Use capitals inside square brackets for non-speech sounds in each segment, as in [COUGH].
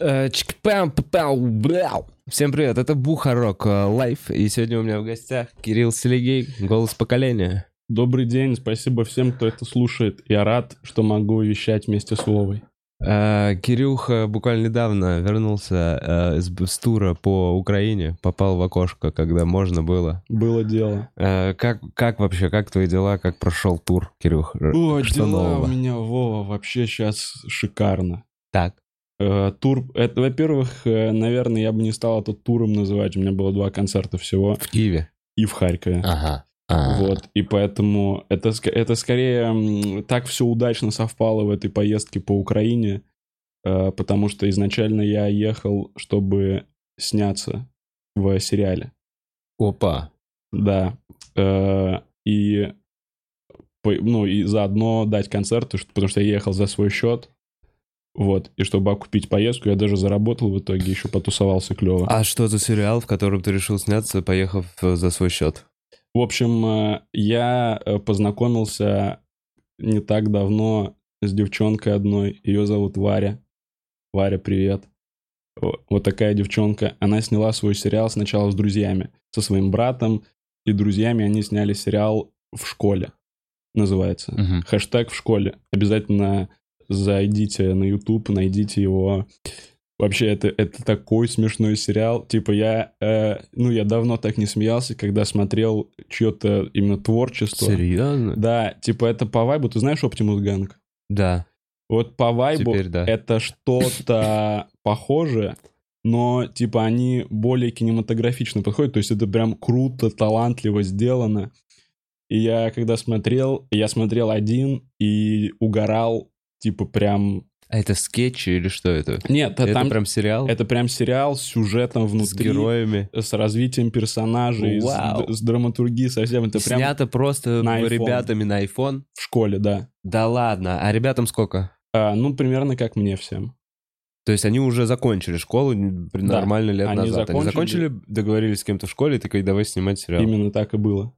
Э. Всем привет, это Бухарог э, Лайв, и сегодня у меня в гостях Кирилл Селегей, голос поколения. Добрый день, спасибо всем, кто это слушает. Я рад, что могу вещать вместе с Вовой. Э, Кирюха буквально недавно вернулся с, тура по Украине, попал в окошко, когда можно было. Было дело. Как, как вообще, как твои дела, как прошел тур, Кирюх? О, Что дела нового? у меня, Вова, вообще сейчас шикарно. Так. Э, тур, это, во-первых, э, наверное, я бы не стал это туром называть. У меня было два концерта всего. В Киеве? И в Харькове. Ага. А. Вот, и поэтому это, это скорее так все удачно совпало в этой поездке по Украине, э, потому что изначально я ехал, чтобы сняться в сериале. Опа. Да. И, ну, и заодно дать концерты, потому что я ехал за свой счет. Вот. И чтобы окупить поездку, я даже заработал в итоге, еще потусовался клево. А что за сериал, в котором ты решил сняться, поехав э, за свой счет? В общем, э, я э, познакомился не так давно с девчонкой одной. Ее зовут Варя. Варя, привет. Вот такая девчонка. Она сняла свой сериал сначала с друзьями. Со своим братом и друзьями они сняли сериал в школе. Называется. Мгм. Хэштег в школе. Обязательно зайдите на YouTube, найдите его. Вообще, это, это такой смешной сериал. Типа, я, э, ну, я давно так не смеялся, когда смотрел чье-то именно творчество. Серьезно? Да, типа, это по вайбу. Ты знаешь Оптимус Ганг? Да. Вот по вайбу Теперь да. это что-то [LAUGHS] похожее, но, типа, они более кинематографично подходят. То есть это прям круто, талантливо сделано. И я когда смотрел, я смотрел один и угорал, типа, прям... А это скетчи или что это? Нет, это там... прям сериал? Это прям сериал с сюжетом с внутри, героями? с развитием персонажей, с, Вау. с драматургией совсем. Это прям Снято просто на iPhone. ребятами на iPhone? в школе, да. Да ладно, а ребятам сколько? А, ну, примерно как мне всем. То есть они уже закончили школу нормально лет они назад. Они закончили. закончили, договорились с кем-то в школе, и такой, давай снимать сериал. Именно так и было.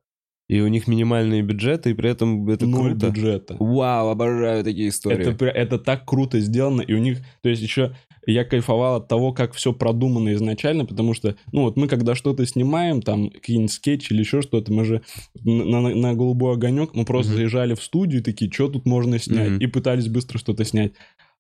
И у них минимальные бюджеты, и при этом это Ноль круто. бюджета. Вау, обожаю такие истории. Это, это так круто сделано, и у них, то есть еще я кайфовал от того, как все продумано изначально, потому что, ну вот мы когда что-то снимаем, там какие-нибудь скетчи или еще что-то, мы же на, на- на голубой огонек, мы просто Мгм. заезжали в студию, такие, что тут можно снять, Мгм. и пытались быстро что-то снять.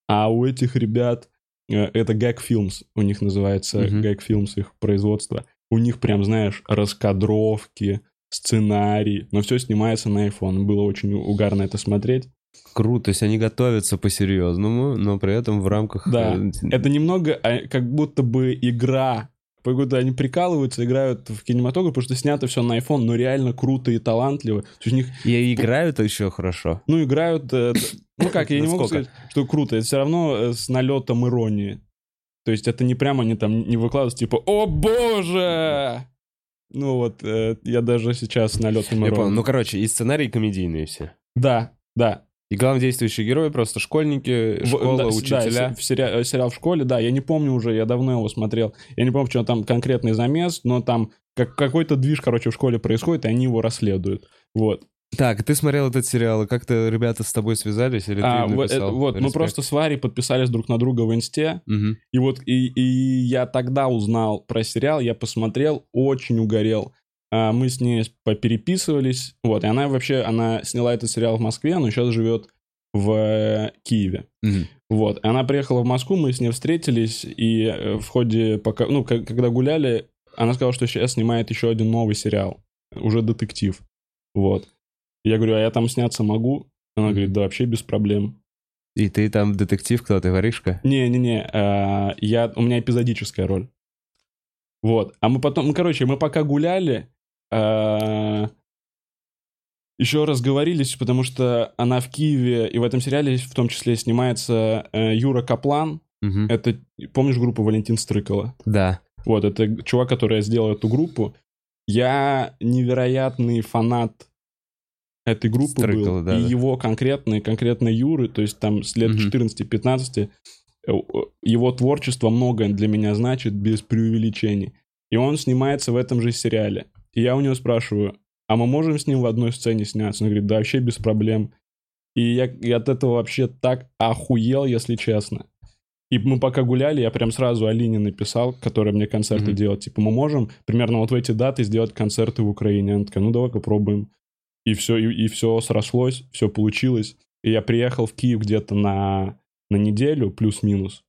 А у этих ребят, э, это Gag Films, у них называется Мгм. Gag Films, их производство, у них прям, знаешь, раскадровки, сценарий, но все снимается на iPhone. Было очень угарно это смотреть. Круто, то есть они готовятся по-серьезному, но при этом в рамках... Да, э, Это немного а, как будто бы игра. Как будто они прикалываются, играют в кинематограф, потому что снято все на iPhone, но реально круто и талантливо. То есть у них, И играют еще хорошо. ну, играют... э, Ну как, я не могу сказать, что круто. Это все равно э, с налетом иронии. То есть это не прямо они там не выкладываются, типа «О боже!» Ну вот, э, я даже сейчас с налетом Я понял. Ну, короче, и сценарии комедийные все. Да, да. И главные действующие герои просто школьники, школа, да, учителя. да, в сери- э, сериал в школе, да, я не помню уже, я давно его смотрел. Я не помню, что там конкретный замес, но там как, какой-то движ, короче, в школе происходит, и они его расследуют. Вот. Так, ты смотрел этот сериал, и как-то ребята с тобой связались, или А, ты им вот, написал? это- вот, мы Респект. просто с Варей подписались друг на друга в инсте, Мгм. и вот и, и я тогда узнал про сериал, я посмотрел, очень угорел. А, мы с ней попереписывались, вот, и она вообще, она сняла этот сериал в Москве, но сейчас живет в э, Киеве. Мгм. Вот, она приехала в Москву, мы с ней встретились, и э, в ходе, пока, ну, когда гуляли, она сказала, что сейчас снимает еще один новый сериал, уже детектив. Вот. Я говорю, а я там сняться могу? Она говорит, да, вообще без проблем. И ты там детектив, кто ты, воришка? Не-не-не, а, я, у меня эпизодическая роль. Вот. А мы потом, ну, короче, мы пока гуляли, а, еще разговорились, потому что она в Киеве, и в этом сериале в том числе снимается э, Юра Каплан. Мгм. Это, помнишь группу Валентин Стрыкала? Да. Вот, это чувак, который сделал эту группу. Я невероятный фанат этой группы Стрыкала, был. да, и да. его конкретно, конкретно Юры, то есть там с лет Мгм. 14-15, э, его творчество многое для меня значит, без преувеличений. И он снимается в этом же сериале. И я у него спрашиваю, а мы можем с ним в одной сцене сняться? Он говорит, да, вообще без проблем. И я, я от этого вообще так охуел, если честно. И мы пока гуляли, я прям сразу Алине написал, которая мне концерты Мгм. делает. Типа, мы можем примерно вот в эти даты сделать концерты в Украине. Она такая, ну давай-ка пробуем. И все, и, все срослось, все получилось. И я приехал в Киев где-то на, на неделю, плюс-минус.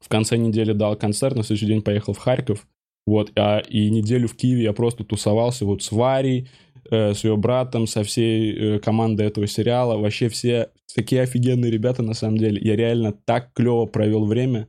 В конце недели дал концерт, на следующий день поехал в Харьков. Вот, а, и неделю в Киеве я просто тусовался вот с Варей, э, с ее братом, со всей э, командой этого сериала. Вообще все такие офигенные ребята, на самом деле. Я реально так клево провел время.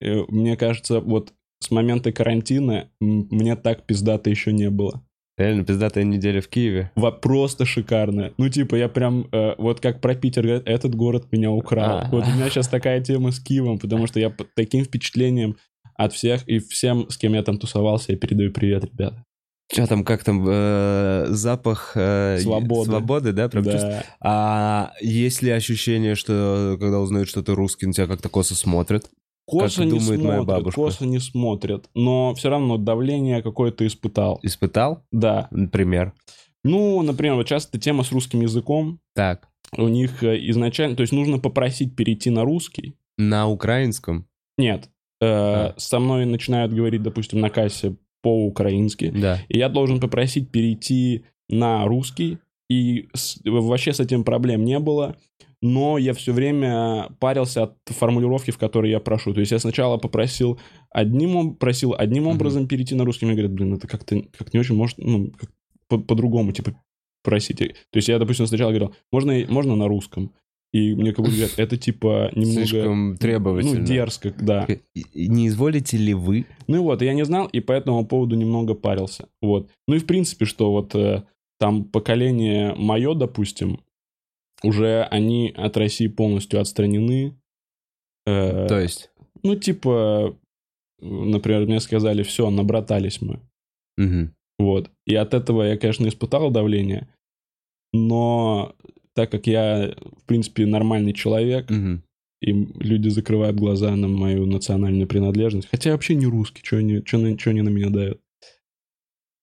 Э, мне кажется, вот с момента карантина мне так пиздато еще не было. Реально пиздатая неделя в Киеве. Во просто шикарно. Ну, типа, я прям, э, вот как про Питер этот город меня украл. А. Вот у меня сейчас такая тема с Киевом, потому что я под таким впечатлением от всех и всем, с кем я там тусовался, я передаю привет, ребята. Что там, как там, э, запах э, Свободы. свободы, да? Прям чувств- Да. А есть ли ощущение, что когда узнают, что ты русский, на тебя как-то косо смотрят? Косо не думает моя смотрят, бабушка. косо не смотрят, но все равно давление какое-то испытал. Испытал? Да. Например. Ну, например, вот часто тема с русским языком, Так, у них э, изначально, то есть нужно попросить перейти на русский. на украинском? Нет, э, А. со мной начинают говорить, допустим, на кассе по-украински, Да. и я должен попросить перейти на русский, и с- вообще с этим проблем не было, но я все время парился от формулировки, в которой я прошу. То есть я сначала попросил одним, просил одним Мгм. образом перейти на русский, мне говорят, блин, это как-то как не очень, может, ну, по- по-другому, типа, просите. То есть я, допустим, сначала говорил, можно, можно на русском? И мне как бы говорят, это типа немного... Слишком требовательно. Ну, дерзко, да. И Не изволите ли вы? Ну и вот, я не знал, и по этому поводу немного парился. Вот. Ну и в принципе, что вот э, там поколение мое, допустим, уже они от России полностью отстранены. Э, То есть? Ну, типа, например, мне сказали, все, набратались мы. Мгм. Вот. И от этого я, конечно, испытал давление, но так как я, в принципе, нормальный человек, Мгм. и люди закрывают глаза на мою национальную принадлежность. Хотя я вообще не русский, что они, на, чё они на меня дают.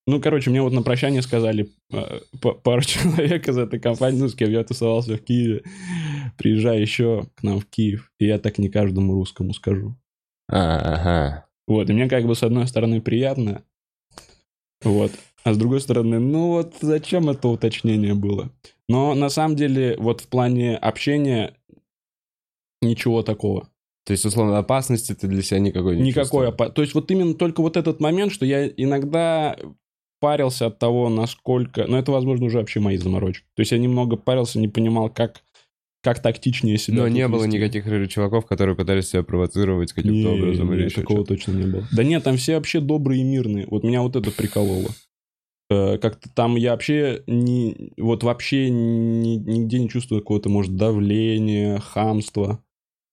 Ну, короче, мне вот на прощание сказали э, па- пару [LAUGHS] человек из этой компании, ну, с кем я тусовался в Киеве, приезжай еще к нам в Киев, и я так не каждому русскому скажу. Ага. Вот, и мне как бы с одной стороны приятно, вот, а с другой стороны, ну вот зачем это уточнение было? Но на самом деле, вот в плане общения ничего такого. То есть, условно, опасности ты для себя никакой не Никакой чувствовал? опа- То есть вот именно только вот этот момент, что я иногда парился от того, насколько... Но это, возможно, уже вообще мои заморочки. То есть я немного парился, не понимал, как, как тактичнее себя Но не было вести. никаких чуваков, которые пытались себя провоцировать каким-то образом или не, еще такого что-то. точно не было. Да нет, там все вообще добрые и мирные. Вот меня вот это прикололо. Э, Как-то там я вообще не... Вот вообще ни- нигде не чувствую какого-то, может, давления, хамства.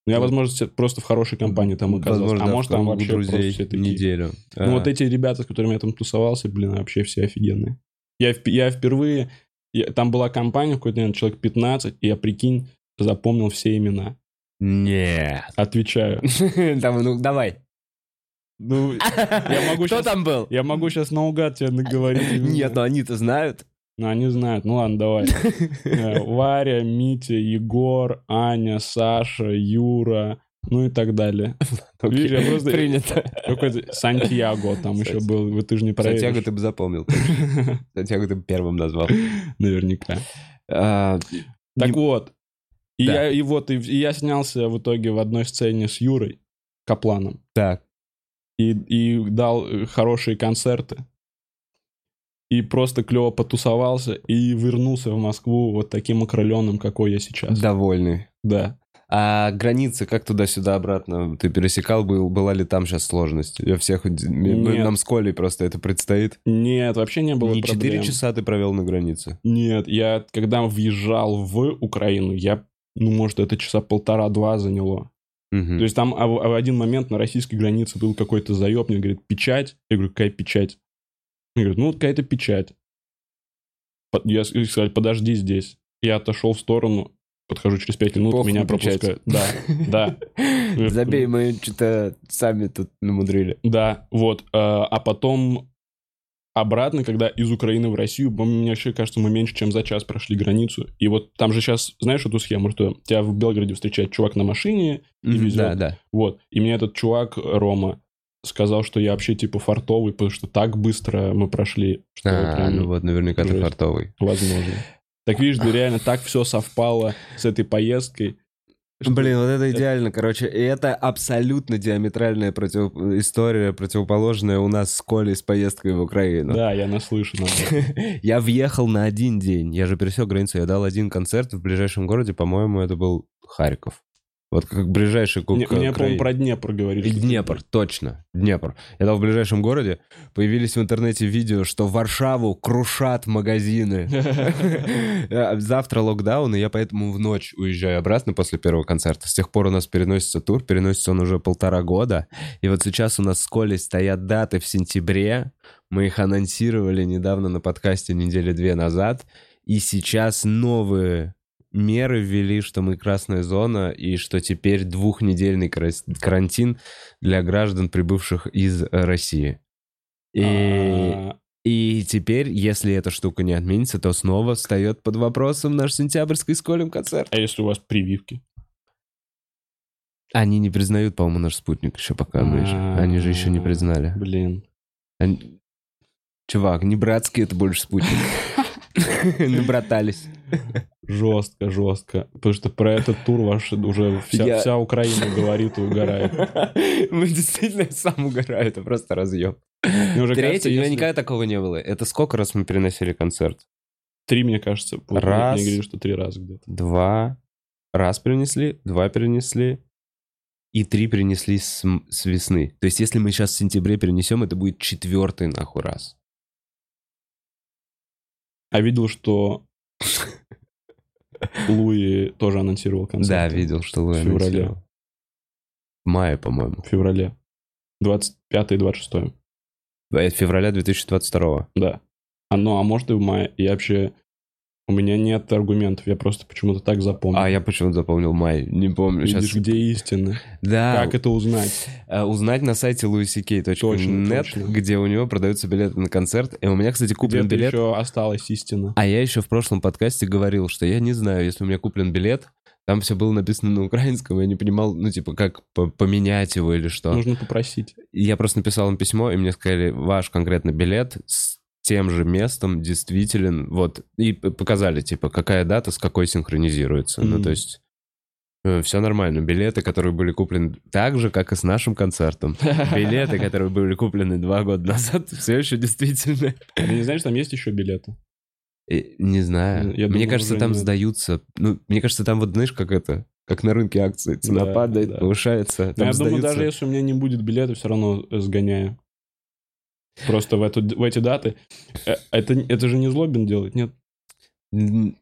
Ну, я, Ну, возможно, просто в хорошей компании там оказался. Возможно, а да, может, там вообще друзей все такие. неделю. Ну, вот А, эти ребята, с которыми я там тусовался, блин, вообще все офигенные. Я, я впервые... я- там была компания, какой-то, наверное, человек 15, и я, прикинь, запомнил все имена. Нет. Отвечаю. [LAUGHS] Там, ну, давай. Ну, я могу [LAUGHS] Кто щас- там был? я могу сейчас наугад тебе наговорить. [LAUGHS] Нет, но они-то знают. Ну, они знают. Ну, ладно, давай. [LAUGHS] Э, Варя, Митя, Егор, Аня, Саша, Юра, ну и так далее. [LAUGHS] Видишь, я просто- Принято. Какой-то Сантьяго там еще был, вот ты же не проверишь. Сантьяго ты бы запомнил. [LAUGHS] Сантьяго ты бы первым назвал. Наверняка. А, Так вот, и, я, и вот, и, и я снялся в итоге в одной сцене с Юрой Капланом. Так. И, и дал э, хорошие концерты. И просто клево потусовался и вернулся в Москву вот таким окрыленным, какой я сейчас. Довольный. Да. А границы, как туда-сюда обратно? Ты пересекал, был, была ли там сейчас сложность? Я всех... мы- Нет. Нам с Колей просто это предстоит. Нет, вообще не было Не 4 проблем. часа ты провел на границе. Нет, я когда въезжал в Украину, я, ну, может, это часа полтора-два заняло. Мгм. То есть там а а в один момент на российской границе был какой-то заеб, мне говорит, печать. Я говорю, какая печать? Мне говорят, ну, вот какая-то печать. Я сказал, подожди здесь. Я отошел в сторону, подхожу через пять минут, Похуй меня печать. пропускают. Да, да. [LAUGHS] Забей, мы что-то сами тут намудрили. Да, вот. э, А потом обратно, когда из Украины в Россию, мне вообще кажется, мы меньше, чем за час прошли границу. И вот там же сейчас, знаешь эту схему, что тебя в Белгороде встречает чувак на машине, и везет. Да, да. Вот. И мне этот чувак, Рома, сказал, что я вообще типа фартовый, потому что так быстро мы прошли, что А, прям ну вот наверняка ты жесть. фартовый. возможно. Так видишь, да реально так все совпало с этой поездкой. что- Блин, вот это идеально, короче. И это абсолютно диаметральная против... история, противоположная у нас с Колей с поездкой в Украину. Да, я наслышан. [LAUGHS] Я въехал на один день. Я же пересек границу. Я дал один концерт в ближайшем городе. По-моему, это был Харьков. Вот как ближайший к Мне, к- мне, край- по-моему, про Днепр говорили. Днепр, точно, Днепр. Я дал в ближайшем городе. Появились в интернете видео, что Варшаву крушат магазины. [LAUGHS] Завтра локдаун, и я поэтому в ночь уезжаю обратно после первого концерта. С тех пор у нас переносится тур, переносится он уже полтора года. И вот сейчас у нас с Колей стоят даты в сентябре. Мы их анонсировали недавно на подкасте недели две назад. И сейчас новые меры ввели, что мы красная зона, и что теперь двухнедельный карантин для граждан, прибывших из э, России. И, А, и теперь, если эта штука не отменится, то снова встает под вопросом наш сентябрьский с Колем концерт. а если у вас прививки? Они не признают, по-моему, наш спутник еще пока. мы еще- Они же еще не признали. Блин. Они- Чувак, не братский это больше спутник. [LAUGHS] [LAUGHS] Набратались. Жестко, жестко. Потому что про этот тур ваш уже вся, Я- вся Украина говорит и угорает. Мы [LAUGHS] действительно сам угораю, это просто разъем. Третий, у меня никогда такого не было. Это сколько раз мы переносили концерт? Три, мне кажется. Раз. Мне говорили, что три раза где-то. Два раз перенесли, два перенесли, и три перенесли с, с весны. То есть, если мы сейчас в сентябре перенесем, это будет четвертый нахуй раз. А видел, что Луи тоже анонсировал концерт. Да, видел, что Луи В феврале. В мае, по-моему. В феврале. 25 и 26. Э, Февраля 2022. Да. А, ну, а может и в мае. И вообще, у меня нет аргументов. Я просто почему-то так запомнил. А я почему-то запомнил май. Не помню. Видишь, Сейчас... где истина? Да, Как это узнать? э, узнать на сайте точно. где у него продаются билеты на концерт. И у меня, кстати, куплен билет. еще осталась истина. А я еще в прошлом подкасте говорил, что я не знаю, если у меня куплен билет, там все было написано на украинском, я не понимал, ну, типа, как по- поменять его или что. Нужно попросить. Я просто написал им письмо, и мне сказали, ваш конкретно билет с тем же местом действителен, вот, и показали, типа, какая дата с какой синхронизируется. Ну, Мгм. то есть, все нормально. Билеты, которые были куплены так же, как и с нашим концертом. Билеты, которые были куплены два года назад, все еще действительно. Ты не знаешь, там есть еще билеты? И Не знаю. Я мне думаю, кажется, там нет. сдаются. Ну, мне кажется, там вот, знаешь, как это, как на рынке акций. Цена Да, падает, да. повышается. Но Там я думаю, сдаются. даже если у меня не будет билета, все равно э, сгоняю. Просто в, эту, в эти даты. Э, Это, это же не Злобин делает, нет?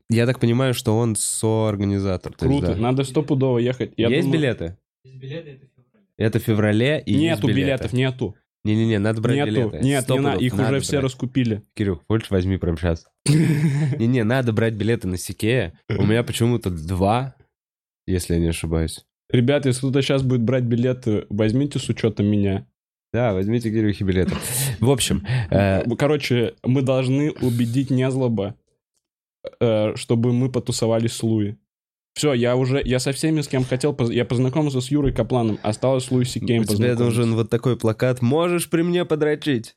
Я так понимаю, что он соорганизатор. то есть, Круто, да. надо стопудово ехать. Я есть думаю- билеты? Это в феврале и Нету есть билеты. билетов, нету. Не-не-не, надо брать нету, билеты. нет, не пудов, их надо уже все брать. раскупили. Кирюх, больше возьми прямо сейчас. [LAUGHS] Не-не, надо брать билеты на Сикея. У меня почему-то два, если я не ошибаюсь. Ребята, если кто-то сейчас будет брать билеты, возьмите с учетом меня. Да, возьмите Кирюхи билеты. В общем, э, Короче, мы должны убедить Незлоба, э, чтобы мы потусовались с Луи. Все, я уже, я со всеми, с кем хотел, поз- я познакомился с Юрой Капланом, осталось с Луи Сикеем у тебя нужен вот такой плакат. Можешь при мне подрочить?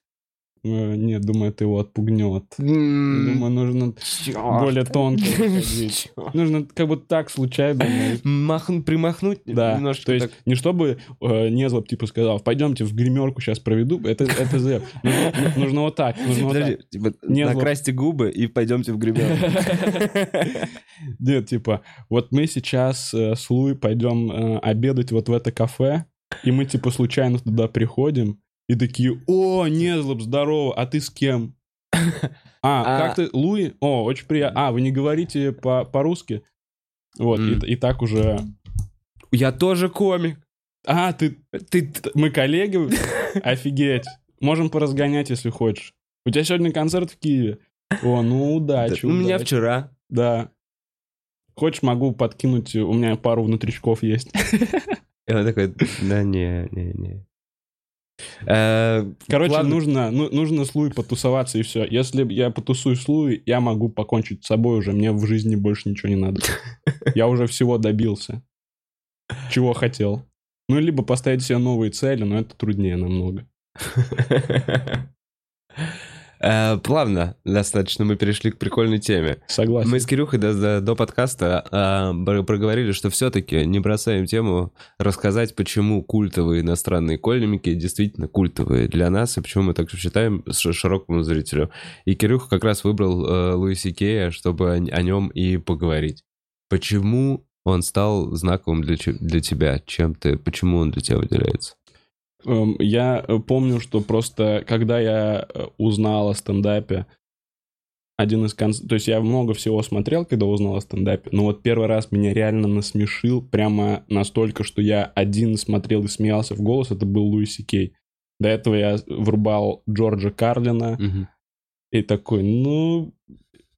Э, Нет, думаю, это его отпугнет. Думаю, нужно более тонко [LAUGHS] ходить. Нужно как бы так случайно. [LAUGHS] ну, Махн- примахнуть Да, немножко то есть не чтобы э, Незлоб типа сказал, пойдемте в гримерку сейчас проведу, это, зэп. Нужно, вот так, типа, Не накрасьте губы и пойдемте в гребенку. [LAUGHS] Нет, типа, вот мы сейчас э, с Луи пойдем обедать вот в это кафе, и мы типа случайно туда приходим, и такие, о, Незлоб, здорово, а ты с кем? А, [LAUGHS] А- как ты, Луи? О, очень приятно. А, вы не говорите по- по-русски? Вот, и, так уже... Я тоже комик. А, ты, Ты мы коллеги? [LAUGHS] Офигеть. Можем поразгонять, если хочешь. У тебя сегодня концерт в Киеве. О, ну удачи. у меня вчера. Да. Хочешь, могу подкинуть, у меня пару внутричков есть. [LAUGHS] И он такой, да не, не, не. Э, Короче, плавно- нужно, ну, нужно с Луи потусоваться и все. Если я потусую с Луи, я могу покончить с собой уже. Мне в жизни больше ничего не надо. [LAUGHS] Я уже всего добился. Чего хотел. Ну, либо поставить себе новые цели, но это труднее намного. [LAUGHS] Э, Плавно достаточно мы перешли к прикольной теме. Согласен. Мы с Кирюхой до, до- до подкаста бр- проговорили, что все-таки не бросаем тему рассказать, почему культовые иностранные кольники действительно культовые для нас, и почему мы так считаем широкому зрителю. И Кирюха как раз выбрал э, Луиси Кея, чтобы о, о нем и поговорить. Почему он стал знаковым для, для тебя? Чем ты, почему он для тебя выделяется? Эм, Я э, помню, что просто, когда я э, узнал о стендапе, один из концертов... То есть я много всего смотрел, когда узнал о стендапе, но вот первый раз меня реально насмешил прямо настолько, что я один смотрел и смеялся в голос, это был Луиси Кей. До этого я врубал Джорджа Карлина Мгм. и такой, ну,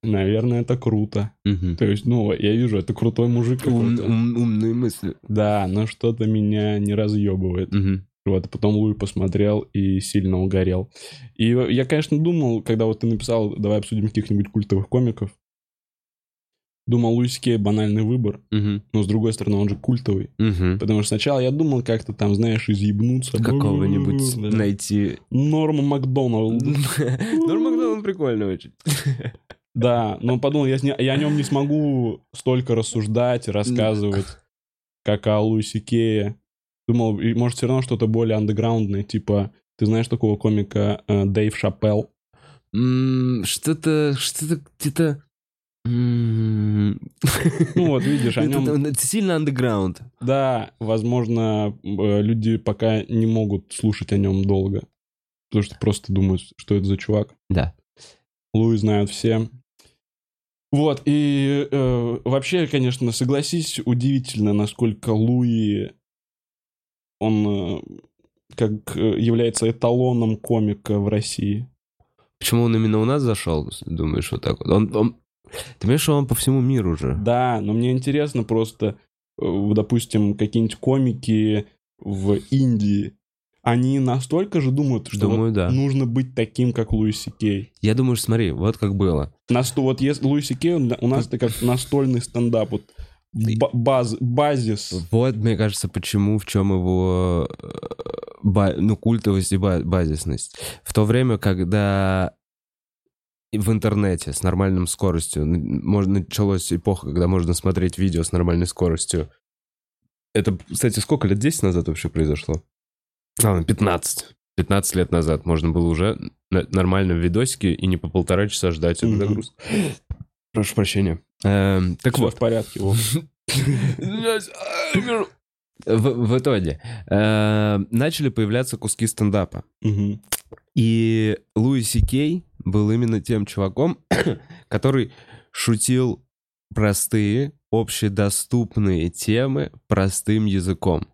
наверное, это круто. Мгм. То есть, ну, я вижу, это крутой мужик Ум- ум- умные мысли. Да, но что-то меня не разъебывает. Мгм. Вот, а потом Луи посмотрел и сильно угорел. И я, конечно, думал, когда вот ты написал, давай обсудим каких-нибудь культовых комиков, думал, Луис Кей банальный выбор, Мгм. но с другой стороны, он же культовый. Мгм. Потому что сначала я думал как-то там, знаешь, изъебнуться. Какого-нибудь Да. найти Норма Макдоналд. [LAUGHS] Норм Макдоналд прикольно очень. [LAUGHS] Да, но подумал, я, не- я о нем не смогу столько рассуждать, рассказывать, как о Луисе Кее. Думал, может, все равно что-то более андеграундное, типа, ты знаешь такого комика э, Дэйв Шапелл? М, Что-то, что-то где-то... Ну вот, видишь, о это- нем... это сильно андеграунд. Да, возможно, э, люди пока не могут слушать о нем долго. Потому что просто думают, что это за чувак. Да. Луи знают все. Вот, и э, вообще, конечно, согласись, удивительно, насколько Луи, он э, как э, является эталоном комика в России. Почему он именно у нас зашел, думаешь, вот так вот? Он, он- Ты понимаешь, что он по всему миру уже? Да, но мне интересно просто, э, допустим, какие-нибудь комики в Индии, они настолько же думают, что Думаю, вот да. нужно быть таким, как Луиси Кей. Я думаю, что смотри, вот как было. Насто... Вот если Луиси Кей, у нас это как настольный стендап, вот баз... базис. Вот, мне кажется, почему, в чем его э, ба- ну, культовость и ба- базисность. В то время, когда в интернете с нормальной скоростью, можно, началась эпоха, когда можно смотреть видео с нормальной скоростью. Это, кстати, сколько лет? 10 назад вообще произошло? А, ладно, 15. 15 лет назад можно было уже на- нормально в видосике и не по полтора часа ждать эту загрузку. Прошу прощения. Эм, так вот. в порядке. В, в итоге э, начали появляться куски стендапа. Мгм. И Луи Си Кей был именно тем чуваком, [COUGHS] который шутил простые, общедоступные темы простым языком.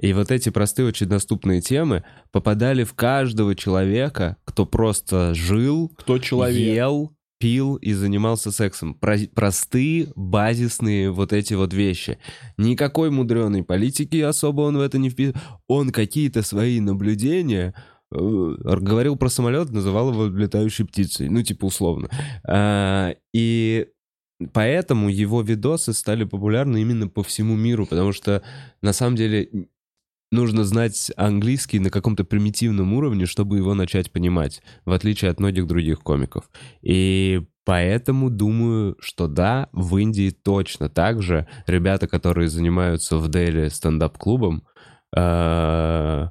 И вот эти простые, очень доступные темы попадали в каждого человека, кто просто жил, Кто человек? ел, пил и занимался сексом. Про- простые, базисные вот эти вот вещи. Никакой мудреной политики особо он в это не вписывал. Он какие-то свои наблюдения э, говорил про самолет, называл его летающей птицей. Ну, типа, условно. А, и поэтому его видосы стали популярны именно по всему миру, потому что, на самом деле, нужно знать английский на каком-то примитивном уровне, чтобы его начать понимать, в отличие от многих других комиков. И поэтому думаю, что да, в Индии точно так же ребята, которые занимаются в Дели стендап-клубом, э,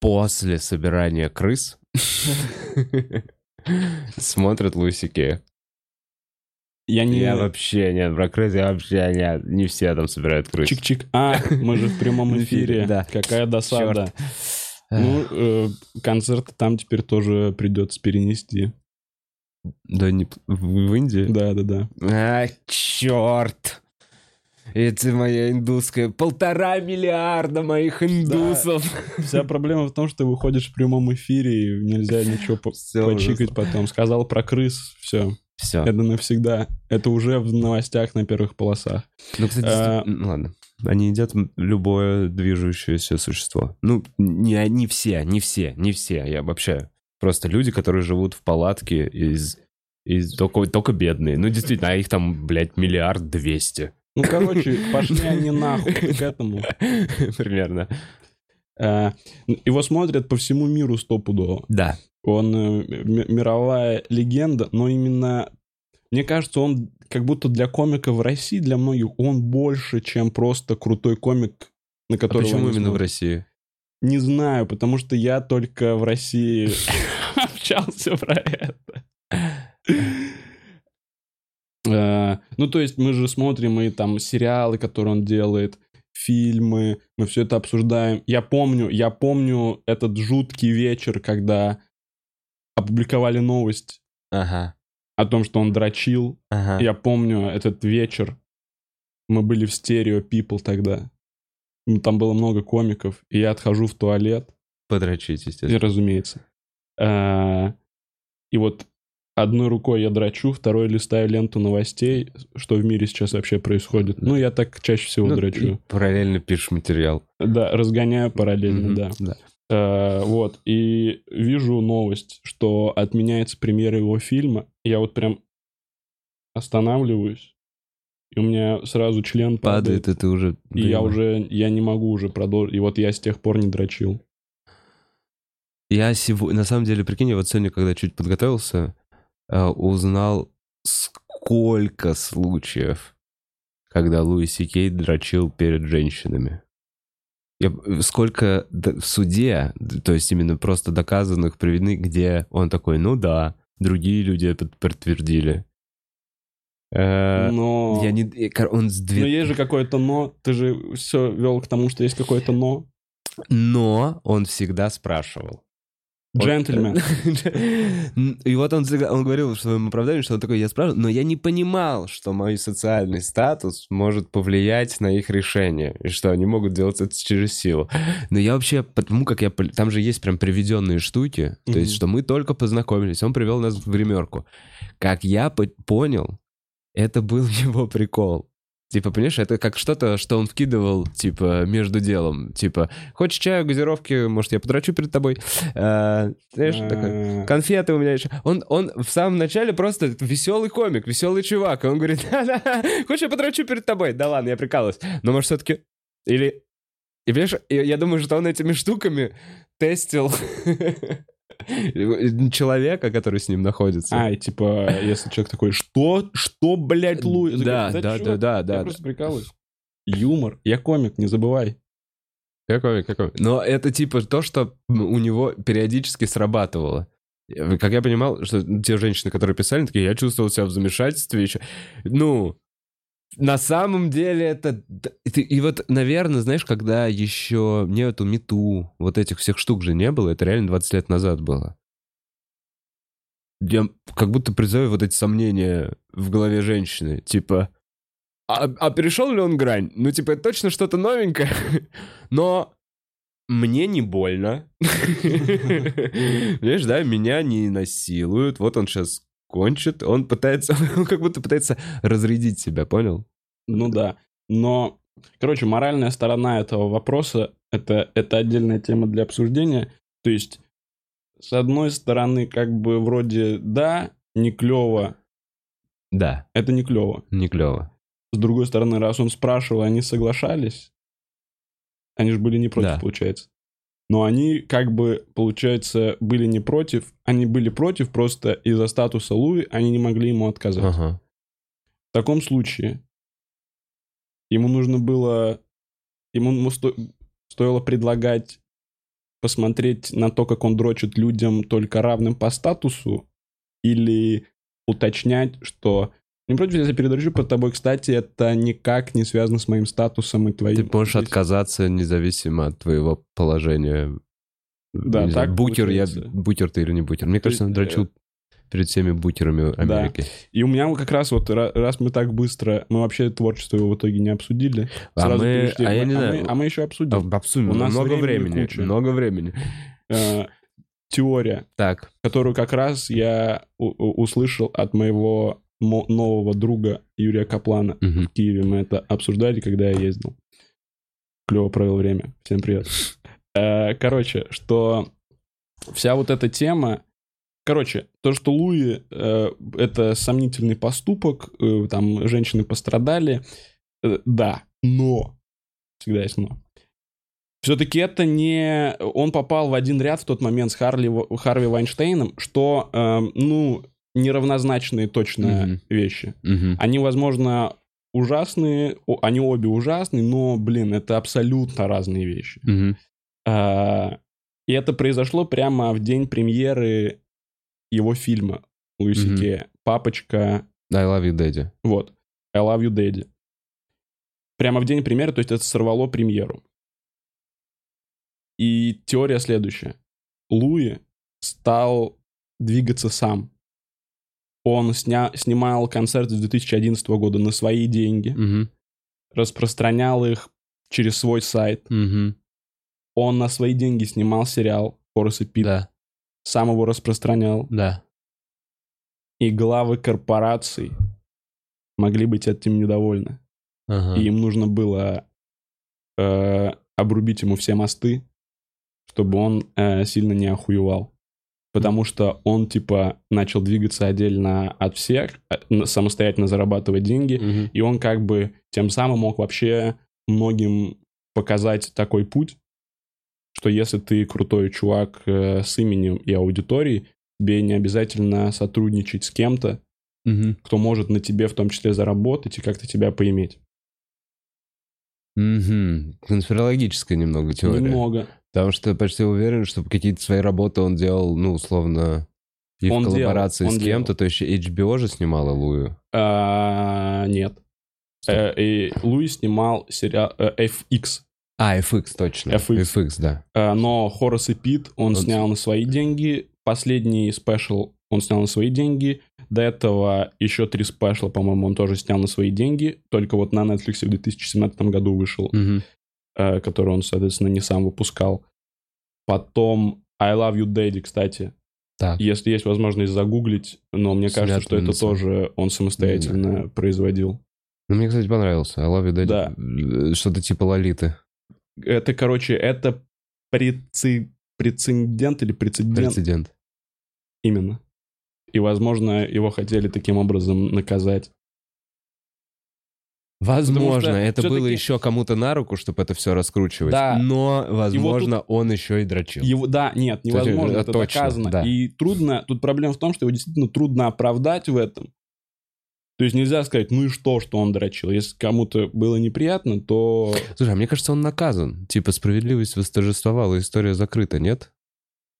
после собирания крыс [LAUGHS] [LAUGHS] смотрят Луиси Кея. Я не... Я вообще нет, про крыс я вообще нет. Не все там собирают крыс. Чик-чик. А, мы же в прямом [LAUGHS] эфире, да. Какая досада. Ну, э, концерт там теперь тоже придется перенести. Да не... В, в Индии? Да-да-да. А, черт! Это моя индусская... Полтора миллиарда моих индусов! Вся проблема в том, что ты выходишь в прямом эфире, и нельзя ничего Всё почикать потом. Сказал про крыс, все. Все. Это навсегда. Это уже в новостях на первых полосах. Ну, кстати, А, действительно- ну, ладно. Они едят любое движущееся существо. Ну, не они все, не все, не все, я обобщаю. Просто люди, которые живут в палатке из... из только, только бедные. Ну, действительно, а их там, блядь, миллиард двести. Ну, короче, [LAUGHS] пошли они нахуй к этому. Примерно. Э, Его смотрят по всему миру стопудово. Да. Он э, ми- мировая легенда, но именно, мне кажется, он как будто для комика в России, для многих, он больше, чем просто крутой комик, на А которого почему они именно в. России? Не знаю, потому что я только в России [LAUGHS] общался про это. Э, Ну, то есть мы же смотрим и там сериалы, которые он делает, фильмы, мы все это обсуждаем. Я помню, я помню этот жуткий вечер, когда опубликовали новость Ага. о том, что он дрочил. Ага. Я помню этот вечер. Мы были в стерео People тогда. Там было много комиков, и я отхожу в туалет, Подрочить, и, естественно. разумеется. А, И вот одной рукой я дрочу, второй листаю ленту новостей, что в мире сейчас вообще происходит. Ну, я так чаще всего Ну, дрочу. и параллельно пишешь материал. Да, разгоняю параллельно, Мгм. да. да. Э, вот, и вижу новость, что отменяется премьера его фильма. Я вот прям останавливаюсь, и у меня сразу член падает. Падает, и ты уже... И я уже, я не могу уже продолжить. И вот я с тех пор не дрочил. Я сегодня, на самом деле, прикинь, я вот сегодня, когда чуть подготовился, э, узнал, сколько случаев, когда Луи Сикей дрочил перед женщинами. Я, сколько д- в суде, то есть именно просто доказанных, приведены, где он такой, ну да, другие люди это подтвердили. Э, Но... Я не... э, Он с две- Но есть же какое-то но. Ты же все вел к тому, что есть какое-то но. Но он всегда спрашивал. Вот, Джентльмен. [LAUGHS] И вот он, он говорил в своем оправдании, что он такой, я спрашивал, но я не понимал, что мой социальный статус может повлиять на их решение, и что они могут делать это через силу. Но я вообще, потому как я... Там же есть прям приведенные штуки, то есть, Мгм. что мы только познакомились, он привел нас в гримерку. Как я по- понял, это был [LAUGHS] его прикол. Типа, понимаешь, это как что-то, что он вкидывал, типа, между делом. Типа, хочешь чаю, газировки, может, я подрачу перед тобой? А, Знаешь, такой, Э, конфеты у меня еще. Он, он в самом начале просто веселый комик, веселый чувак. И он говорит, да-да, хочешь, я подрачу перед тобой? Да ладно, я прикалываюсь. Но может, все-таки... Или... И, понимаешь, я думаю, что он этими штуками тестил [LAUGHS] человека, который с ним находится. А, и типа, если человек такой, что? Что, блядь, Луи? Да, да, чё? да, да, Я да. просто прикалываюсь. Юмор. Я комик, не забывай. Какой, какой? Но это типа то, что у него периодически срабатывало. Как я понимал, что те женщины, которые писали, такие, я чувствовал себя в замешательстве еще. Ну, на самом деле это... И вот, наверное, знаешь, когда еще нету мету, вот этих всех штук же не было, это реально 20 лет назад было. Я как будто призываю вот эти сомнения в голове женщины. Типа, а, а перешел ли он грань? Ну, типа, это точно что-то новенькое, [LAUGHS] но мне не больно. [LAUGHS] Понимаешь, да, меня не насилуют. Вот он сейчас кончит. Он пытается, [LAUGHS] он как будто пытается разрядить себя, понял? Ну да. Но, короче, моральная сторона этого вопроса это, это отдельная тема для обсуждения. То есть, с одной стороны, как бы вроде да, не клево, Да, это не клево. не клево. С другой стороны, раз он спрашивал, они соглашались, они же были не против, Да. получается. Но они, как бы, получается, были не против, они были против, просто из-за статуса Луи они не могли ему отказать. Ага. В таком случае ему нужно было, ему сто- стоило предлагать посмотреть на то, как он дрочит людям только равным по статусу, или уточнять, что не против, если я передрочу под тобой, кстати, это никак не связано с моим статусом и твоим. Ты можешь здесь». отказаться независимо от твоего положения. Да, Не знаю, так бутер, я, получается. бутер ты или не бутер. Мне То кажется, он э, дрочил перед всеми бутерами Америки. И у меня как раз вот, ра- раз мы так быстро, мы вообще творчество его в итоге не обсудили. А сразу мы- а я не мы, знаю. мы- а мы еще обсудим. А, Обсудим. У нас много времени времени. куча. Много времени. Э, теория, Так. которую как раз я услышал от моего мо- нового друга Юрия Каплана Мгм. в Киеве. Мы это обсуждали, когда я ездил. Клево провел время. Всем привет. Э, Короче, что вся вот эта тема... Короче, то, что Луи э, это сомнительный поступок, э, там женщины пострадали, э, да, но всегда есть но. Все-таки это не... Он попал в один ряд в тот момент с Харли, Харви Вайнштейном, что, эм, ну, неравнозначные точно Мгм. вещи. Мгм. Они, возможно, ужасные, они обе ужасные, но, блин, это абсолютно разные вещи. Мгм. А, И это произошло прямо в день премьеры его фильма Луиси Мгм. Кея. «Папочка», I love you, daddy. вот, «I love you, daddy». Прямо в день премьеры, то есть это сорвало премьеру. И теория следующая. Луи стал двигаться сам. Он сня... снимал концерты с 2011 года на свои деньги, Мгм. распространял их через свой сайт. Мгм. Он на свои деньги снимал сериал «Хорас и Пит», Да, сам его распространял. да. И главы корпораций могли быть этим недовольны. Ага. И им нужно было э, обрубить ему все мосты, чтобы он э, сильно не охуевал. Потому что он, типа, начал двигаться отдельно от всех, э, самостоятельно зарабатывать деньги, Мгм. и он как бы тем самым мог вообще многим показать такой путь, что если ты крутой чувак э, с именем и аудиторией, тебе не обязательно сотрудничать с кем-то, Мгм. кто может на тебе в том числе заработать и как-то тебя поиметь. Мгм. Конспирологическая немного теория. Немного. Потому что почти уверен, что какие-то свои работы он делал, ну, условно, и Он в делал, коллаборации он с кем-то. То есть HBO же снимала Лую. А, нет. Э, и Луи снимал сериал э, FX, А, FX, точно. FX. FX, да. Э, но Хорас и Пит он Он снял на свои деньги. Последний спешл он снял на свои деньги. До этого еще три спешла, по-моему, он тоже снял на свои деньги. Только вот на Netflix в 2017 году вышел, Мгм. Э, который он, соответственно, не сам выпускал. Потом I Love You Daddy, кстати. Так. Если есть возможность загуглить, но мне кажется, Снят что это сам- тоже он самостоятельно производил. Ну, мне, кстати, понравился. I love you, daddy. Да. Что-то типа Лолиты. Это, короче, это преци- прецедент или прецедент Прецедент. именно. И, возможно, его хотели таким образом наказать. Возможно, что это было еще кому-то на руку, чтобы это все раскручивать. Да. Но, возможно, он еще и дрочил. Его, да, нет, Кстати, невозможно, это это точно, доказано. да. И трудно, тут проблема в том, что его действительно трудно оправдать в этом. То есть нельзя сказать, ну и что, что он дрочил. Если кому-то было неприятно, то... Слушай, а мне кажется, он наказан. Типа, справедливость восторжествовала, история закрыта, нет?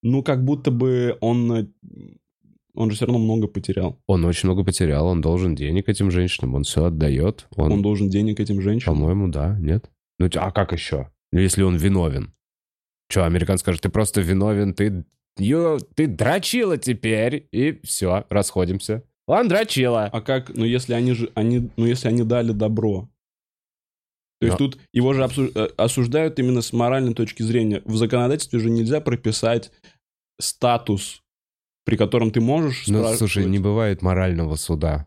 Ну, как будто бы он... Он же все равно много потерял. Он очень много потерял, он должен денег этим женщинам, он все отдает. Он, Он должен денег этим женщинам. по-моему, да, нет? Ну, а как еще? Ну, если он виновен. Че, американец скажет, ты просто виновен, ты, ё, ты дрочила теперь, и все, расходимся. Он дрочила. А как, ну если они же, они, ну если они дали добро. То есть Но- тут его же э, осуждают именно с моральной точки зрения. В законодательстве же нельзя прописать статус, при котором ты можешь Ну, спрашивать. слушай, не бывает морального суда.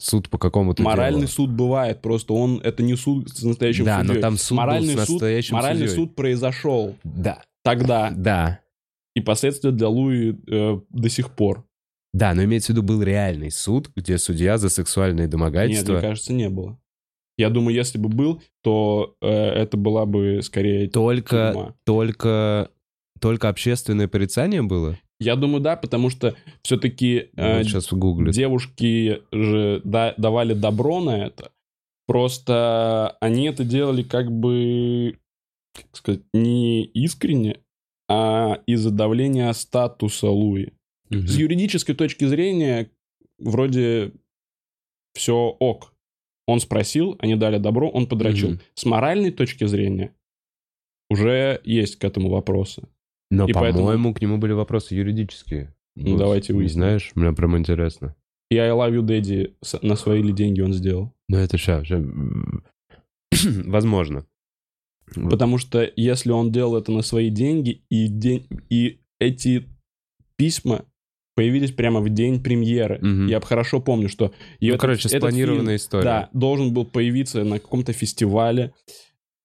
Суд по какому-то Моральный делу. суд бывает, просто он это не суд с настоящим Да, но судьей. там суд был моральный с суд, настоящим моральный судьей. суд произошел Да, тогда, да. и последствия для Луи э, до сих пор. Да, но имеется в виду был реальный суд, где судья за сексуальные Нет, домогательства... мне кажется, не было. Я думаю, если бы был, то э, это была бы скорее только, тюрьма. только, только общественное порицание было? Я думаю, да, потому что все-таки вот сейчас гуглит. девушки же да- давали добро на это. Просто они это делали как бы, как сказать, не искренне, а из-за давления статуса Луи. Мгм. С юридической точки зрения вроде все ок. Он спросил, они дали добро, он подрочил. Мгм. С моральной точки зрения уже есть к этому вопросы. Но, и поэтому- по-моему, к нему были вопросы юридические. Ну, Вот, давайте не выясним. знаешь? Мне прям интересно. И I Love You Daddy с- на свои ли деньги он сделал. Ну, это сейчас... [CLEARS THROAT] Возможно. Вот. Потому что если он делал это на свои деньги, и, день, и эти письма появились прямо в день премьеры. Мгм. Я хорошо помню, что... и Ну, этот- короче, этот спланированная фильм, история. Да, должен был появиться на каком-то фестивале.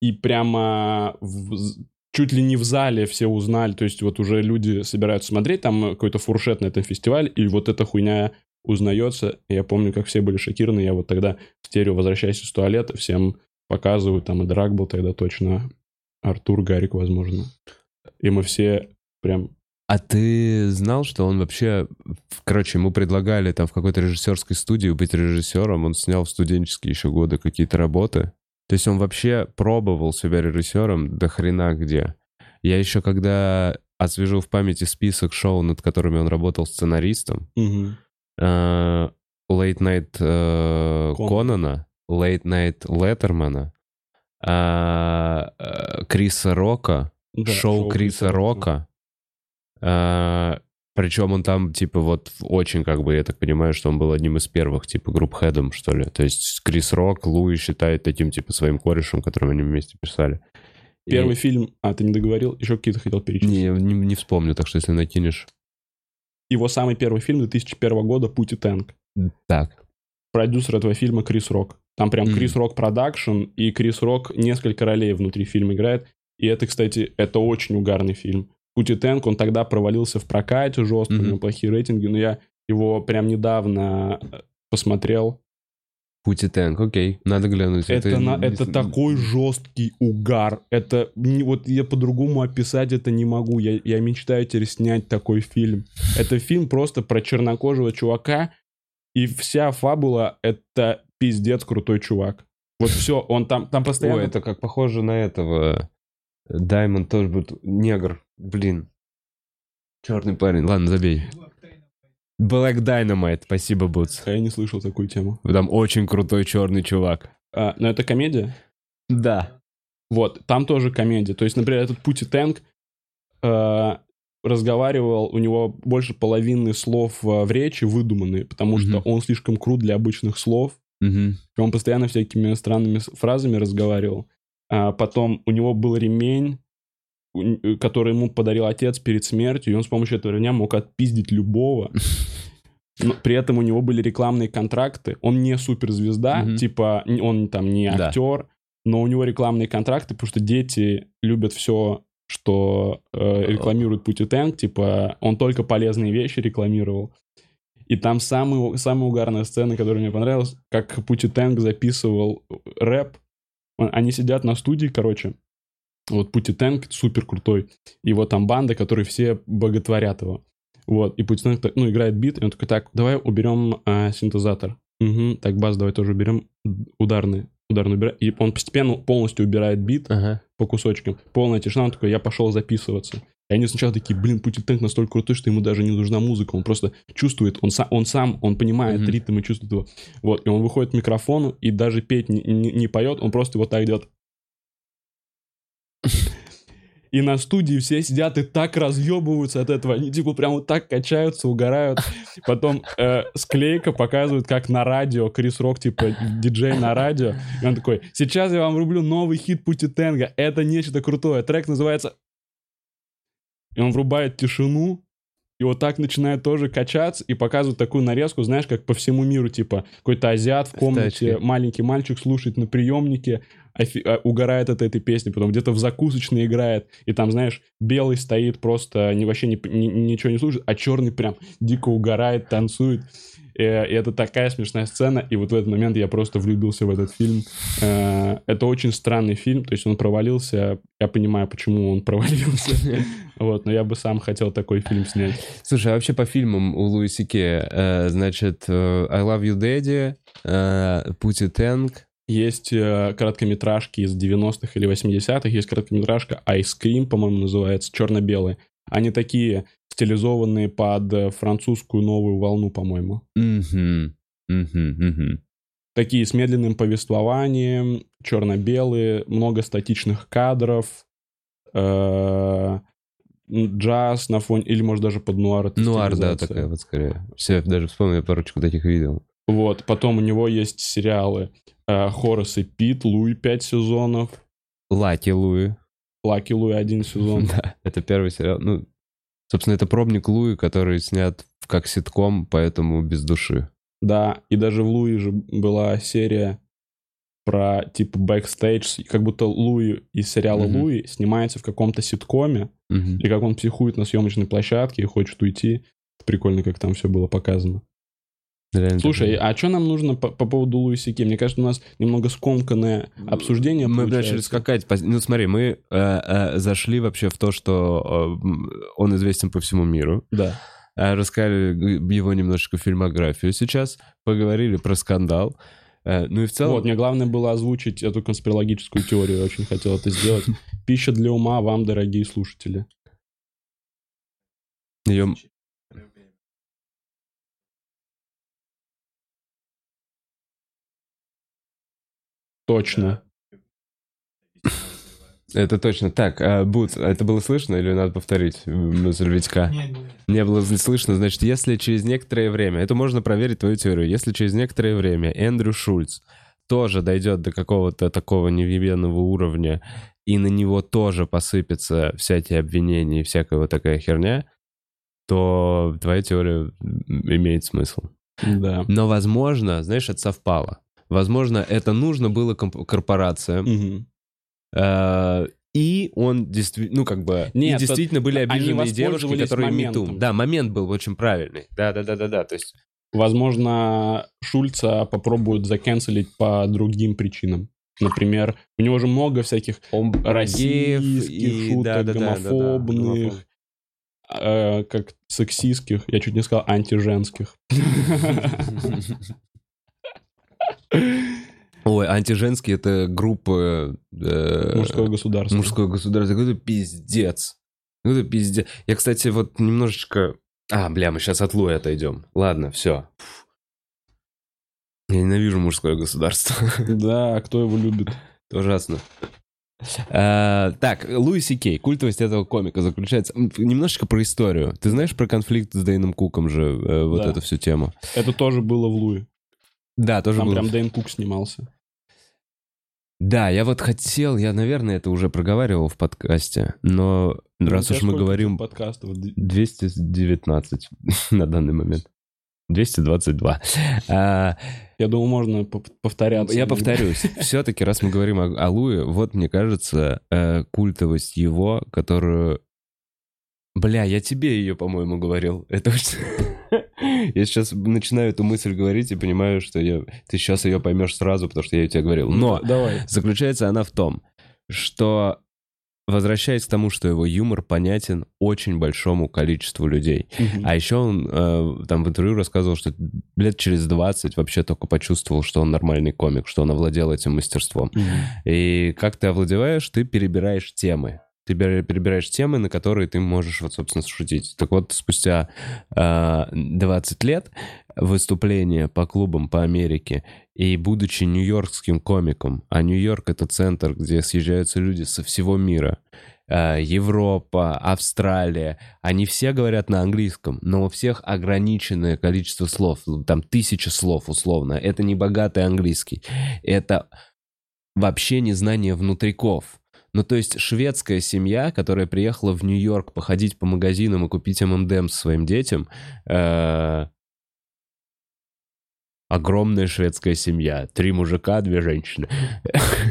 и прямо в з- чуть ли не в зале все узнали, то есть вот уже люди собираются смотреть, там какой-то фуршет на этом фестивале, и вот эта хуйня узнается. Я помню, как все были шокированы, я вот тогда в стерео «Возвращаясь из туалета» всем показываю, там и Драк был тогда точно, Артур, Гарик, возможно. И мы все прям... А ты знал, что он вообще... Короче, ему предлагали там в какой-то режиссерской студии быть режиссером. Он снял в студенческие еще годы какие-то работы. То есть он вообще пробовал себя режиссером до хрена где. Я еще когда освежу в памяти список шоу, над которыми он работал сценаристом, э, Late Night э, Конан. Конана, Late Night Леттермана, э, Криса Рока, Да, шоу Криса Рока. Причем он там, типа, вот очень, как бы, я так понимаю, что он был одним из первых, типа, групп-хедом, что ли. То есть Крис Рок Луи считает таким, типа, своим корешем, которым они вместе писали. И- Первый фильм... А, ты не договорил? Еще какие-то хотел перечислить. Не, не, не вспомню, так что если накинешь... Его самый первый фильм 2001 года «Путь и Тэнк». Так. Продюсер этого фильма Крис Рок. Там прям Мгм. Крис Рок продакшн, и Крис Рок несколько ролей внутри фильма играет. И это, кстати, это очень угарный фильм. «Путь и Тэнк», он тогда провалился в прокате жестко, у Мгм. него плохие рейтинги, но я его прям недавно э, посмотрел. Пути Тэнк, окей, надо глянуть. Это, на- не- это такой жесткий угар. Это не- вот я по-другому описать это не могу. Я, я мечтаю теперь снять такой фильм. Это фильм просто про чернокожего чувака, и вся фабула это пиздец крутой чувак. Вот [LAUGHS] все, он там, там постоянно... Ой, это как похоже на этого... Даймонд тоже будет... Негр, блин. Черный парень, ладно, забей. Black Dynamite, спасибо, Бутс. Я не слышал такую тему. Там очень крутой черный чувак. А, но это комедия? Да. Вот, там тоже комедия. То есть, например, этот Пути Тэнк э, разговаривал, у него больше половины слов э, в речи выдуманные, потому что Мгм. он слишком крут для обычных слов. И Он постоянно всякими странными фразами разговаривал. А потом у него был ремень, который ему подарил отец перед смертью, и он с помощью этого ремня мог отпиздить любого. Но при этом у него были рекламные контракты. Он не суперзвезда, Мгм. типа он там не Да. актер, но у него рекламные контракты, потому что дети любят все, что э, рекламирует Пути Тэнк, типа он только полезные вещи рекламировал. И там самый, самая угарная сцена, которая мне понравилась, как Пути Тэнк записывал рэп. Он- Они сидят на студии, короче. Вот Пути Тэнк супер крутой. Его там банда, которые все боготворят его. Вот, и Пути так, ну, играет бит, и он такой, так, давай уберем а, синтезатор. Угу, так, бас давай тоже уберем. Ударный. Ударный убираем. И он постепенно полностью убирает бит Ага. по кусочкам. Полная тишина, он такой, я пошел записываться. И они сначала такие, блин, Пути Тэнк настолько крутой, что ему даже не нужна музыка. Он просто чувствует, он, сам, он сам, он понимает Мгм. ритм и чувствует его. Вот, и он выходит к микрофону и даже петь не, не- не поет, он просто вот так делает. И на студии все сидят и так разъебываются от этого. Они типа прям вот так качаются, угорают. Потом э, склейка показывает, как на радио Крис Рок, типа диджей на радио. И он такой, сейчас я вам врублю новый хит Пути Тенга. Это нечто крутое. Трек называется... И он врубает тишину, и вот так начинает тоже качаться и показывает такую нарезку, знаешь, как по всему миру, типа какой-то азиат в комнате, тачке. маленький мальчик слушает на приемнике, офи- а, угорает от этой песни, потом где-то в закусочной играет, и там, знаешь, белый стоит просто, не, вообще не, ни- ничего не слушает, а черный прям дико угорает, танцует. Э, И это такая смешная сцена, и вот в этот момент я просто влюбился в этот фильм. Э, Это очень странный фильм, то есть он провалился, я понимаю, почему он [LAUGHS] провалился, вот, но я бы сам хотел такой фильм снять. Слушай, а вообще по фильмам у Луи Сике, э, значит, э, I Love You Daddy, э, Пути Тэнк, Есть э, короткометражки из 90-х или 80-х, есть короткометражка Ice Cream, по-моему, называется, черно-белые. Они такие стилизованные под э, французскую новую волну, по-моему. Мгм, мгм. Такие с медленным повествованием, черно-белые, много статичных кадров, э, джаз на фоне, или, может, даже под нуар. Нуар, да, такая вот скорее. Все, даже вспомнил, я парочку таких видел. Вот, потом у него есть сериалы э, Хорас и Пит, Луи 5 сезонов, Лаки Луи. Лаки Луи один [LAUGHS] сезон. Да, это первый сериал. Ну, собственно, это пробник Луи, который снят как ситком, поэтому без души. Да, и даже в Луи же была серия про типа бэкстейдж, как будто Луи из сериала Мгм. Луи снимается в каком-то ситкоме, Мгм. и как он психует на съемочной площадке и хочет уйти. Прикольно, как там все было показано. Реально Слушай, а что нам нужно по, по поводу Луи Си Кея? Мне кажется, у нас немного скомканное обсуждение мы получается. начали скакать. Ну, смотри, мы э, э, зашли вообще в то, что э, он известен по всему миру. Да. Э, Рассказали его немножечко фильмографию. Сейчас поговорили про скандал. Э, Ну и в целом... Вот, мне главное было озвучить эту конспирологическую теорию. Я очень хотел это сделать. [LAUGHS] Пища для ума вам, дорогие слушатели. её- Точно. Это точно. Так, а, Бут, это было слышно или надо повторить м, мысль Витька? Не было слышно, значит, если через некоторое время, это можно проверить твою теорию, если через некоторое время Эндрю Шульц тоже дойдет до какого-то такого невъебенного уровня, и на него тоже посыпятся всякие обвинения и всякая вот такая херня, то твоя теория имеет смысл. Да. Но, возможно, знаешь, это совпало. Возможно, это нужно было корпорациям, Мгм. Э, И он действительно, ну, как бы, Нет, и действительно были обиженные девушки, которые моментом. мету. Да, момент был очень правильный. Да, да, да, да, да. То есть, Возможно, Шульца попробуют заканцелить по другим причинам. Например, у него же много всяких он российских шуток, гомофобных, э, как сексистских, я чуть не сказал антиженских. [LAUGHS] Ой, антиженские это группа... э, Мужского государства. Мужское государство. Какой-то пиздец. Какой-то пиздец. Я, кстати, вот немножечко... А, бля, мы сейчас от Луи отойдем. Ладно, все. Я ненавижу мужское государство. [LAUGHS] Да, кто его любит? Это ужасно. А, так, Луи Кей. Культовость этого комика заключается... Немножечко про историю. Ты знаешь про конфликт с Дэйном Куком же, э, вот Да. эту всю тему? Это тоже было в Луи. Да, тоже Там было. прям Дэйн Кук снимался. Да, я вот хотел, я, наверное, это уже проговаривал в подкасте, но раз Ну, У уж мы говорим подкастов? Д- 219 [LAUGHS] на данный момент. 222. А, Я думаю, можно повторяться. я повторюсь, [LAUGHS] все-таки, раз мы говорим о, о Луи, вот, мне кажется, э, культовость его, которую... Бля, я тебе ее, по-моему, говорил. Это очень... [LAUGHS] [LAUGHS] Я сейчас начинаю эту мысль говорить и понимаю, что я... ты сейчас ее поймешь сразу, потому что я ее тебе говорил. Но Давай. заключается она в том, что, возвращаясь к тому, что его юмор понятен очень большому количеству людей. Мгм. А еще он э, там в интервью рассказывал, что лет через 20 вообще только почувствовал, что он нормальный комик, что он овладел этим мастерством. Мгм. И как ты овладеваешь, ты перебираешь темы. Ты перебираешь темы, на которые ты можешь, вот, собственно, шутить. Так вот, спустя э, 20 лет выступления по клубам по Америке, и будучи нью-йоркским комиком, а Нью-Йорк — это центр, где съезжаются люди со всего мира, э, Европа, Австралия, они все говорят на английском, но у всех ограниченное количество слов, там тысяча слов условно. Это не богатый английский. Это вообще незнание внутриков. Ну, то есть шведская семья, которая приехала в Нью-Йорк походить по магазинам и купить ММДМ своим детям, э, огромная шведская семья. Три мужика, две женщины.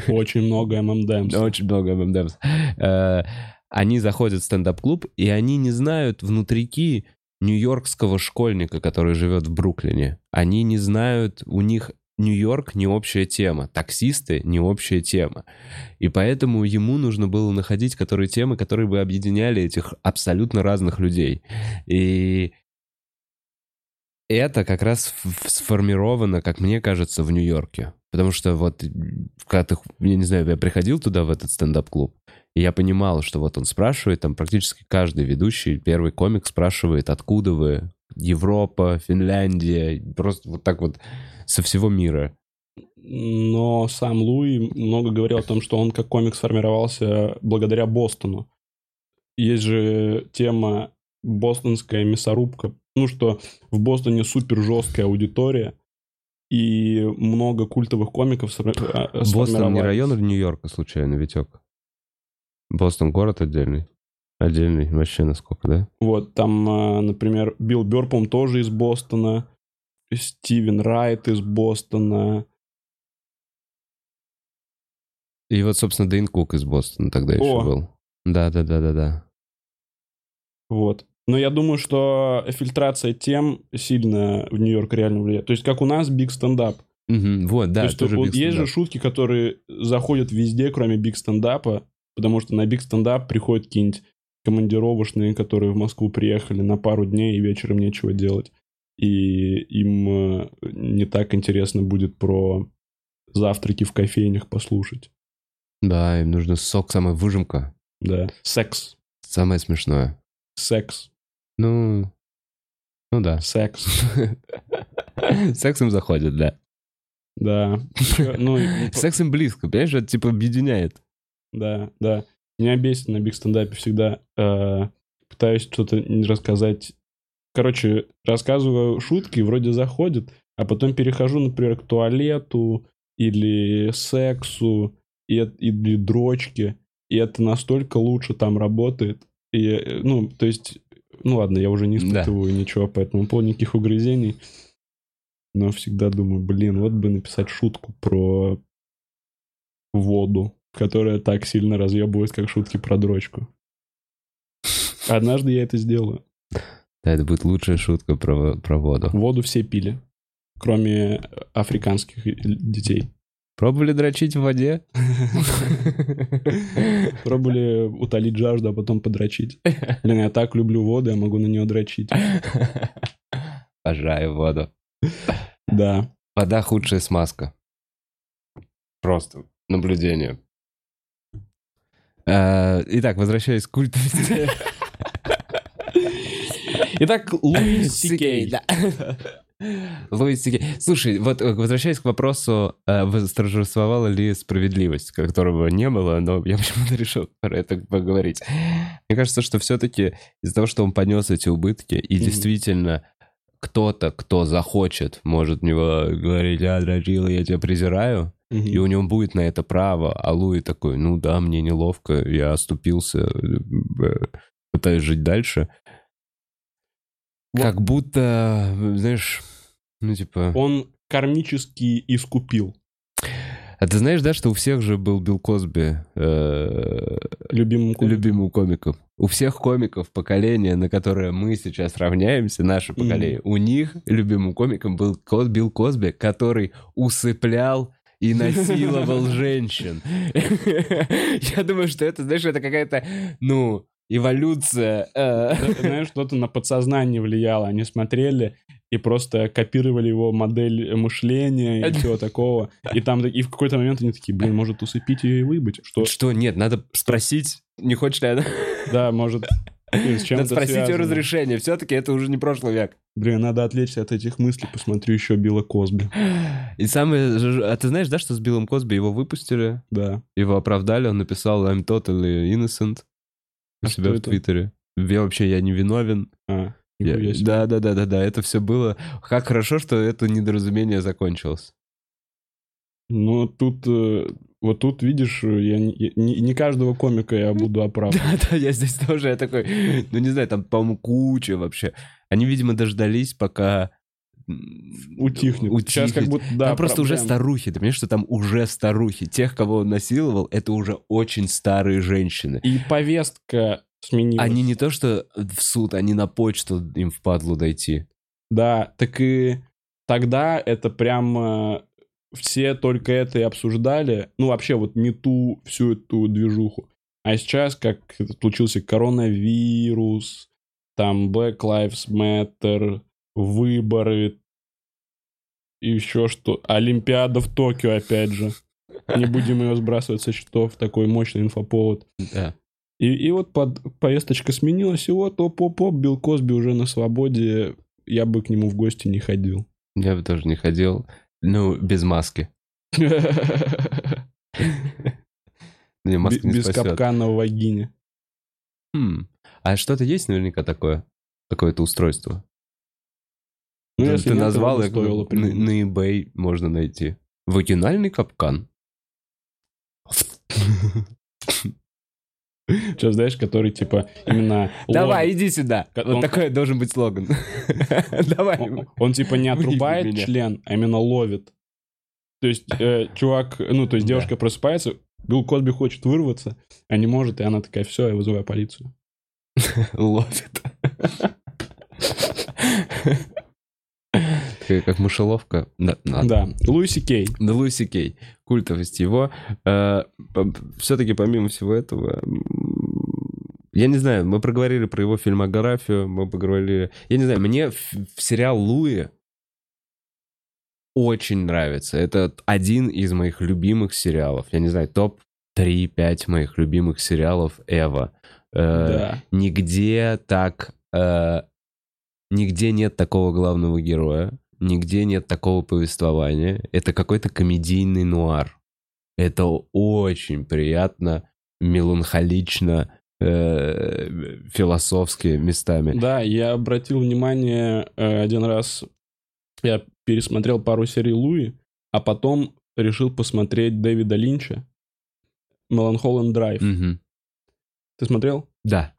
Очень много ММДМС. [LAUGHS] Очень много ММДМС. Э, Они заходят в стендап-клуб, и они не знают внутрики нью-йоркского школьника, который живет в Бруклине. Они не знают, у них Нью-Йорк не общая тема, таксисты не общая тема. И поэтому ему нужно было находить которые темы, которые бы объединяли этих абсолютно разных людей. И это как раз сформировано, как мне кажется, в Нью-Йорке. Потому что вот, когда ты, я не знаю, я приходил туда, в этот стендап-клуб, и я понимал, что вот он спрашивает, там практически каждый ведущий, первый комик спрашивает, откуда вы, Европа, Финляндия, просто вот так вот со всего мира. Но сам Луи много говорил о том, что он как комик сформировался благодаря Бостону. Есть же тема бостонская мясорубка. Ну, что в Бостоне супер жесткая аудитория, и много культовых комиков сфор- а, Бостон не район Нью-Йорка, случайно, Витек? Бостон город отдельный? Отдельный, вообще насколько, да? Вот, там, а, например, Билл Бёрр, по-моему, тоже из Бостона, Стивен Райт из Бостона, И вот, собственно, Дэйн Кук из Бостона тогда еще О. был. Да-да-да-да-да. Вот. Но я думаю, что фильтрация тем сильно в Нью-Йорк реально влияет. То есть, как у нас Stand Up. Мгм, Вот, да, То есть, тоже вот есть же шутки, которые заходят везде, кроме Stand Up, потому что на Stand Up приходят какие-нибудь командировочные, которые в Москву приехали на пару дней и вечером нечего делать. И им э, не так интересно будет про завтраки в кофейнях послушать. Да, им нужно сок, самая выжимка. Да. Секс. Самое смешное. Секс. Ну, ну да. Секс. [LAUGHS] Секс им заходит, да. Да. [LAUGHS] Ну, Секс им близко, понимаешь, это типа объединяет. Да, да. Меня бесит на биг стендапе всегда. э, пытаюсь что-то не рассказать. Короче, рассказываю шутки, вроде заходят, а потом перехожу, например, к туалету или сексу и, или дрочке, и это настолько лучше там работает. И, ну, то есть, ну ладно, я уже не Да. испытываю ничего по этому поводу, никаких угрызений. Но всегда думаю, блин, вот бы написать шутку про воду, которая так сильно разъебывает, как шутки про дрочку. Однажды я это сделаю. Да, это будет лучшая шутка про, про воду. Воду все пили, кроме африканских детей. Пробовали дрочить в воде? [LAUGHS] Пробовали утолить жажду, а потом подрочить. Блин, я так люблю воду, я могу на нее дрочить. [LAUGHS] Обожаю воду. Да. Вода худшая смазка. Просто наблюдение. Э, Итак, возвращаясь к культовости. [LAUGHS] Итак, Луис Сикей. да. Луис Сикей. Слушай, вот э, возвращаясь к вопросу, э, восторжествовала ли справедливость, которого не было, но я [LAUGHS] почему-то решил про это поговорить. Мне кажется, что все-таки из-за того, что он понес эти убытки, и действительно кто-то, кто захочет, может него говорить, я дрочил, я тебя презираю, и у него будет на это право, а Луи такой, ну да, мне неловко, я оступился, э, пытаюсь жить дальше. Вот. Как будто, знаешь, ну типа... Он кармически искупил А ты знаешь, да, что у всех же был Билл Косби э, любимым комиком. любимым комиком? У всех комиков поколения, на которое мы сейчас равняемся, наше поколение, у них любимым комиком был Ко- Билл Косби, который усыплял и [LAUGHS] насиловал женщин. [LAUGHS] Я думаю, что это, знаешь, это какая-то, ну, эволюция. э, Знаешь, что-то на подсознание влияло. Они смотрели и просто копировали его модель мышления и всего такого. И там и в какой-то момент они такие, блин, может усыпить ее и выбыть? Что, Что, нет, надо спросить, не хочешь ли она... да, может... блин, с чем Надо спросить ее связано? разрешение. Все-таки это уже не прошлый век. Блин, надо отвлечься от этих мыслей, посмотрю еще Билла Косби. И самое... А ты знаешь, да, что с Биллом Косби его выпустили? Да. Его оправдали, он написал I'm totally innocent у А себя в это? Твиттере. Я вообще, я не виновен. А, Я-. Да, да, да, да, да, это все было. Как хорошо, что это недоразумение закончилось. Ну, тут... э, Вот тут, видишь, я не, не- не каждого комика я буду [LAUGHS] оправдывать. Да, да, я здесь тоже, я такой, ну не знаю, там, по-моему, куча вообще. Они, видимо, дождались, пока м, Утихнет. Сейчас как утихнет. будто, да, там просто уже старухи, ты понимаешь, что там уже старухи. Тех, кого он насиловал, это уже очень старые женщины. И повестка сменилась. Они не то, что в суд, они на почту им впадлу дойти. Да, так и тогда это прям все только это и обсуждали. Ну, вообще, вот не ту всю эту движуху. А сейчас, как случился коронавирус, там Black Lives Matter, выборы, и еще что. Олимпиада в Токио, опять же. Не будем ее сбрасывать со счетов, такой мощный инфоповод. Да. И, и вот под, повесточка сменилась, и вот оп-оп-оп, Билл Косби уже на свободе, я бы к нему в гости не ходил. Я бы тоже не ходил. Ну, без маски. [LAUGHS] Не, маска не Без спасет. капкана в вагине. Хм. А что-то есть наверняка такое? Какое-то устройство? Ну, ты если ты назвал, я стоило на, на eBay можно найти. Вагинальный капкан. Сейчас, знаешь, который, типа, именно... [LAUGHS] Давай, иди сюда. Вот такой должен быть слоган. [LAUGHS] Давай. Он, он, типа, не [LAUGHS] отрубает член, а именно ловит. То есть, э, чувак, ну, то есть Да. девушка просыпается, Билл Косби хочет вырваться, а не может, и она такая, все, я вызываю полицию. Ловит. Как мышеловка. Да, ладно. Да, Луиси Кей. Да, Луиси Кей. Культовость его. Все-таки помимо всего этого, я не знаю, мы проговорили про его фильмографию, мы поговорили... Я не знаю, мне сериал Луи очень нравится. Это один из моих любимых сериалов. Я не знаю, топ 3-5 моих любимых сериалов Эва. Э, Да. Нигде так... э, Нигде нет такого главного героя, нигде нет такого повествования. Это какой-то комедийный нуар. Это очень приятно, меланхолично, э, философски местами. Да, я обратил внимание э, один раз, я пересмотрел пару серий Луи, а потом решил посмотреть Дэвида Линча «Меланхолен Драйв». Мгм. Ты смотрел? Да.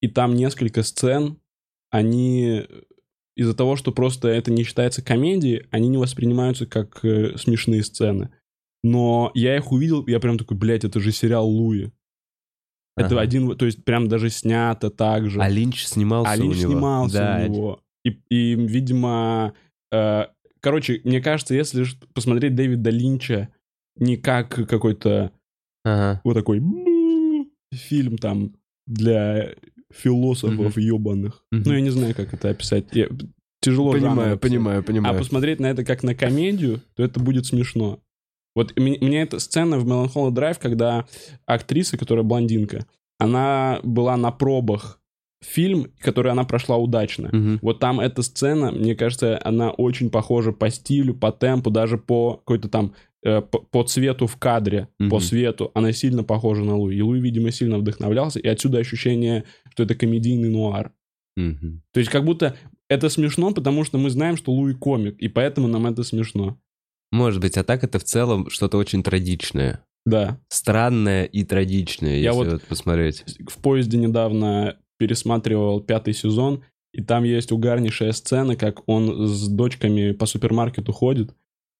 И там несколько сцен, они из-за того, что просто это не считается комедией, они не воспринимаются как э, смешные сцены. Но я их увидел, я прям такой, блядь, это же сериал Луи. Это Ага. один, то есть прям даже снято так же. А Линч снимался А Линч у него. снимался да, у него. И, и, видимо, э, короче, мне кажется, если посмотреть Дэвида Линча не как какой-то Ага. вот такой фильм там для философов ебаных. Ну, я не знаю, как это описать. Я- тяжело жанр Понимаю, описать. понимаю, А понимаю. посмотреть на это как на комедию, то это будет смешно. Вот мне, эта сцена в Melancholy Драйв, когда актриса, которая блондинка, она была на пробах фильм, который она прошла удачно. Мгм. Вот там эта сцена, мне кажется, она очень похожа по стилю, по темпу, даже по какой-то там э, по, по цвету в кадре, по Мгм. свету. Она сильно похожа на Луи. И Луи, видимо, сильно вдохновлялся. И отсюда ощущение, что это комедийный нуар. Мгм. То есть как будто это смешно, потому что мы знаем, что Луи комик, и поэтому нам это смешно. Может быть, а так это в целом что-то очень трагичное. Да. Странное и трагичное, Я если вот- вот посмотреть. В поезде недавно пересматривал пятый сезон, и там есть угарнейшая сцена, как он с дочками по супермаркету ходит,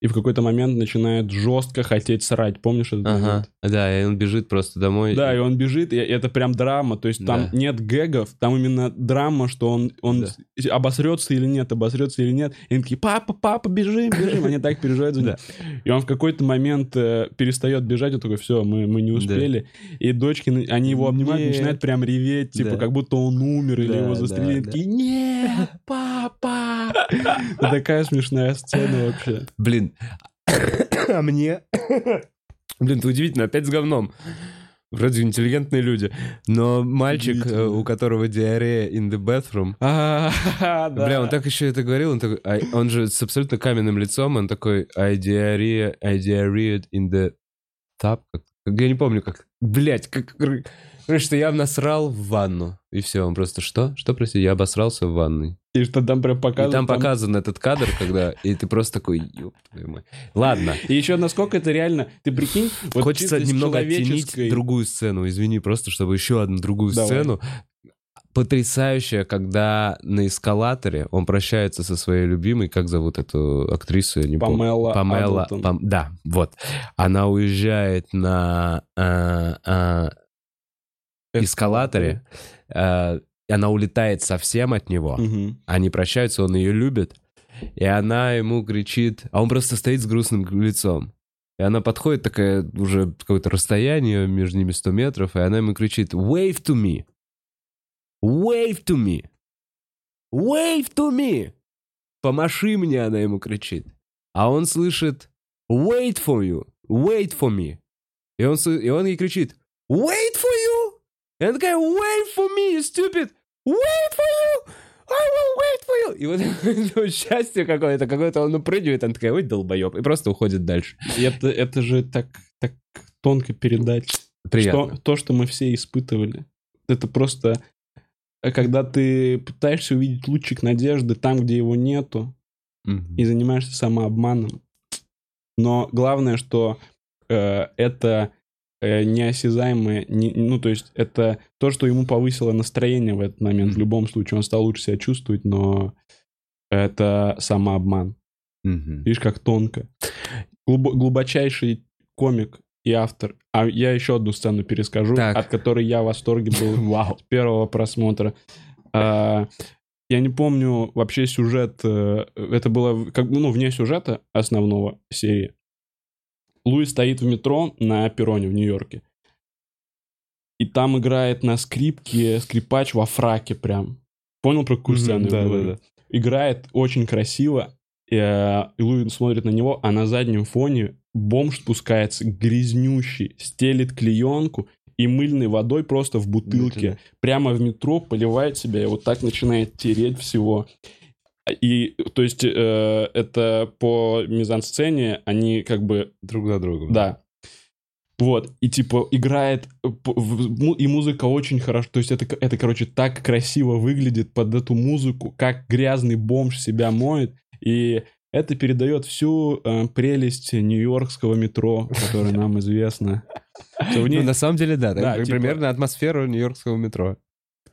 и в какой-то момент начинает жестко хотеть срать. Помнишь этот Ага, момент? да, и он бежит просто домой. Да, и он бежит, и это прям драма. То есть там Да. нет гэгов, там именно драма, что он, он Да. обосрется или нет, обосрется или нет. И они такие, папа, папа, бежим, бежим. Они так переживают за него. И он в какой-то момент э, перестает бежать, он такой, все, мы, мы не успели. И дочки, они его обнимают, Нет. начинают прям реветь, типа, Да. как будто он умер или Да, его застрелили. Да. такие, нет, папа! [LAUGHS] Это такая смешная сцена вообще. Блин, а мне... Блин, это удивительно, опять с говном. Вроде интеллигентные люди. Но мальчик, э, у которого диарея in the bathroom. [LAUGHS] Бля, он так еще это говорил, он такой, а, он же с абсолютно каменным лицом, он такой, I diarrhea, I diarrhea in the как- я не помню, как, блять, как, короче, что я насрал в ванну, и все, он просто, что? Что, прости, я обосрался в ванной. И что там прям И показывают. там показан этот кадр, когда, и ты просто такой, ёб твою мать. Ладно, И еще насколько это реально, ты прикинь, вот хочется немного оттенить человеческой- другую сцену, извини, просто, чтобы еще одну другую Давай. сцену. Потрясающая, когда на эскалаторе он прощается со своей любимой, как зовут эту актрису, я не помню. Памела, Памела, Адлтон. Пам- да, вот. Она уезжает на а, а, эскалаторе, а, и она улетает совсем от него. Они прощаются, он ее любит, и она ему кричит, а он просто стоит с грустным лицом. И она подходит, такая уже какое-то расстояние, между ними 100 метров, и она ему кричит «Wave to me! Wave to me! Wave to me!» «Помаши мне!» она ему кричит. А он слышит «Wait for you! Wait for me!» И он, и он ей кричит «Wait for you!» И она такая «Wait for me, you stupid! Wait for you! I will wait for you!» И вот вот счастье какое-то, какое-то он напрыгивает, она такая «Ой, долбоеб!» И просто уходит дальше. И это, это же так, так тонко передать. Приятно. Что, то, что мы все испытывали. Это просто, э, когда ты пытаешься увидеть лучик надежды там, где его нету, Мгм. и занимаешься самообманом. Но главное, что э, это неосязаемое, не- ну, то есть это то, что ему повысило настроение в этот момент. В Мгм. любом случае, он стал лучше себя чувствовать, но это самообман. Мгм. Видишь, как тонко. Глубо- глубочайший комик и автор. А я еще одну сцену перескажу, Так. от которой я в восторге был [LAUGHS] Вау. с первого просмотра. А, Я не помню вообще сюжет. э, Это было как бы, ну, вне сюжета основного серии. Луи стоит в метро на перроне в Нью-Йорке. И там играет на скрипке скрипач во фраке прям. Понял, про какую сцену да, да, да. Играет очень красиво. И, э, и Луи смотрит на него, а на заднем фоне бомж спускается грязнющий, стелит клеенку и мыльной водой просто в бутылке прямо в метро поливает себя и вот так начинает тереть всего. И, то есть, э, это по мизансцене они как бы Друг за другом. да. Вот, и типа играет, и музыка очень хорошо, то есть это, это, короче, так красиво выглядит под эту музыку, как грязный бомж себя моет, и это передает всю э, прелесть нью-йоркского метро, которое [LAUGHS] нам известно. Ней- Ну, на самом деле, да. Да, так, типа- Примерно атмосферу нью-йоркского метро.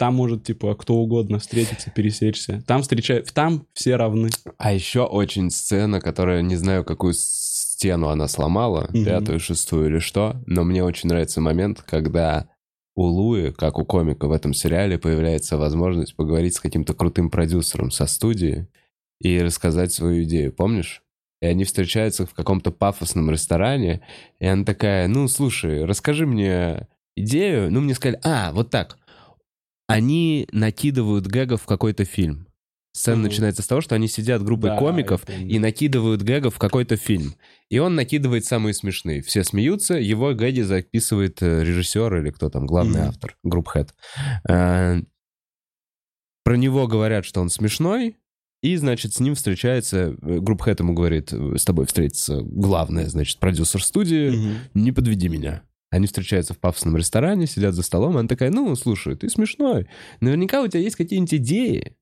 Там может, типа, кто угодно встретиться, пересечься. Там встречают, там все равны. А еще очень сцена, которая, не знаю, какую стену она сломала, Мгм. пятую, шестую или что, но мне очень нравится момент, когда у Луи, как у комика в этом сериале, появляется возможность поговорить с каким-то крутым продюсером со студии и рассказать свою идею, помнишь? И они встречаются в каком-то пафосном ресторане, и она такая, ну, слушай, расскажи мне идею. Ну, мне сказали, а, вот так. Они накидывают гэгов в какой-то фильм. Сцена Мгм. начинается с того, что они сидят группой Да, комиков и накидывают гэгов в какой-то фильм. И он накидывает самые смешные. Все смеются, его гэги записывает э, режиссер или кто там, главный Мгм. автор, group head. Э, Про него говорят, что он смешной, и, значит, с ним встречается, э, group head ему говорит, с тобой встретится главный, значит, продюсер студии, Мгм. не подведи меня. Они встречаются в пафосном ресторане, сидят за столом, и она такая, ну, слушай, ты смешной. Наверняка у тебя есть какие-нибудь идеи,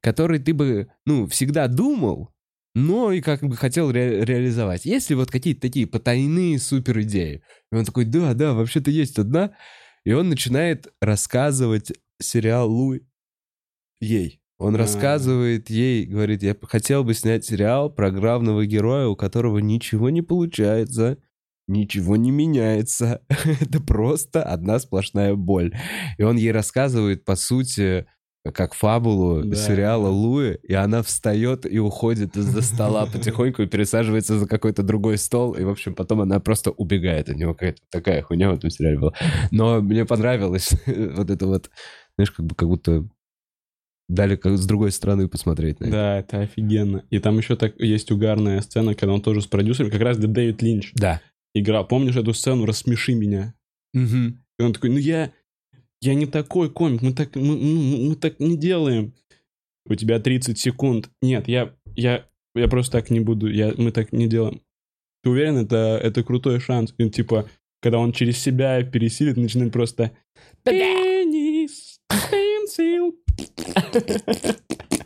которые ты бы, ну, всегда думал, но и как бы хотел ре- реализовать. Есть ли вот какие-то такие потайные супер идеи? И он такой, да, да, вообще-то есть одна. И он начинает рассказывать сериал Луи ей. Он А. рассказывает ей, говорит, я хотел бы снять сериал про главного героя, у которого ничего не получается, ничего не меняется. [LAUGHS] Это просто одна сплошная боль. И он ей рассказывает, по сути, как фабулу Да. сериала Луи, и она встает и уходит из-за стола [LAUGHS] потихоньку и пересаживается за какой-то другой стол, и, в общем, потом она просто убегает от него. Какая-то такая хуйня в этом сериале была. Но мне понравилось [LAUGHS] вот это вот, знаешь, как бы как будто дали как с другой стороны посмотреть на это. Да, это офигенно. И там еще так есть угарная сцена, когда он тоже с продюсером, как раз Дэвид Линч Да. Играл. Помнишь эту сцену «Рассмеши меня»? Мгм. И он такой, ну я, я не такой комик, мы так, мы, мы- мы так не делаем. У тебя 30 секунд. Нет, я, я, я просто так не буду, я, мы так не делаем. Ты уверен, это, это крутой шанс? И, типа, когда он через себя пересилит, начинает просто «Пенис, пенсил». [LAUGHS]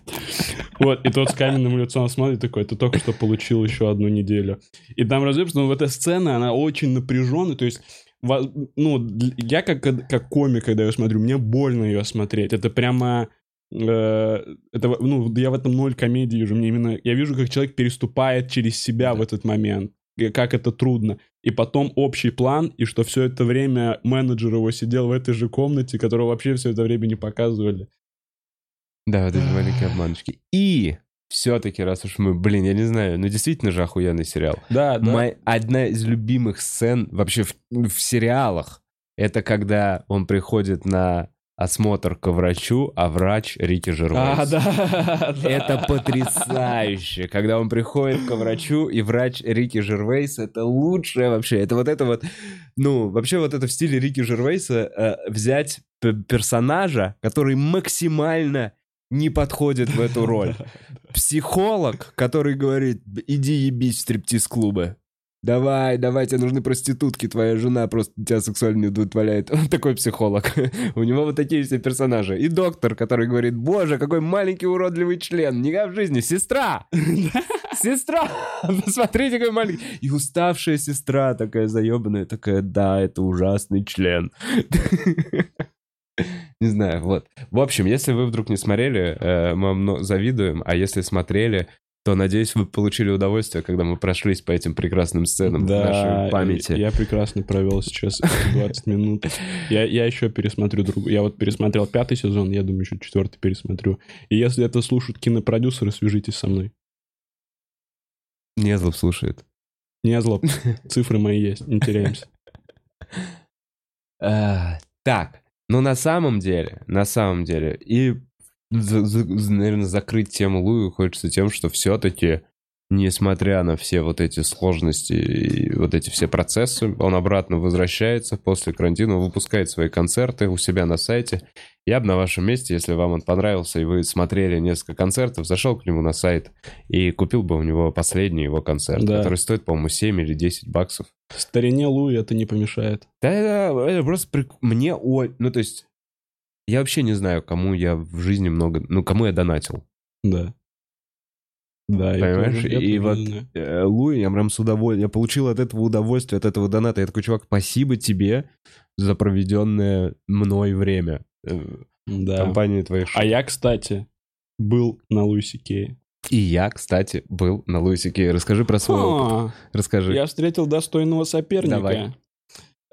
Вот, и тот с каменным лицом смотрит такой, ты только что получил еще одну неделю. И там разъеб, что ну, эта сцена, она очень напряженная, то есть ну, я как, как комик, когда ее смотрю, мне больно ее смотреть. Это прямо... э, это, в- ну, я в этом ноль комедии вижу. Мне именно... Я вижу, как человек переступает через себя в этот момент. Как это трудно. И потом общий план, и что все это время менеджер его сидел в этой же комнате, которого вообще все это время не показывали. Да, вот эти маленькие обманочки. И все-таки, раз уж мы, блин, я не знаю, ну действительно же охуенный сериал. Да, да. Мой- одна из любимых сцен вообще в, в сериалах, это когда он приходит на осмотр к врачу, а врач Рики Жервейс. А, да, [LAUGHS] да. Это потрясающе, когда он приходит к врачу, и врач Рики Жервейс, это лучшее вообще. Это вот это вот, ну, вообще вот это в стиле Рики Жервейса э, взять персонажа, который максимально не подходит в эту роль. [LAUGHS] Психолог, который говорит, иди ебись в стриптиз-клубы. Давай, давай, тебе нужны проститутки, твоя жена просто тебя сексуально не удовлетворяет. [LAUGHS] Он такой психолог. [LAUGHS] У него вот такие все персонажи. И доктор, который говорит, боже, какой маленький уродливый член. Никогда в жизни. Сестра! Сестра! Посмотрите, какой маленький. И уставшая сестра такая заебанная, такая, да, это ужасный член. [LAUGHS] Не знаю, вот. В общем, если вы вдруг не смотрели, э, мы вам но- завидуем, а если смотрели, то, надеюсь, вы получили удовольствие, когда мы прошлись по этим прекрасным сценам в нашей памяти. Я прекрасно провел сейчас эти [LAUGHS] 20 минут. Я, я еще пересмотрю другую. Я вот пересмотрел пятый сезон, я думаю, еще четвертый пересмотрю. И если это слушают кинопродюсеры, свяжитесь со мной. Незлоб слушает. Не злоб. [LAUGHS] Цифры мои есть, не теряемся. А, Так, ну на самом деле, на самом деле, и, наверное, закрыть тему Луи хочется тем, что все-таки, несмотря на все вот эти сложности и вот эти все процессы, он обратно возвращается после карантина, выпускает свои концерты у себя на сайте. Я бы на вашем месте, если вам он понравился, и вы смотрели несколько концертов, зашел к нему на сайт и купил бы у него последний его концерт, Да. который стоит, по-моему, 7 или 10 баксов. Старине Луи это не помешает. Да, да, это просто прик- мне о... Ну, то есть, я вообще не знаю, кому я в жизни много... Ну, кому я донатил. Да. Да, Понимаешь? И вот э, Луи, я прям с удовольствием... Я получил от этого удовольствие, от этого доната. Я такой, чувак, спасибо тебе за проведенное мной время. э, Да. Компании твоих. А я, кстати, был на Луисе Кее. И я, кстати, был на Луисе Кей. Расскажи про свой опыт. А, Расскажи. Я встретил достойного соперника. Давай.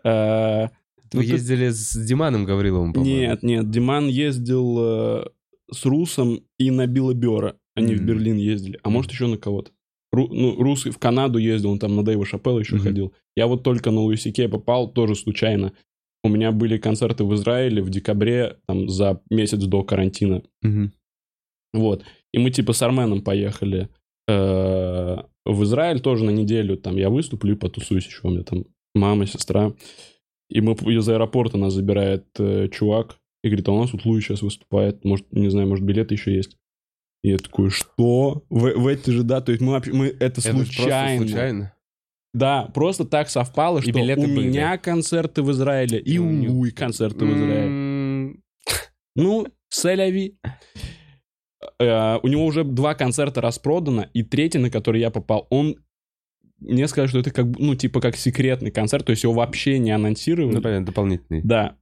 Э, ну, Вы ты- ездили с Диманом Гавриловым, по-моему. Нет, нет, Диман ездил э, с Русом и на Билла Бера. Они в Мгм. Берлин ездили. А может, еще на кого-то. Ру- ну, Рус в Канаду ездил, он там на Дэйва Шапелла еще Мгм. ходил. Я вот только на Луиси Кей попал, тоже случайно. У меня были концерты в Израиле в декабре, там, за месяц до карантина. Мгм. Вот. И мы типа с Арменом поехали э, в Израиль тоже на неделю. Там я выступлю и потусуюсь еще. У меня там мама, сестра. И мы из аэропорта нас забирает э, чувак и говорит, а у нас тут Луи сейчас выступает. Может, не знаю, может, билеты еще есть. И я такой, что? В, в эти же, да, то есть мы, мы это Это случайно. случайно. Да, просто так совпало, И что билеты у были. меня концерты в Израиле, и у М. Луи концерты в Израиле. Ну, сэляви. Э, У него уже два концерта распродано, и третий, на который я попал, он... Мне сказали, что это как, ну, типа как секретный концерт, то есть его вообще не анонсировали. Ну, понятно, дополнительный. Да.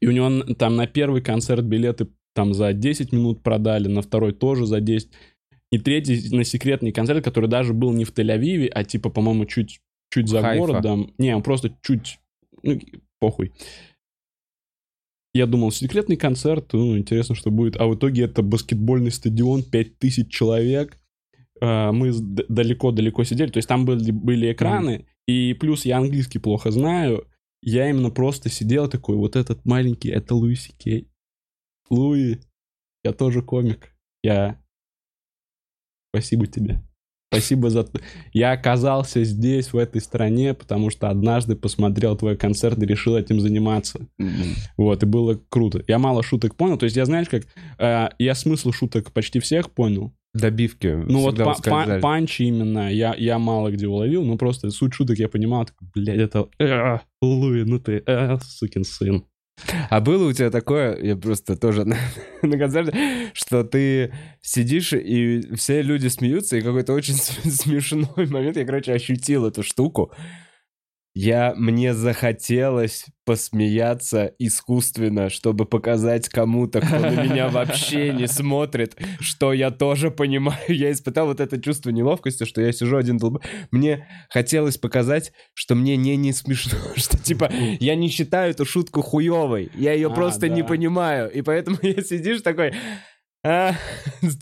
И у него там на первый концерт билеты там за 10 минут продали, на второй тоже за 10. И третий на секретный концерт, который даже был не в Тель-Авиве, а типа, по-моему, чуть, чуть за Хайфа. городом. Не, он просто чуть... Ну, похуй. Я думал, секретный концерт, ну, интересно, что будет. А в итоге это баскетбольный стадион, 5000 человек. А, Мы далеко-далеко сидели, то есть там были, были экраны, и плюс я английский плохо знаю, я именно просто сидел такой, вот этот маленький, это Луи Кей. Луи, я тоже комик. Я... Спасибо тебе. Спасибо за... Я оказался здесь, в этой стране, потому что однажды посмотрел твой концерт и решил этим заниматься. Вот, и было круто. Я мало шуток понял. То есть я, знаешь, как... э, я смысл шуток почти всех понял. Добивки Ну вот па- па- панчи именно я, я мало где уловил, но просто суть шуток я понимал, такой, блядь, это... э, Луи, ну ты, э, сукин сын. А было у тебя такое, я просто тоже [LAUGHS] на, на концерте, что ты сидишь, и все люди смеются, и какой-то очень см- [LAUGHS] смешной момент, я, короче, ощутил эту штуку. Я, мне захотелось посмеяться искусственно, чтобы показать кому-то, кто на меня [LAUGHS] вообще не смотрит, что я тоже понимаю. Я испытал вот это чувство неловкости, что я сижу один долб... Мне хотелось показать, что мне не не смешно, [LAUGHS] что типа я не считаю эту шутку хуевой, я ее А, просто не да. понимаю, и поэтому [LAUGHS] я сидишь такой, «А»,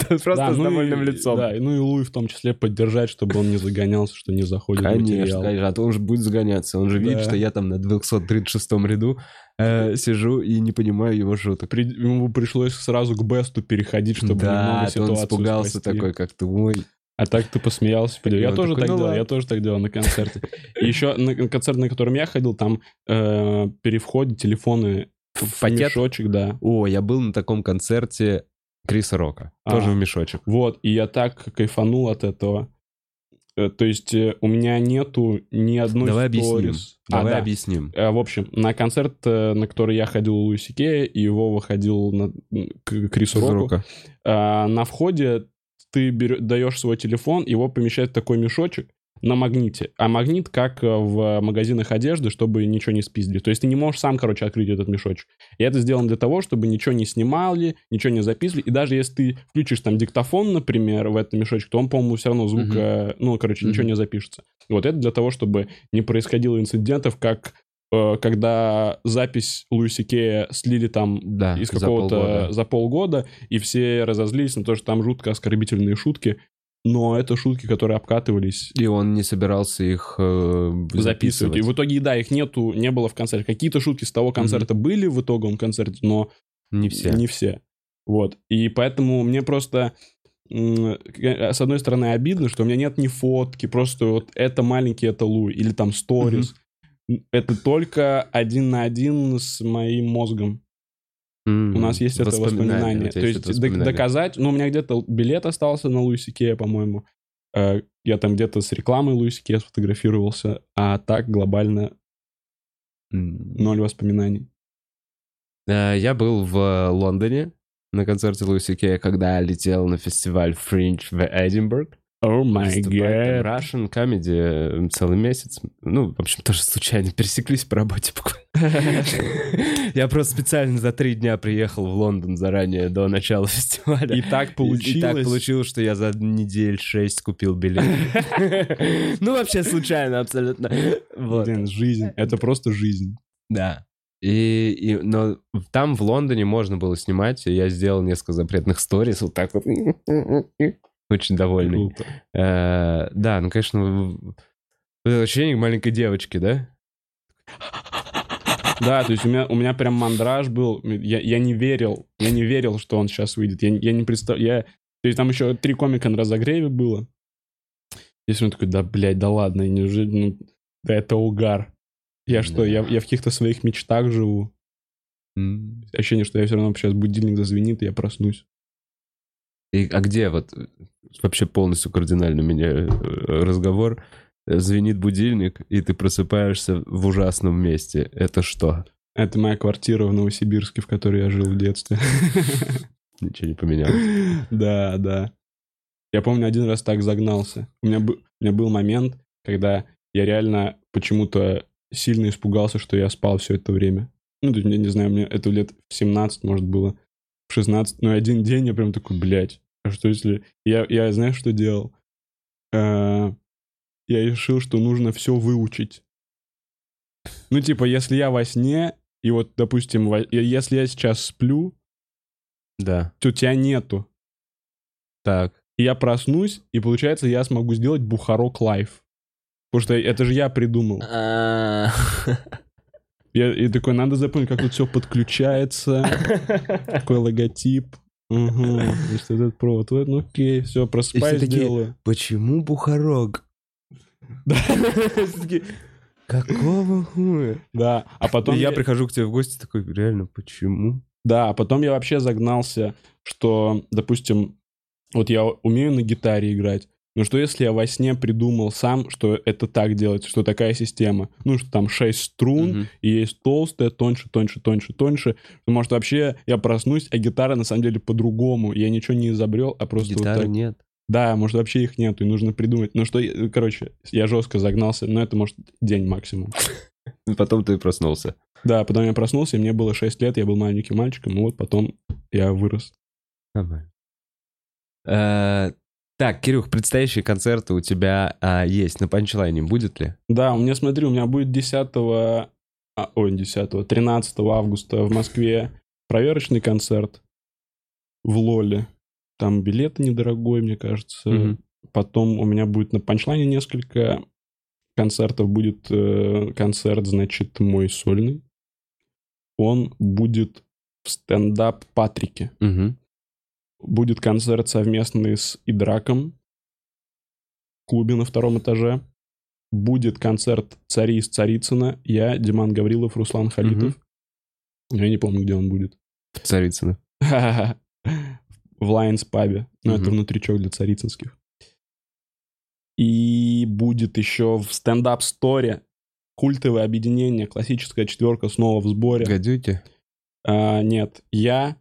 просто Да, с ну довольным и- лицом. Да, и ну и Луи в том числе поддержать, чтобы он не загонялся, что не заходит в Конечно, материал. конечно, а то он же будет загоняться. Он же видит, что я там на 236 ряду э, сижу и не понимаю его шуток. При- ему пришлось сразу к Бесту переходить, чтобы да, немного он ситуацию испугался спасти. такой, как ты мой. А так ты посмеялся. Я он тоже такой, так «Ну делал, ладно». я тоже так делал на концерте. И еще на концерт, на котором я ходил, там э, при входе телефоны в пакет? мешочек, да. О, я был на таком концерте Криса Рока. А. Тоже в мешочек. Вот, и я так кайфанул от этого. Э, То есть э, у меня нету ни одной Давай объясним. сторис. А, Давай да. объясним. Э, В общем, на концерт, на который я ходил у Луиси Кея, и Вова ходил на, к Крису Крис Року, Рока. а, на входе ты берё- даешь свой телефон, его помещают в такой мешочек, на магните. А магнит как э, в магазинах одежды, чтобы ничего не спиздили. То есть ты не можешь сам, короче, открыть этот мешочек. И это сделано для того, чтобы ничего не снимали, ничего не записывали. И даже если ты включишь там диктофон, например, в этом мешочке, то он, по-моему, все равно звука, ну, короче, ничего Мгм. не запишется. Вот это для того, чтобы не происходило инцидентов, как э, когда запись Луиси Кея слили там Да, из за какого-то полгода. за полгода, и все разозлились на то, что там жутко оскорбительные шутки, но это шутки, которые обкатывались И он не собирался их э, записывать. И в итоге, да, их нету, не было в концерте. Какие-то шутки с того концерта были в итоговом концерте, но Не все. не все. Вот. И поэтому мне просто к- с одной стороны обидно, что у меня нет ни фотки, просто вот это маленький, это Луи, или там сторис. Это только один на один с моим мозгом. М, У нас есть это воспоминание. То есть воспоминание. доказать... Ну, у меня где-то билет остался на Луиси Кея, по-моему. Э, Я там где-то с рекламой Луиси Кея сфотографировался. А так глобально ноль воспоминаний. Э, Я был в Лондоне на концерте Луиси Кея, когда летел на фестиваль Fringe в Эдинбург. О май гад. Russian Comedy целый месяц. Ну, в общем, тоже случайно пересеклись по работе. [LAUGHS] Я просто специально за три дня приехал в Лондон заранее до начала фестиваля. И так И- И так получилось. получилось, что я за недель шесть купил билет. [LAUGHS] Ну, вообще случайно абсолютно. Блин, жизнь. Это просто жизнь. Да. И, и- но там в Лондоне можно было снимать, и я сделал несколько запретных сторис, вот так вот. Очень довольный. Круто. Э, Да, ну, конечно, это ощущение маленькой девочки, да? Да, то есть у меня, у меня прям мандраж был. Я, я не верил. Я не верил, что он сейчас выйдет. Я, я не представляю. То есть там еще три комика на разогреве было. Если он такой, да, блядь, да ладно, неужели, ну, да это угар. Я что, я, я в каких-то своих мечтах живу. Ощущение, что я все равно сейчас будильник зазвенит, и я проснусь. И, а где вот э, вообще полностью кардинально меняю э, разговор? Звенит будильник, и ты просыпаешься в ужасном месте. Это что? Это моя квартира в Новосибирске, в которой я жил в детстве. [LAUGHS] Ничего не поменялось. [LAUGHS] Да, да. Я помню, один раз так загнался. У меня, бы- у меня был момент, когда я реально почему-то сильно испугался, что я спал все это время. Ну, то есть, я не знаю, мне это лет в 17, может, было, в 16. Но один день я прям такой, блядь, а что если... Я, я знаешь, что делал? Э, Я решил, что нужно все выучить. Ну, типа, если я во сне, и вот, допустим, во- если я сейчас сплю, Да. то тебя нету. Так. И я проснусь, и получается, я смогу сделать Бухарок лайф. Потому что это же я придумал. А. Я, и такой, надо запомнить, как тут все подключается. [LAUGHS] Такой логотип. Угу. Значит, этот провод. Ну окей, все, просыпаюсь, такие, делаю. Почему Бухарок? Да. [LAUGHS] Какого хуя? Да, а потом я- прихожу к тебе в гости такой, реально, почему? Да, а потом я вообще загнался, что, допустим, вот я умею на гитаре играть, но что если я во сне придумал сам, что это так делать, что такая система? Ну, что там 6 струн, Мгм. и есть толстая, тоньше, тоньше, тоньше, тоньше. Что, Может, вообще я проснусь, а гитара на самом деле по-другому. Я ничего не изобрел, а просто вот Гитары так. нет. Да, может, вообще их нету, и нужно придумать. Ну что, короче, я жестко загнался, но это, может, день максимум. [LAUGHS] Потом ты проснулся. Да, потом я проснулся, и мне было 6 лет, я был маленьким мальчиком, и вот потом я вырос. Нормально. Так, Кирюх, предстоящие концерты у тебя а, есть на панчлайне, будет ли? Да, у меня, смотри, у меня будет 10 а, ой, 10 13 августа в Москве проверочный концерт в Лоле. Там билет недорогой, мне кажется. Мгм. Потом у меня будет на панчлайне несколько концертов. Будет э, концерт, значит, мой сольный. Он будет в стендап Патрике. Мгм. Будет концерт совместный с Идраком в клубе на втором этаже. Будет концерт «Цари из Царицына». Я, Диман Гаврилов, Руслан Халитов. Я не помню, где он будет. Царицыно. [LAUGHS] В Лайнс пабе. Ну, это Мгм. внутричок для царицынских. И будет еще в стендап-сторе культовое объединение, классическая четверка снова в сборе. Гадюки? А, нет, я,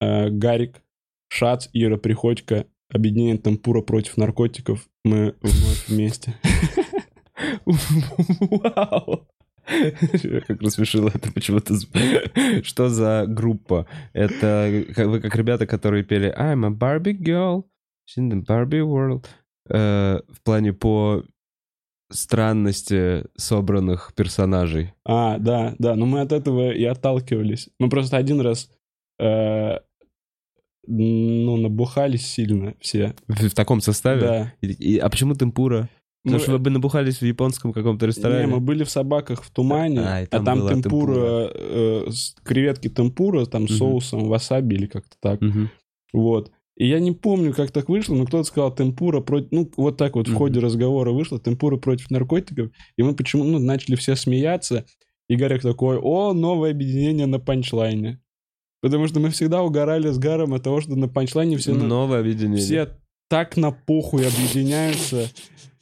э, Гарик, Шац, Ира Приходько объединение Темпура против наркотиков. Мы вновь вместе. Вау! Как рассмешило это почему-то. Что за группа? Это вы как ребята, которые пели I'm a Barbie girl in the Barbie world. Э, В плане по странности собранных персонажей. А, да, да, но мы от этого и отталкивались. Мы просто один раз, э, ну, набухались сильно все. В, в таком составе? Да. И- и- а почему темпура? Потому Мы- что вы бы набухались в японском каком-то ресторане. Не, мы были в собаках в тумане, А, и а там там, была темпура, э, креветки темпура, там Мгм. соусом васаби или как-то так. Мгм. Вот. И я не помню, как так вышло, но кто-то сказал темпура против... Ну, вот так вот в ходе разговора вышло, темпура против наркотиков. И мы почему ну, начали все смеяться. И Гарик такой, о, новое объединение на панчлайне. Потому что мы всегда угорали с Гаром от того, что на панчлайне все, Новое объединение. все так на похуй объединяются.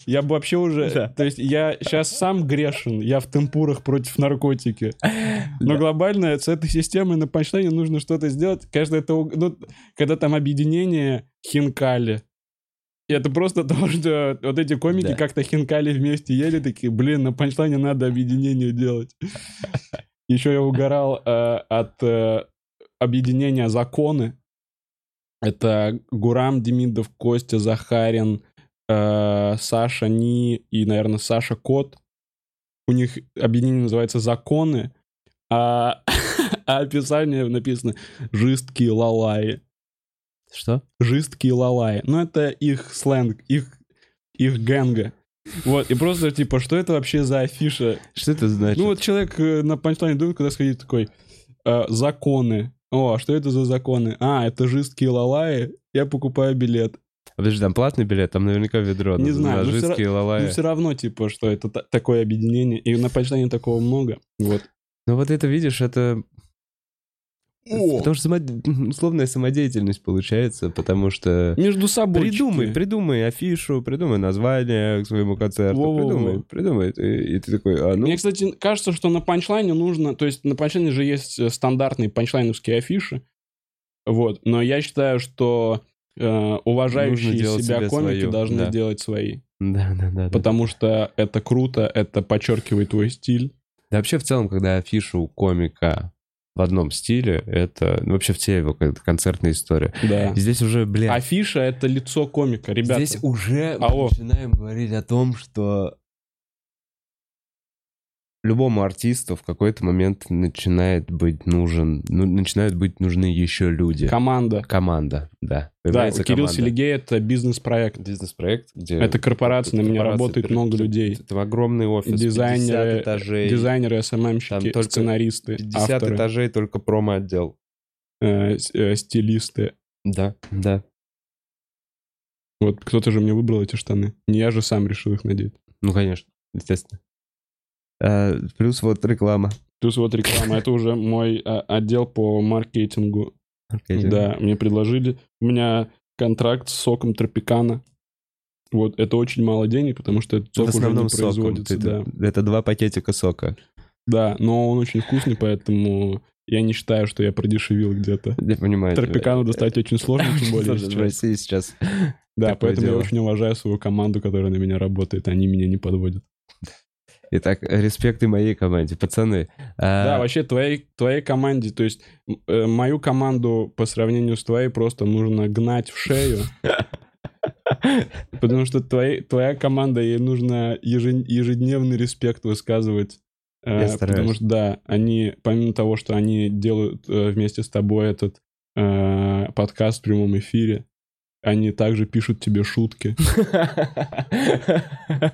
Я бы вообще уже... Да. То есть я сейчас сам грешен, я в темпурах против наркотики. Но Да. глобально с этой системой на панчлайне нужно что-то сделать. Кажется, это... Ну, когда там объединение хинкали. И это просто [LAUGHS] то, что вот эти комики Да. как-то хинкали вместе ели, такие, блин, на панчлайне надо объединение делать. [LAUGHS] Еще я угорал э, от э, объединения законы. Это Гурам Демидов, Костя Захарин, э, Саша Ни и, наверное, Саша Кот. У них объединение называется «Законы», а, [LAUGHS] а описание написано «Жесткие лалаи». Что? Жесткие лалаи. Ну, это их сленг, их, их гэнга. Вот, и просто, типа, что это вообще за афиша? Что это значит? Ну, вот человек э, на панчлайне думает, куда сходить, такой, э, законы. О, а что это за законы? А, это жесткие лалаи, я покупаю билет. Подожди, там платный билет, там наверняка ведро. Не знаю, за ну всё жидкие лалаи. Ну, все равно, типа, что это та- такое объединение. И на панчлайне такого много. Вот. Ну вот это, видишь, это... О! Потому что само- [LAUGHS] условная самодеятельность получается, потому что... Между собой. Придумай, придумай афишу, придумай название к своему концерту, Во-во-во. придумай, придумай. И, и ты такой, а ну... Мне, кстати, кажется, что на панчлайне нужно... То есть на панчлайне же есть э, стандартные панчлайновские афиши. Вот. Но я считаю, что э, уважающие себя себе комики свою, должны да. делать свои. Да, да, да. да. Потому что это круто, это подчеркивает твой стиль. Да вообще в целом, когда афиша у комика в одном стиле, это ну, вообще все его кон- концертная история. Да. Здесь уже, блядь, Афиша — это лицо комика, ребята. здесь уже мы Алло. начинаем говорить о том, что любому артисту в какой-то момент начинает быть нужен, ну, начинают быть нужны еще люди. Команда. Команда, да. Да, Появляется Кирилл команда. Селигей — это бизнес-проект. Бизнес-проект, где... Это корпорация, на меня работает много людей. Это огромный офис, 50 Дизайнеры, этажей. дизайнеры, СММщики, только сценаристы, 50 авторы, этажей только промо-отдел. э, э, стилисты. Да, да. Вот кто-то же мне выбрал эти штаны. Не я же сам решил их надеть. Ну, конечно, естественно. А, плюс вот реклама. Плюс вот реклама. Это уже мой а, отдел по маркетингу. Да, мне предложили. У меня контракт с соком Тропикана. Вот, это очень мало денег, потому что этот сок уже не производится. Ты- Да. Это два пакетика сока. да, но он очень вкусный, поэтому я не считаю, что я продешевил где-то. Я понимаю. Тропикану достать очень сложно, тем более Особенно в сейчас. России сейчас. Да, поэтому я очень уважаю свою команду, которая на меня работает. Они меня не подводят. Итак, респект и моей команде. Пацаны. а, Да, вообще твоей, твоей команде, то есть э, мою команду по сравнению с твоей просто нужно гнать в шею. Потому что твоей, твоя команда, ей нужно ежедневный респект высказывать. Э, Я стараюсь. Потому что, да, они, помимо того, что они делают э, вместе с тобой этот э, подкаст в прямом эфире, они также пишут тебе шутки. [LAUGHS]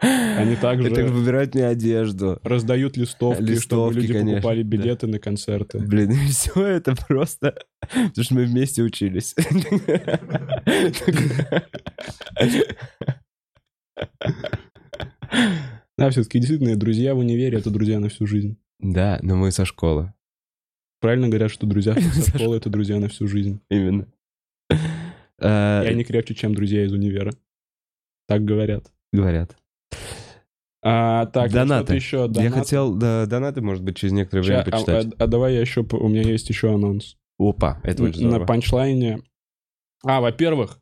Они также Это выбирать мне одежду. раздают листовки, чтобы Листовки, люди конечно, покупали да. билеты на концерты. Блин, [LAUGHS] и все это просто... Потому что мы вместе учились. Да, все-таки действительно, друзья в универе — это друзья на всю жизнь. Да, но мы со школы. Правильно говорят, что друзья [LAUGHS] со школы — это друзья на всю жизнь. Именно. А, И они крепче, чем друзья из универа. Так говорят. Говорят. А, так, Донаты. еще. Я Донаты. хотел да, донаты, может быть, через некоторое время Ща, а- почитать. а, а давай я еще... У меня есть еще анонс. Опа, это очень На здорово. панчлайне А, во-первых,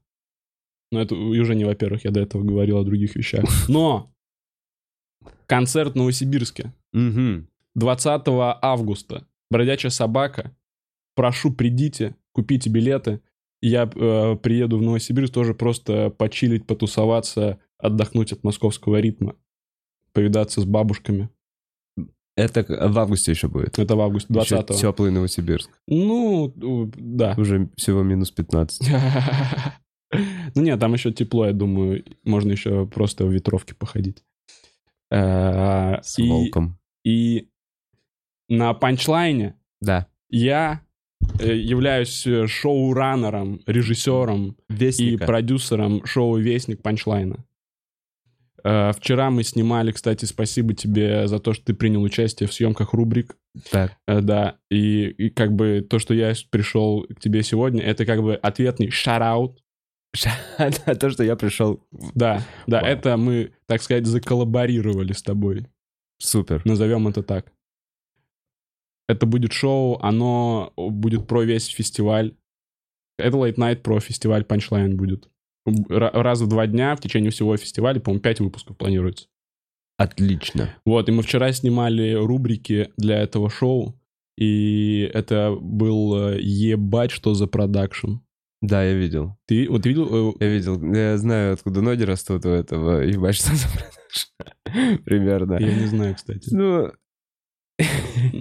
ну это уже не во-первых, я до этого говорил о других вещах. Но концерт в Новосибирске Угу. 20 августа. Бродячая собака. Прошу, придите, купите билеты. Я э, приеду в Новосибирск тоже просто почилить, потусоваться, отдохнуть от московского ритма, повидаться с бабушками. Это в августе еще будет. Это в августе 20 Теплый Новосибирск. Ну, да. Уже всего минус 15. [LAUGHS] Ну нет, там еще тепло, я думаю, можно еще просто в ветровке походить. Э, С И, волком. и на панчлайне Да. я э, являюсь э, шоураннером, режиссером и Вестника. продюсером шоу «Вестник Панчлайна». Э, Вчера мы снимали, кстати, спасибо тебе за то, что ты принял участие в съемках рубрик. Так. Э, Да, и, и как бы то, что я пришел к тебе сегодня, это как бы ответный шараут. [LAUGHS] То, что я пришел. Да, да, Вау. это мы, так сказать, заколлаборировали с тобой. Супер. Назовем это так. Это будет шоу, оно будет про весь фестиваль. Это Late Night про фестиваль Punchline будет. Раз в два дня в течение всего фестиваля, по-моему, пять выпусков планируется. Отлично. Вот, и мы вчера снимали рубрики для этого шоу, и это был э, ебать, что за продакшн. Да, я видел. Ты вот видел? э, Я видел. Я знаю, откуда ноги растут у этого. Ебать, что за продаж. [LAUGHS] Примерно. Я не знаю, кстати. Ну... [LAUGHS]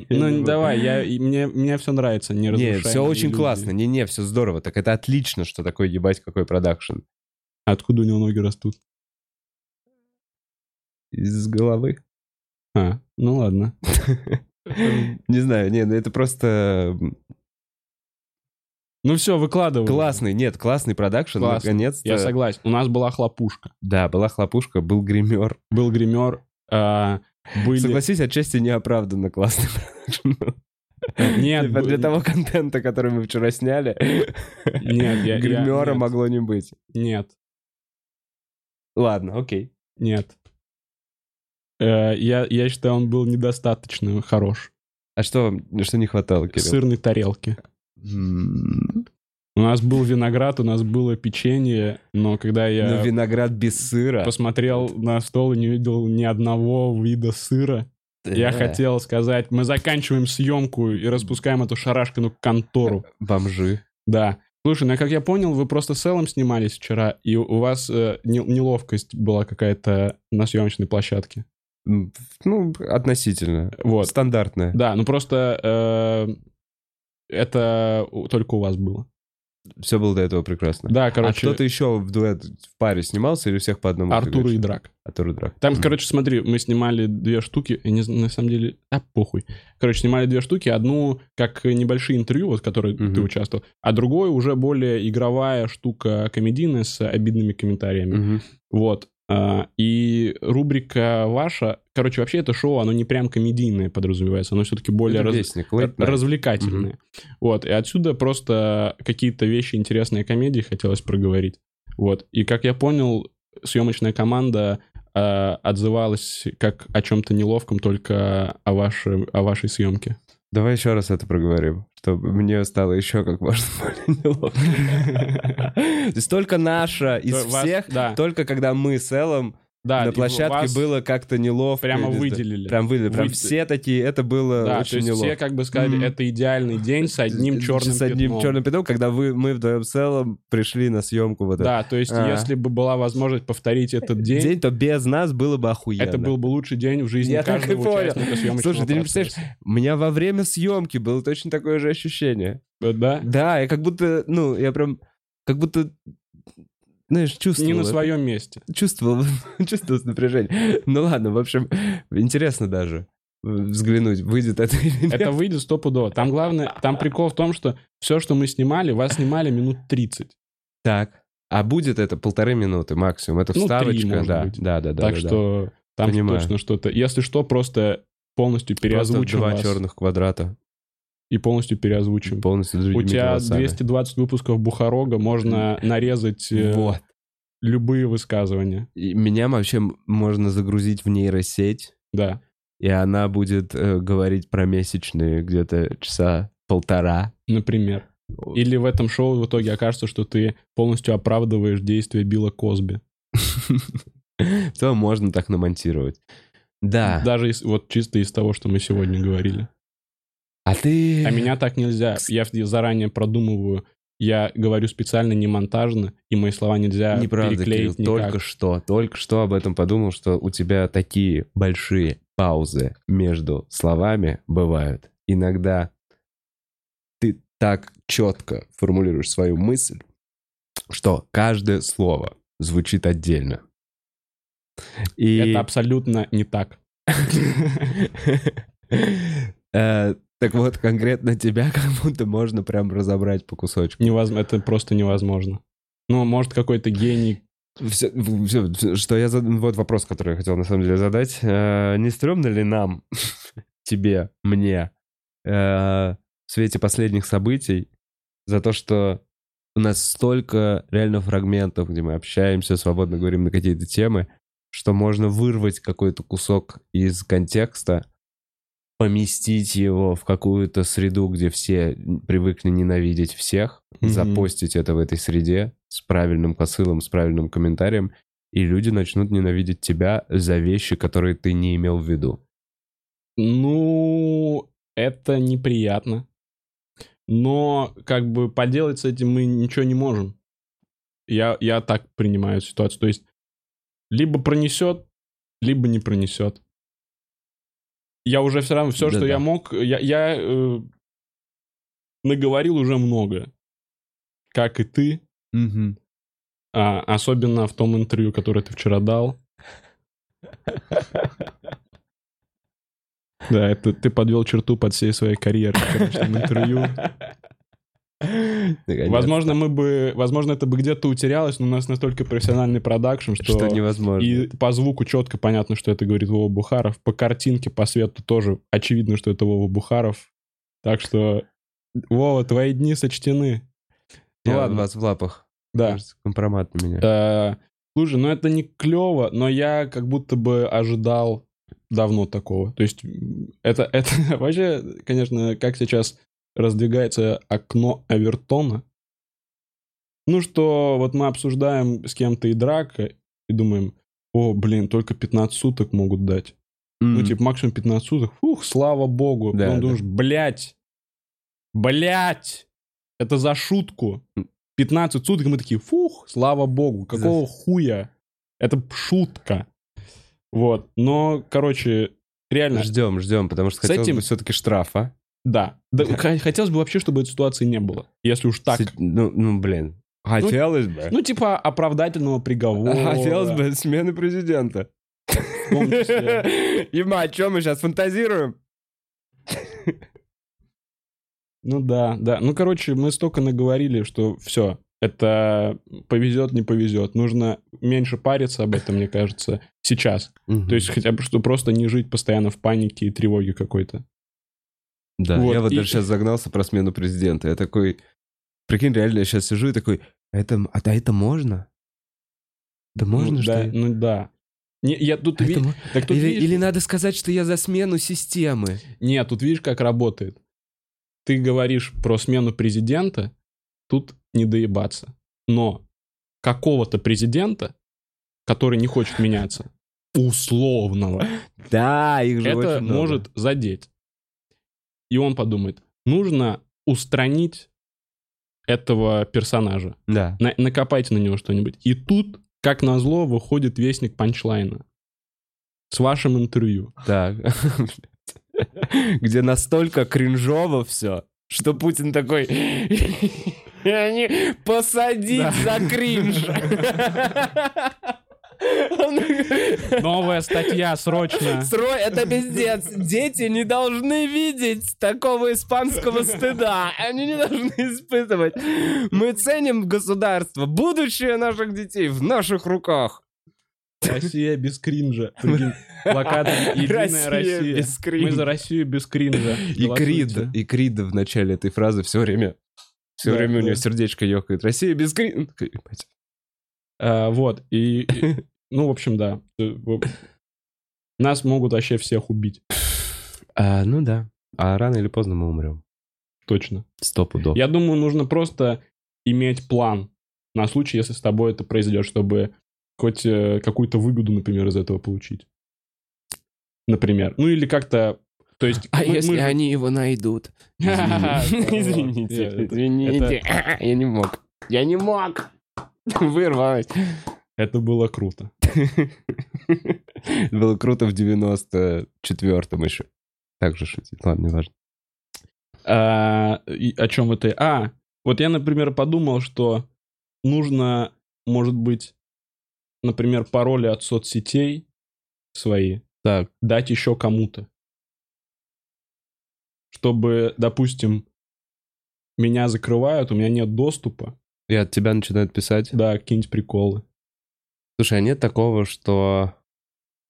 Ну, давай, я, мне, мне все нравится, не разрушай все очень классно. Не-не, все здорово. Так это отлично, что такое ебать какой продакшн. Откуда у него ноги растут? Из головы. А, ну ладно. [LAUGHS] Не знаю, не, ну это просто Ну все, выкладывай. классный, нет, классный продакшн, наконец-то. Я согласен. У нас была хлопушка. Да, была хлопушка, был гример. Был гример, а, были... Согласись, отчасти неоправданно классный продакшн. Нет, Типа для того контента, который мы вчера сняли, Нет, я- я- гримера нет. могло не быть. Нет, Ладно, окей. нет. Э, Я, я считаю, он был недостаточно хорош. А что вам, что не хватало, Кирилл? сырной тарелке. У нас был виноград, у нас было печенье, но когда я Ну, виноград без сыра. посмотрел на стол и не видел ни одного вида сыра, я Да. хотел сказать, мы заканчиваем съемку и распускаем эту шарашкину контору. Бомжи. Да. Слушай, ну как я понял, вы просто с Эллом снимались вчера, и у вас э, не- неловкость была какая-то на съемочной площадке. Ну, относительно. Вот. Стандартная. Да, ну просто э, это только у вас было. Все было до этого прекрасно. Да, А короче, кто-то еще в дуэт в паре снимался или у всех по одному? Артур и? Драк. Артур и Драк. Там, Мгм. короче, смотри, мы снимали две штуки, я не на самом деле, а похуй. Короче, снимали две штуки, одну как небольшие интервью, вот в которой Мгм. ты участвовал, а другой уже более игровая штука комедийная с обидными комментариями. Мгм. Вот. А, И рубрика ваша, короче, вообще это шоу, оно не прям комедийное подразумевается, оно все-таки более раз- вестник, развлекательное. Вот. И отсюда просто какие-то вещи, интересные комедии хотелось проговорить. Вот. И как я понял, съемочная команда а, отзывалась как о чем-то неловком только о, вашей, о вашей съемке. Давай еще раз это проговорим, чтобы мне стало еще как можно [LAUGHS] более неловко. [LAUGHS] То есть только наша из всех, только когда мы с Эллом Да, на площадке было как-то неловко. прямо или выделили. Прям выделили. Прям Вы- все такие, это было Да, то очень есть неловко. все как бы сказали, Мгм. это идеальный день с одним черным С одним пятном. черным пятном, когда вы, мы вдвоем с Эллом пришли на съемку вот Да, то есть А. если бы была возможность повторить этот день, День, то без нас было бы охуенно. это был бы лучший день в жизни Я так и каждого понял. участника съемочного Слушай, ты не представляешь, у меня во время съемки было точно такое же ощущение. Да? Да, я как будто, ну, я прям, как будто, знаешь, чувствовал. Не на своем месте. Чувствовал, [LAUGHS] чувствовал напряжение. Ну ладно, в общем, интересно даже взглянуть, выйдет это или нет. Это выйдет стопудово. Там главное, там прикол в том, что все, что мы снимали, вас снимали минут 30. Так. А будет это полторы минуты максимум. Это Ну, вставочка, может да, быть. да, да, да. так да, да. что там Понимаю. точно что-то. Если что, просто полностью Просто переозвучим два вас. черных квадрата. И полностью переозвучим. Полностью У тебя голосами. 220 выпусков Бухарога, можно нарезать э, Вот. любые высказывания. И меня вообще можно загрузить в нейросеть, Да. и она будет э, говорить про месячные где-то часа полтора. Например. Или в этом шоу в итоге окажется, что ты полностью оправдываешь действия Билла Косби. [LAUGHS] То можно так намонтировать. Да. Даже вот чисто из того, что мы сегодня говорили. А ты... А меня так нельзя. Я заранее продумываю. Я говорю специально не монтажно, и мои слова нельзя Неправда, Кирилл, переклеить никак. только что, только что об этом подумал, что у тебя такие большие паузы между словами бывают. Иногда ты так четко формулируешь свою мысль, что каждое слово звучит отдельно. И... Это абсолютно не так. [LAUGHS] Так вот, конкретно тебя [LAUGHS] как будто можно прям разобрать по кусочку. Невозможно, это просто невозможно. Ну, может, какой-то гений. Всё, всё, что я зад- Вот вопрос, который я хотел на самом деле задать. Э, Не стрёмно ли нам, [LAUGHS] тебе, мне, э, в свете последних событий, за то, что у нас столько реально фрагментов, где мы общаемся, свободно говорим на какие-то темы, что можно вырвать какой-то кусок из контекста, поместить его в какую-то среду, где все привыкли ненавидеть всех, Мгм. запостить это в этой среде с правильным посылом, с правильным комментарием, и люди начнут ненавидеть тебя за вещи, которые ты не имел в виду. Ну, это неприятно. Но, как бы, поделать с этим мы ничего не можем. Я, я так принимаю ситуацию. То есть, либо пронесет, либо не пронесет. Я уже все равно, все, что Да-да. я мог, я, я э, наговорил уже много. Как и ты. А, особенно в том интервью, которое ты вчера дал. [LAUGHS] Да, это ты подвел черту под всей своей карьерой в интервью. [LAUGHS] Наконец-то. Возможно, мы бы, возможно, это бы где-то утерялось, но у нас настолько профессиональный продакшн, что, что невозможно. и по звуку четко понятно, что это говорит Вова Бухаров. По картинке, по свету тоже очевидно, что это Вова Бухаров. Так что, Вова, твои дни сочтены. Ну Я ладно. вас в лапах. Да. Кажется, Компромат на меня. Э, Слушай, ну это не клево, но я как будто бы ожидал давно такого. То есть это, это [LAUGHS] вообще, конечно, как сейчас раздвигается окно Авертона. Ну что, вот мы обсуждаем с кем-то и драка, и думаем, о, блин, только 15 суток могут дать. Ну, М. типа, максимум 15 суток. Фух, слава богу. Да, Потом да. думаешь, блядь, блядь, это за шутку. 15 суток, и мы такие, фух, слава богу, какого хуя? Это шутка. Вот, но, короче, реально, Ждем, ждем, потому что С хотелось этим- бы все-таки штрафа. Да. Да, Хотелось бы вообще, чтобы этой ситуации не было. Если уж так. Ну, ну, блин. Хотелось бы. Ну, типа, оправдательного приговора. Хотелось бы смены президента. Има, о чем мы сейчас фантазируем? Ну да, да. Ну, короче, мы столько наговорили, что все. Это повезет, не повезет. Нужно меньше париться об этом, мне кажется, сейчас. То есть хотя бы, что просто не жить постоянно в панике и тревоге какой-то. Да, Вот, я вот и- даже сейчас загнался про смену президента. Я такой, прикинь, реально я сейчас сижу и такой, это, а да это можно? Да можно ну, что да, ли? Ну да. Не, я тут, А это ви- мо- так тут или, видишь- или надо сказать, что я за смену системы. Нет, тут видишь, как работает. Ты говоришь про смену президента, тут не доебаться. Но какого-то президента, который не хочет меняться, условного, [LAUGHS] Да, их же это может задеть. И он подумает, нужно устранить этого персонажа. Да. На- накопайте на него что-нибудь. И тут, как назло, выходит вестник панчлайна. С вашим интервью. Так. Где настолько кринжово все, что Путин такой... Посадить за кринж. [LAUGHS] Новая статья, срочно. Сро- Это пиздец. Дети не должны видеть такого испанского стыда. Они не должны испытывать. Мы ценим государство. Будущее наших детей в наших руках. Россия без кринжа. Плакат [LAUGHS] «Единая Россия Россия». без кринжа. Мы за Россию без кринжа. И Крид, и Крид в начале этой фразы все время, все Да, время у да. него сердечко ёкает. Россия без Крид. А, Вот, и, и- [LAUGHS] ну, в общем, да. Э, Нас могут вообще всех убить. А, ну да. А рано или поздно мы умрем. Точно. Сто пудов. Я думаю, нужно просто иметь план на случай, если с тобой это произойдет, чтобы хоть э, какую-то выгоду, например, из этого получить. Например. Ну или как-то... То есть... А мы- если мы они его найдут? [LAUGHS] [LAUGHS] Извините, извините. Я не мог. Я не мог. [LAUGHS] Вырвалось. Это было круто. [LAUGHS] Было круто в 94-м еще. Так же шутить. Ладно, не важно. А, и о чем это? А, вот я, например, подумал, что нужно, может быть, например, пароли от соцсетей свои Так. дать еще кому-то. Чтобы, допустим, меня закрывают, у меня нет доступа, И от тебя начинают писать. да, какие-нибудь приколы. Слушай, а нет такого, что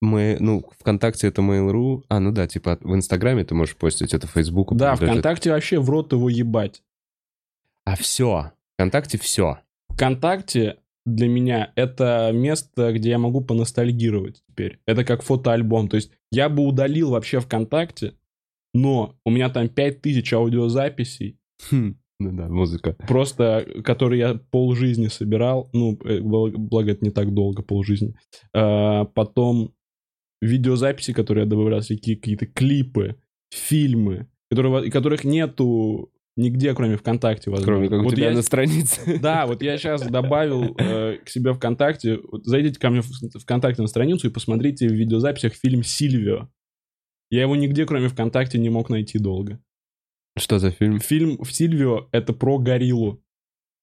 мы, ну, ВКонтакте это Mail.ru, а, ну да, типа в Инстаграме ты можешь постить, это Фейсбуку. Да. ВКонтакте вообще в рот его ебать. А все. ВКонтакте все. ВКонтакте для меня это место, где я могу поностальгировать теперь. Это как фотоальбом. То есть я бы удалил вообще ВКонтакте, но у меня там 5000 аудиозаписей, Хм. Ну да, музыка. просто которые я полжизни собирал. Ну, э, бл- благо это не так долго, полжизни. А, потом видеозаписи, которые я добавлял, всякие какие-то клипы, фильмы, которые, которых нету нигде, кроме ВКонтакте, возможно. Кроме как у Вот тебя я- на странице. [LAUGHS] Да, вот я сейчас добавил э, к себе ВКонтакте. Вот зайдите ко мне в ВКонтакте на страницу и посмотрите в видеозаписях фильм «Сильвио». Я его нигде, кроме ВКонтакте, не мог найти долго. Что за фильм? Фильм в «Сильвио» — это про гориллу.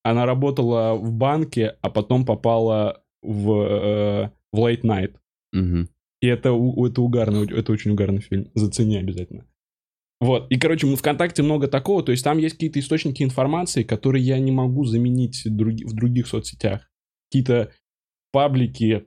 Она работала в банке, а потом попала в, э, в Late Night. Мгм. И это, это угарный, это очень угарный фильм. Зацени обязательно. Вот. И, короче, ну, ВКонтакте много такого. То есть там есть какие-то источники информации, которые я не могу заменить други- в других соцсетях. Какие-то паблики,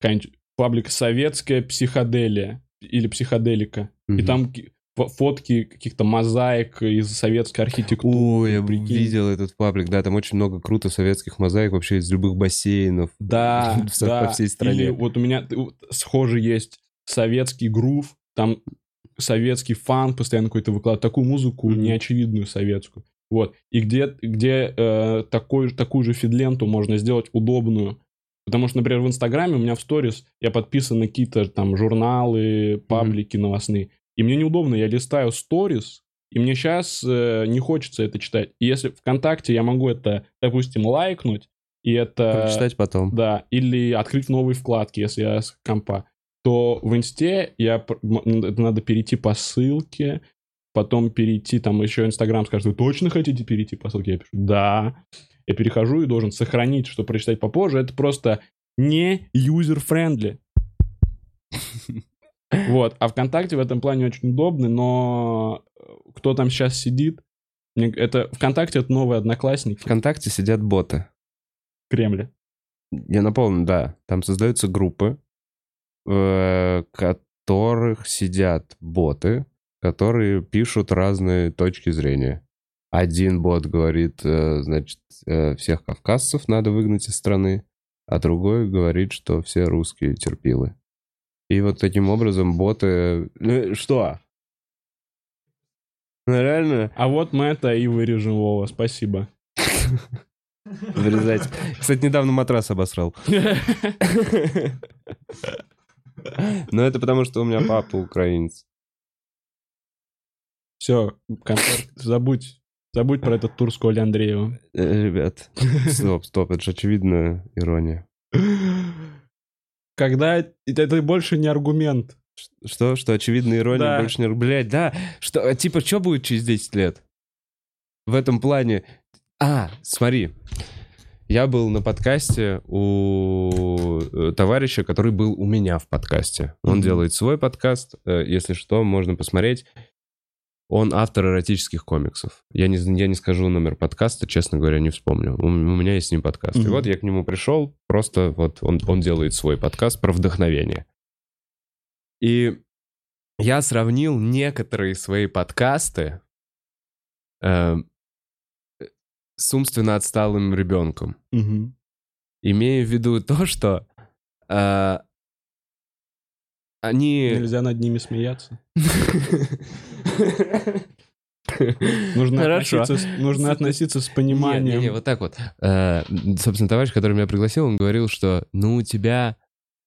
какая-нибудь паблик «Советская психоделия» или «Психоделика». И Мгм. там фотки каких-то мозаик из советской архитектуры. Ой, я прикинь. видел этот паблик, да, там очень много круто советских мозаик вообще из любых бассейнов. Да, [LAUGHS] В- по да. всей стране. Или вот у меня схоже есть советский грув, там советский фан постоянно какой-то выкладывает, такую музыку неочевидную советскую. Вот. И где, где э, такой, такую же фидленту можно сделать удобную. Потому что, например, в Инстаграме у меня в сторис я подписан на какие-то там журналы, паблики новостные. И мне неудобно, я листаю сторис, и мне сейчас не хочется это читать. И если ВКонтакте я могу это, допустим, лайкнуть, и это... Прочитать потом. Да, или открыть новые вкладки, если я с компа. То в инсте я надо перейти по ссылке, потом перейти, там еще Инстаграм скажет, вы точно хотите перейти по ссылке? Я пишу, да. Я перехожу и должен сохранить, что прочитать попозже. Это просто не user-friendly. [LAUGHS] Вот. А ВКонтакте в этом плане очень удобный, но э, кто там сейчас сидит, это ВКонтакте это новые одноклассники ВКонтакте сидят боты. в Кремле. Я напомню, да, там создаются группы, в которых сидят боты, которые пишут разные точки зрения. Один бот говорит, э, значит, э, всех кавказцев надо выгнать из страны, а другой говорит, что все русские терпилы. И вот таким образом боты... Ну, что? Ну, реально А вот мы это и вырежем, Вова, спасибо. вырезать. Кстати, недавно матрас обосрал. [LAUGHS] Но это потому, что у меня папа украинец. Все, концерт, забудь, забудь про этот тур с Колей Андреевым. Э, Ребят, стоп, стоп, это же очевидно ирония. Когда это, больше не аргумент. Что? Что очевидно ирония Да. больше не... Блядь, да. Что, а типа, что будет через 10 лет? В этом плане... А, смотри. Я был на подкасте у э, товарища, который был у меня в подкасте. Он Мгм. делает свой подкаст. э, Если что, можно посмотреть. Он автор эротических комиксов. Я не, я не скажу номер подкаста, честно говоря, не вспомню. У, у меня есть с ним подкаст. И Мгм. вот я к нему пришел, просто вот он, он делает свой подкаст про вдохновение. И я сравнил некоторые свои подкасты э, с умственно отсталым ребенком. Мгм. Имея в виду то, что э, они... Нельзя над ними смеяться. [LAUGHS] Нужно, Хорошо. относиться, с- нужно относиться с Не, пониманием. не, не, вот так вот. Э, собственно, товарищ, который меня пригласил, он говорил, что, ну, у тебя,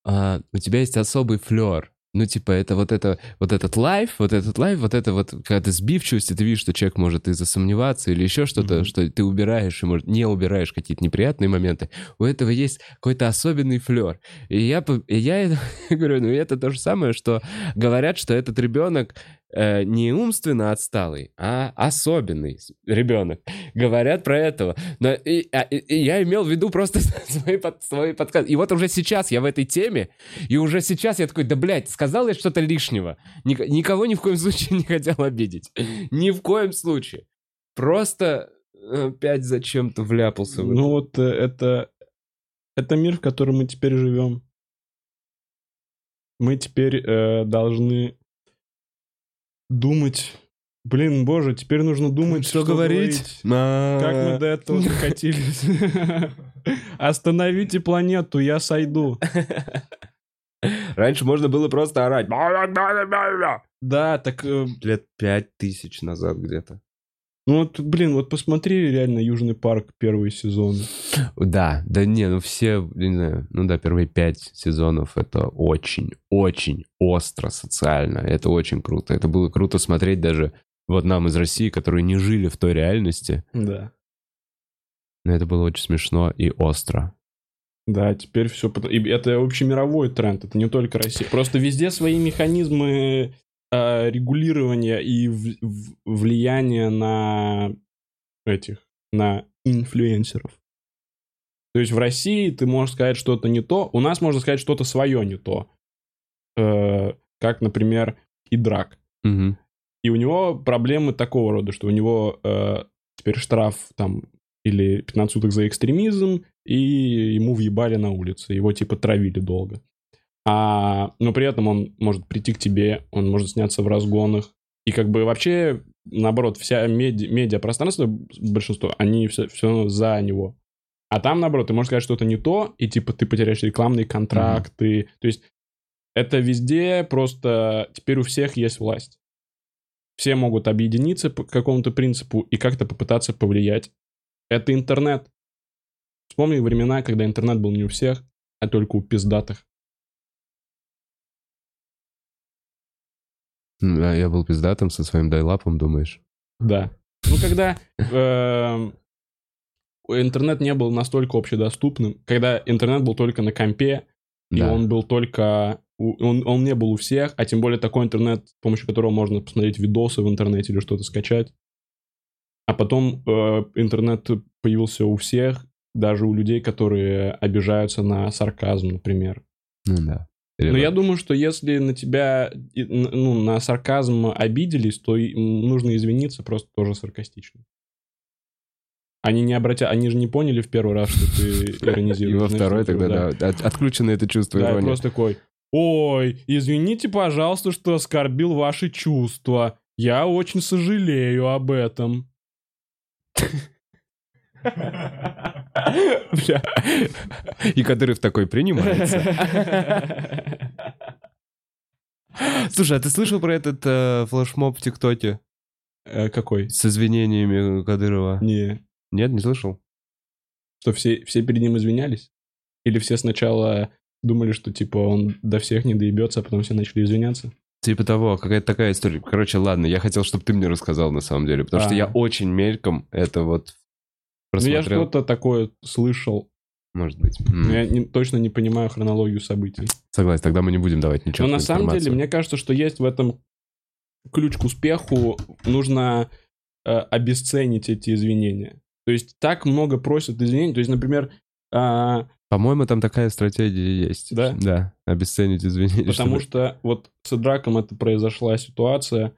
а, у тебя есть особый флер. Ну, типа, это вот это, вот этот лайф, вот этот лайф, вот это вот, ты сбивчивость, и ты видишь, что человек может и засомневаться, или еще что-то, Мгм. что ты убираешь, и, может, не убираешь какие-то неприятные моменты. У этого есть какой-то особенный флер. И я, и я [LAUGHS] говорю, ну, это то же самое, что говорят, что этот ребенок э, не умственно отсталый, а особенный ребенок. Говорят про этого. Но и, а, и- я имел в виду просто [LAUGHS] свои, под, свои подсказки. И вот уже сейчас я в этой теме, и уже сейчас я такой, да, блядь, сказал я что-то лишнего. Ник- никого ни в коем [LAUGHS] случае не хотел обидеть. Ни в коем случае. Просто опять зачем-то вляпался в это. Ну вот э, это, это мир, в котором мы теперь живем. Мы теперь э, должны думать. Блин, боже, теперь нужно думать, Что говорить? А. Как мы до этого докатились? [LAUGHS] Остановите планету, я сойду. Раньше можно было просто орать. Да, так, э, Лет пять тысяч назад где-то. Ну вот, блин, вот посмотри реально Южный парк первые сезоны. Да, да не, ну все, не знаю, ну да, первые пять сезонов это очень, очень остро социально. Это очень круто. Это было круто смотреть даже вот нам из России, которые не жили в той реальности. Да. Но это было очень смешно и остро. Да, теперь все... И это общемировой тренд, это не только Россия. Просто везде свои механизмы э, регулирования и в- в- влияния на этих, на инфлюенсеров. То есть в России ты можешь сказать что-то не то, у нас можно сказать что-то свое не то. Э, как, например, Идрак. Мгм. И у него проблемы такого рода, что у него э, теперь штраф там или 15 суток за экстремизм, и ему въебали на улице, его типа травили долго. А, но при этом он может прийти к тебе, он может сняться в разгонах. И как бы вообще, наоборот, вся меди- медиапространство, большинство, они все, все за него. А там, наоборот, ты можешь сказать что-то не то, и типа ты потеряешь рекламные контракты. То есть это везде просто теперь у всех есть власть. Все могут объединиться по какому-то принципу и как-то попытаться повлиять. Это интернет. Вспомни времена, когда интернет был не у всех, а только у пиздатых. Я был пиздатым со своим дайлапом, думаешь? Да. Ну, когда эм, интернет не был настолько общедоступным, когда интернет был только на компе, и Да. он был только... Он, он не был у всех, а тем более такой интернет, с помощью которого можно посмотреть видосы в интернете или что-то скачать. А потом э, интернет появился у всех, даже у людей, которые обижаются на сарказм, например. Ну да. Но я думаю, что если на тебя, и, ну, на сарказм обиделись, то и, нужно извиниться просто тоже саркастично. Они не обратя... Они же не поняли в первый раз, что ты [LAUGHS] И иронизируешь. во Знаешь, второй тогда, да, от- отключено это чувство Да, и просто такой, ой, извините, пожалуйста, что оскорбил ваши чувства. Я очень сожалею об этом. [LAUGHS] Бля. И Кадыров такой принимается. Слушай, а ты слышал про этот э, флешмоб в ТикТоке Э, Какой? с извинениями Кадырова? Не. Нет, не слышал? Что, все, все перед ним извинялись? Или все сначала думали, что, типа, он до всех не доебется, а потом все начали извиняться? Типа того, какая-то такая история. Короче, ладно, я хотел, чтобы ты мне рассказал на самом деле, потому что А. я очень мельком это вот Ну, я просмотрел. что-то такое слышал, Может быть. Но я не- точно не понимаю хронологию событий. Согласен, тогда мы не будем давать ничего. Но на самом деле, мне кажется, что есть в этом ключ к успеху. Нужно э, обесценить эти извинения. То есть так много просят извинений. То есть, например, а, По-моему, там такая стратегия есть. Да? Да, обесценить извинения. потому чтобы- что вот с Драком это произошла ситуация,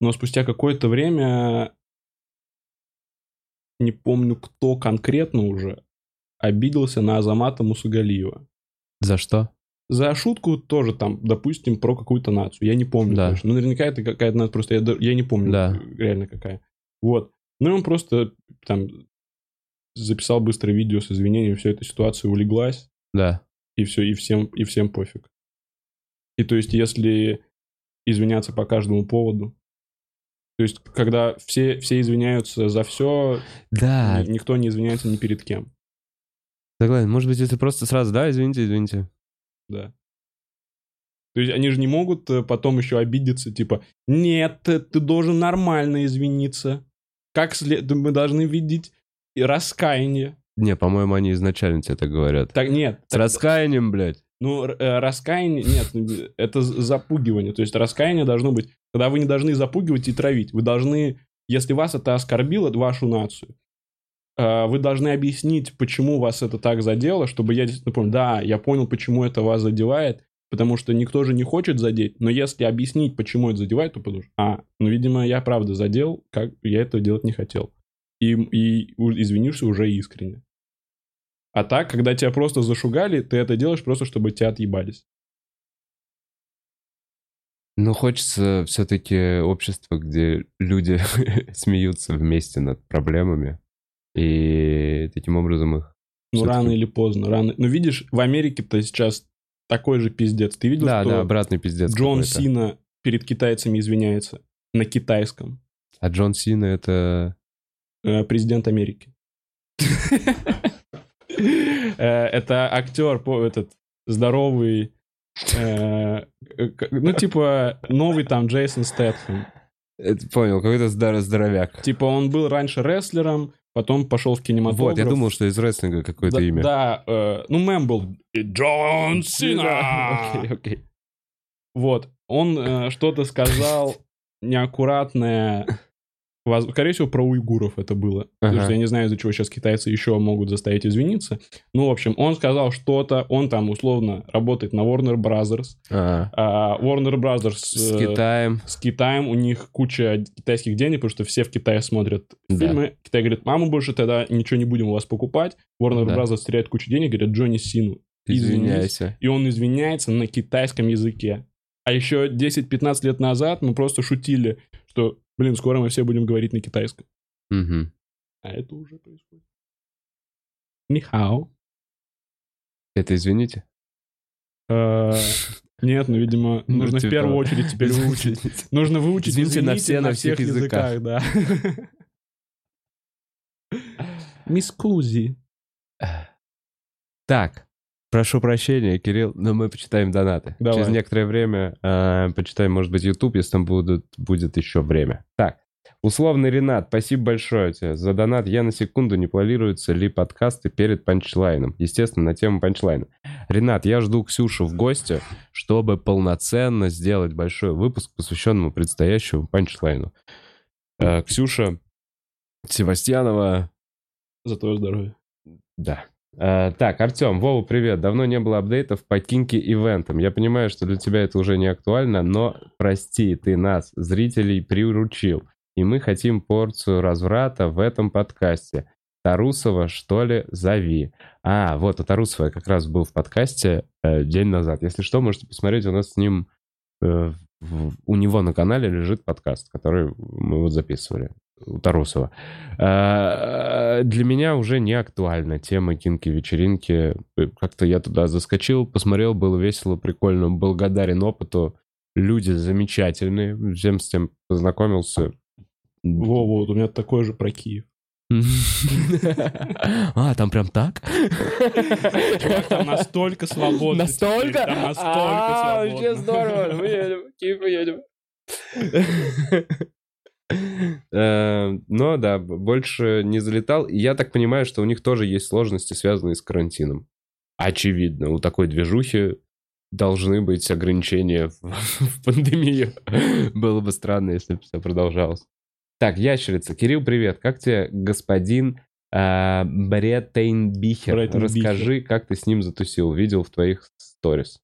но спустя какое-то время не помню, кто конкретно уже обиделся на Азамата Мусагалиева. За что? За шутку тоже там, допустим, про какую-то нацию. Я не помню Да. точно. Ну, наверняка это какая-то нация, просто я, я не помню Да. реально какая. Вот. Ну, и он просто там записал быстрое видео с извинением, вся эта ситуация улеглась, Да. и все, и всем, и всем пофиг. И то есть, если извиняться по каждому поводу, То есть, когда все, все извиняются за все, Да, никто не извиняется ни перед кем. согласен. Может быть, если просто сразу, да, извините, извините. Да. То есть они же не могут э, потом еще обидеться, типа, нет, ты, должен нормально извиниться. Как след... мы должны видеть и раскаяние. Не, по-моему, они изначально тебе так говорят. Так нет. С так- раскаянием, блядь. Ну, э, раскаяние, нет, ну, это запугивание. То есть раскаяние должно быть, когда вы не должны запугивать и травить. Вы должны, если вас это оскорбило, вашу нацию, э, вы должны объяснить, почему вас это так задело, чтобы я действительно понял, да, я понял, почему это вас задевает, потому что никто же не хочет задеть, но если объяснить, почему это задевает, то подумаешь, а, ну, видимо, я правда задел, как я этого делать не хотел. И, и извинишься уже искренне. А так, когда тебя просто зашугали, ты это делаешь просто, чтобы тебя отъебались. Ну, хочется все-таки общества, где люди [LAUGHS] смеются вместе над проблемами. И таким образом их... Ну, рано или поздно, рано. Ну, видишь, в Америке-то сейчас такой же пиздец. Ты видел, Да, что да, обратный пиздец Джон. Сина перед китайцами извиняется на китайском. А Джон Сина это... Э, Президент Америки. [LAUGHS] Э, Это актер, этот здоровый, ну, типа, новый там Джейсон Стэтхэм. это понял, какой-то здор- здоровяк. Типа, он был раньше рестлером, потом пошел в кинематограф. Вот, я думал, что из рестлинга какое-то да, имя. Да, э, ну, мем был Джон Сина. Окей, окей. Вот, он э, что-то сказал неаккуратное, скорее всего, про уйгуров это было. Потому Ага. что я не знаю, из-за чего сейчас китайцы еще могут заставить извиниться. Ну, в общем, он сказал что-то, он там условно работает на Warner Brothers. А, А Warner Brothers С э, Китаем. с Китаем, у них куча китайских денег, потому что все в Китае смотрят Да. фильмы. Китай говорит, маму больше тогда ничего не будем у вас покупать. Warner Да. Brothers теряет кучу денег, говорят, Джонни Сину. Извиняйся. И он извиняется на китайском языке. А еще 10-15 лет назад мы просто шутили, что, блин, скоро мы все будем говорить на китайском. Мгм. А это уже происходит. Нихао. Это извините. Э, Нет, ну, видимо, [LAUGHS] Ну, нужно в типа, первую очередь теперь выучить. Нужно выучить Извините на все- на всех языках. да. [LAUGHS] Мисс Кузи. Так, прошу прощения, Кирилл, но мы почитаем донаты. Давай. Через некоторое время э, почитаем, может быть, YouTube, если там будут, будет еще время. Так, условный Ренат, спасибо большое тебе за донат. Я на секунду не планируются ли подкасты перед панчлайном. Естественно, на тему панчлайна. Ренат, я жду Ксюшу в гости, чтобы полноценно сделать большой выпуск, посвященному предстоящему панчлайну. Э, Ксюша Севастьянова, За твое здоровье. да. Э, так, Артем, Вова, привет. Давно не было апдейтов по кинки-ивентам. Я понимаю, что для тебя это уже не актуально, но прости, ты нас, зрителей, приручил. И мы хотим порцию разврата в этом подкасте. Тарусова, что ли, зови. А, вот, у Тарусова я как раз был в подкасте э, день назад. Если что, можете посмотреть, у нас с ним... э, в- у него на канале лежит подкаст, который мы вот записывали у Тарусова. А, Для меня уже не актуальна тема кинки-вечеринки. Как-то я туда заскочил, посмотрел, было весело, прикольно, благодарен опыту. Люди замечательные, всем с тем познакомился. Во, вот, у меня такой же про Киев. [LAUGHS] А, там прям так? Там настолько свободно. Настолько? Там настолько А, свободно. Вообще здорово. Мы едем, Киев едем. Э, Но да, больше не залетал. И я так понимаю, что у них тоже есть сложности, связанные с карантином. Очевидно, у такой движухи должны быть ограничения в, [LAUGHS] пандемию. Было бы странно, если бы все продолжалось. Так, ящерица. Кирилл, привет. Как тебе господин э. Расскажи, как ты с ним затусил. Видел в твоих сторис.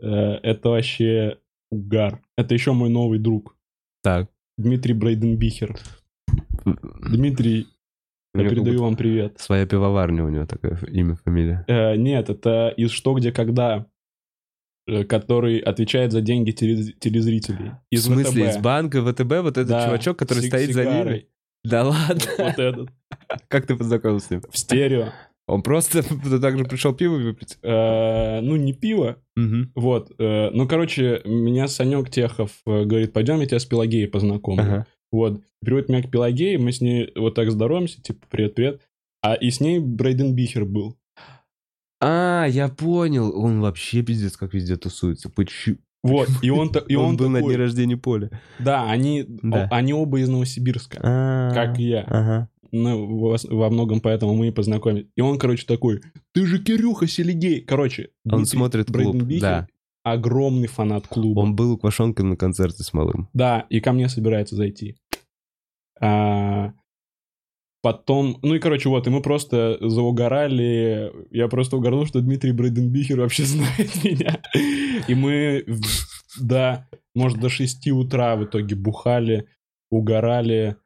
Э, Это вообще угар. Это еще мой новый друг. Так. Дмитрий Брейденбихер. Дмитрий, я передаю вам привет. Своя пивоварня у него такое имя, фамилия. Э, Нет, это из «Что, где, когда», э, который отвечает за деньги телез- телезрителей. Из в смысле, ВТБ. из банка ВТБ вот этот Да, чувачок, который стоит за сигарой. ними? Да ладно. Вот этот. Как ты познакомился с ним? В стерео. Он просто [LAUGHS] так же пришел пиво выпить. Э, Ну, не пиво, вот. э, Ну, короче, меня Санек Техов э, говорит, пойдем, я тебя с Пелагеей познакомлю. Ага. Вот. Приводит меня к Пелагее, мы с ней вот так здороваемся, типа, привет-привет. А и с ней Брейден Бихер был. А, я понял. Он вообще пиздец как везде тусуется. Почему? Вот, и он, и он, он, был на такой- дне рождения Поля. Да, они, Да. о- они оба из Новосибирска, А, как и я. Ага. Ну, во, во многом поэтому мы и познакомились. И он, короче, такой, ты же Кирюха Селигей. Короче, Он Дмитрий смотрит Брейден клуб. Бихер Да. огромный фанат клуба. Он был у Квашонкина на концерте с малым. Да, и ко мне собирается зайти. А, потом, ну и, короче, вот, и мы просто заугорали. Я просто угорнул, что Дмитрий Брейденбихер вообще [LAUGHS] знает меня. И мы, да, может, до 6 утра в итоге бухали, угорали,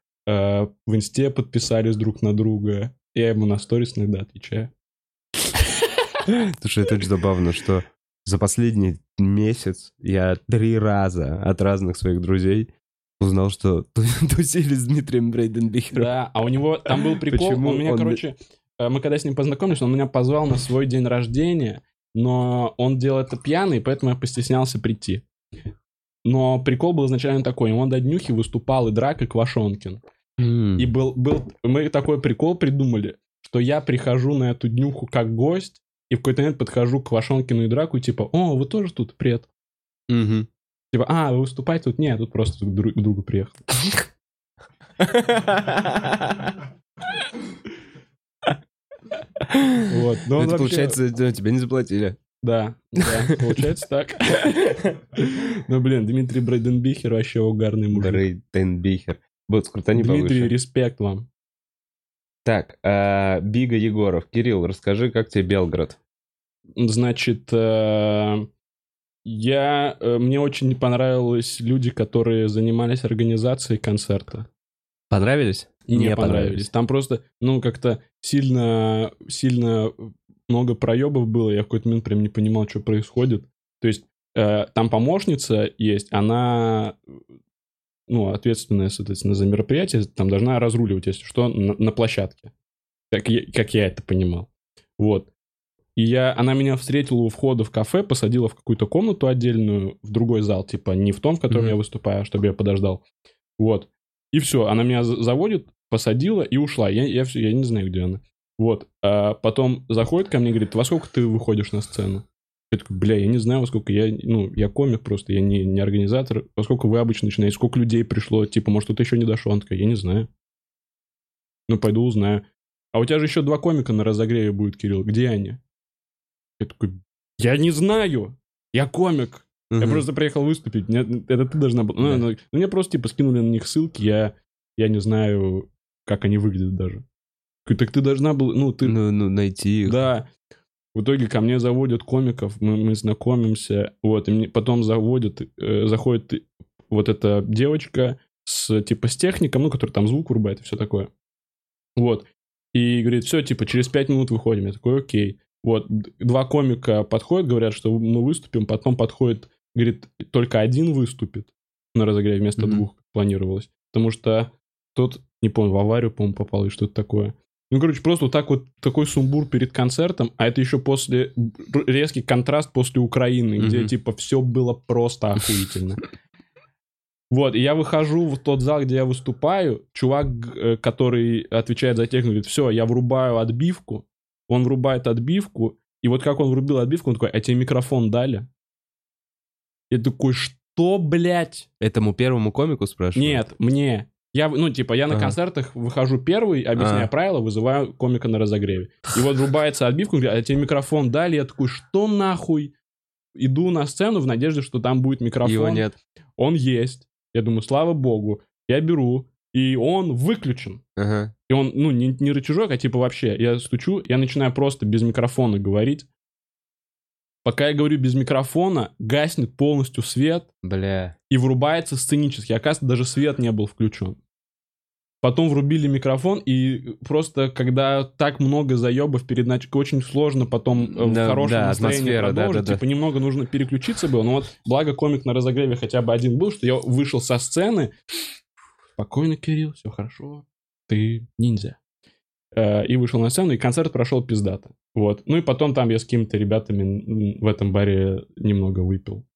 в инсте подписались друг на друга. Я ему на сторис иногда отвечаю. Слушай, это очень забавно, что за последний месяц я три раза от разных своих друзей узнал, что [LAUGHS] ту- тусили с Дмитрием Брейденбихером. Да, а у него там был прикол, Почему он меня, он- короче, э, мы когда с ним познакомились, он меня позвал на свой день рождения, но он делал это пьяный, поэтому я постеснялся прийти. Но прикол был изначально такой, он до днюхи выступал и Драк, и Квашонкин. И был, был, мы такой прикол придумали, что я прихожу на эту днюху как гость, и в какой-то момент подхожу к Квашонкину и Драку, и типа, о, вы тоже тут? Привет. Мгм. Типа, а, вы выступаете тут? Нет, тут просто к дру- к другу приехал. Вот. Но Это получается, тебе не заплатили. Да, да, получается так. [LAUGHS] Ну, блин, Дмитрий Брейденбихер вообще угарный мужик. Брейденбихер. Вот, скрутани Дмитрий, повыше. респект вам. Так, а, Бига Егоров. Кирилл, расскажи, как тебе Белград? Значит, э, я, э, мне очень не понравились люди, которые занимались организацией концерта. Понравились? Не, понравились. Там просто, ну, как-то сильно, сильно много проебов было. Я в какой-то момент прям не понимал, что происходит. То есть э, там помощница есть, она, ну, ответственная, соответственно, за мероприятие, там должна разруливать, если что, на, на площадке. Как я, как я это понимал. Вот. И я, она меня встретила у входа в кафе, посадила в какую-то комнату отдельную, в другой зал, типа не в том, в котором Мгм. я выступаю, а чтобы я подождал. Вот. И все, она меня за- заводит, посадила и ушла. Я, я, всё- я не знаю, где она. Вот. А потом заходит ко мне и говорит, во сколько ты выходишь на сцену? Я такой, бля, я не знаю, во сколько я, ну, я комик просто, я не, не организатор. Во сколько вы обычно начинаете? Сколько людей пришло? Типа, может, кто-то еще не дошел? Он такой, я не знаю. Ну, пойду узнаю. А у тебя же еще два комика на разогреве будет, Кирилл. Где они? Я такой, я не знаю. Я комик. Я Мгм. просто приехал выступить. Мне- это ты должна была. Ну, Да. ну, ну, мне просто типа скинули на них ссылки. Я, я не знаю, как они выглядят даже. Так ты должна была. Ну, ты. Ну, ну, найти их. Да. В итоге ко мне заводят комиков, мы, мы знакомимся, вот, и мне потом заводят, э, заходит вот эта девочка с, типа, с техником, ну, который там звук врубает и все такое. Вот. И говорит, все, типа, через пять минут выходим. Я такой, окей. Вот, два комика подходят, говорят, что мы выступим, потом подходит, говорит, только один выступит на разогреве вместо Мгм. двух, планировалось. Потому что тот, не помню, в аварию, по-моему, попал или что-то такое. Ну, короче, просто вот так вот такой сумбур перед концертом, а это еще после резкий контраст после Украины, где Мгм. типа все было просто охуительно. Вот, и я выхожу в тот зал, где я выступаю, чувак, э, который отвечает за технику, говорит, все, я врубаю отбивку, он врубает отбивку, и вот как он врубил отбивку, он такой, а тебе микрофон дали? Я такой, что, блядь? Этому первому комику спрашиваю? Нет, мне. Я, ну, типа, я на Ага. концертах выхожу первый, объясняю А. правила, вызываю комика на разогреве. И вот врубается отбивка, он говорит, а тебе микрофон дали? Я такой, что нахуй? Иду на сцену в надежде, что там будет микрофон. Его нет. Он есть. Я думаю, слава богу. Я беру, и он выключен. Ага. И он, ну, не, не рычажок, а типа вообще. Я стучу, я начинаю просто без микрофона говорить. Пока я говорю без микрофона, гаснет полностью свет, Бля. и врубается сценически. Оказывается, даже свет не был включен. Потом врубили микрофон, и просто когда так много заебов перед началом, очень сложно потом э, в Да, хорошем да, настроении да, продолжить. да, да. Типа немного нужно переключиться было. Но вот благо комик на разогреве хотя бы один был, что я вышел со сцены. Спокойно, Кирилл, все хорошо. Ты ниндзя. Э, и вышел на сцену, и концерт прошел пиздато. Вот. Ну и потом там я с какими-то ребятами в этом баре немного выпил.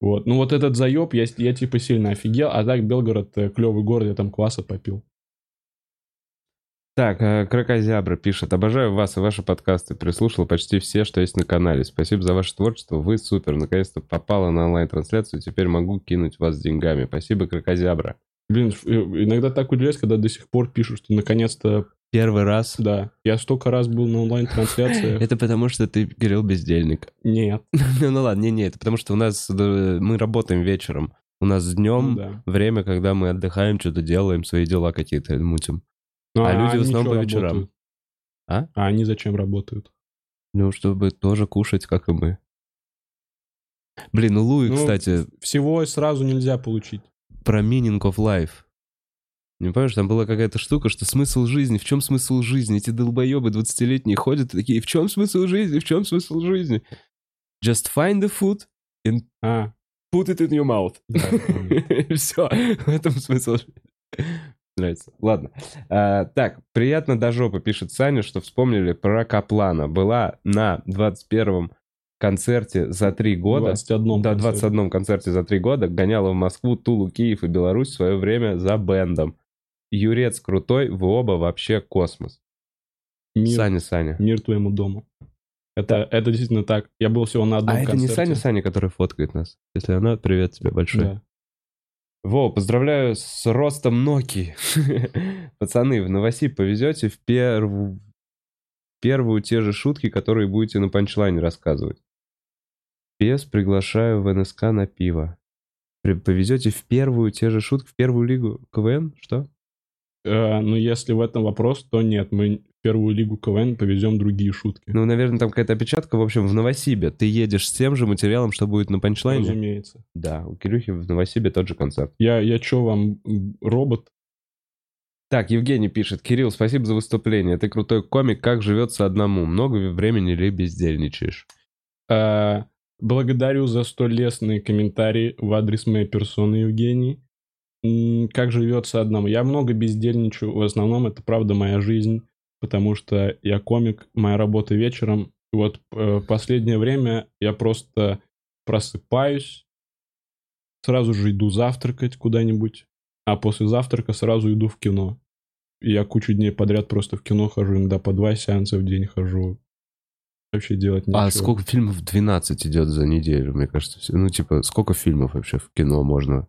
Вот. Ну вот этот заеб, я, я типа сильно офигел, а так Белгород э, клевый город, я там кваса попил. Так, э, Кракозябра пишет. Обожаю вас и ваши подкасты. Прислушал почти все, что есть на канале. Спасибо за ваше творчество. Вы супер. Наконец-то попала на онлайн-трансляцию. Теперь могу кинуть вас деньгами. Спасибо, Кракозябра. Блин, иногда так удивляюсь, когда до сих пор пишут, что наконец-то, Первый раз. да, я столько раз был на онлайн-трансляциях. [LAUGHS] Это потому, что ты, Кирилл, бездельник. Нет. [LAUGHS] Ну ну ладно, не-не, это потому, что у нас, э, мы работаем вечером. У нас днем Ну да. время, когда мы отдыхаем, что-то делаем, свои дела какие-то мутим. Ну, А люди в основном по вечерам. работают? А? А они зачем работают? Ну, чтобы тоже кушать, как и мы. Блин, ну Луи, Ну, кстати, Всего сразу нельзя получить. про meaning of life. Не помнишь, там была какая-то штука, что смысл жизни, в чем смысл жизни? Эти долбоебы 20-летние ходят и такие, в чем смысл жизни, в чем смысл жизни? Just find the food and А, put it in your mouth. да. [LAUGHS] Все, в этом смысл. Нравится. Ладно. А, так, приятно до жопы, пишет Саня, что вспомнили про Каплана. Была на 21-м концерте за три года. 21 Да, концерте. 21 концерте за три года гоняла в Москву, Тулу, Киев и Беларусь в свое время за бендом. Юрец крутой, вы оба вообще космос. Мир, Саня, Саня. мир твоему дому. Это, это действительно так. Я был всего на одном А это не концерте. Саня, Саня, который фоткает нас. Если она, привет тебе большой. Да. Во, поздравляю с ростом Ноки. [LAUGHS] Пацаны, в Новосиб повезете в первую, первую те же шутки, которые будете на панчлайне рассказывать. Пес приглашаю в НСК на пиво. Повезете в первую те же шутки, в первую лигу КВН? Что? Э, ну, если в этом вопрос, то нет. Мы в первую лигу КВН повезем другие шутки. Ну, наверное, там какая-то опечатка. В общем, в Новосибе ты едешь с тем же материалом, что будет на панчлайне? Разумеется. Да, у Кирюхи в Новосибе тот же концерт. Я, я чё вам, робот? Так, Евгений пишет. Кирилл, спасибо за выступление. Ты крутой комик. Как живется одному? Много времени ли бездельничаешь? Э, благодарю за столь лестные комментарии в адрес моей персоны, Евгений. Как живется одному? Я много бездельничаю. В основном это правда моя жизнь, потому что я комик, моя работа вечером. И вот э, последнее время я просто просыпаюсь, сразу же иду завтракать куда-нибудь, а после завтрака сразу иду в кино. И я кучу дней подряд просто в кино хожу, иногда по два сеанса в день хожу. Вообще делать нечего. А сколько фильмов? 12 идет за неделю, мне кажется. Ну, типа, сколько фильмов вообще в кино можно?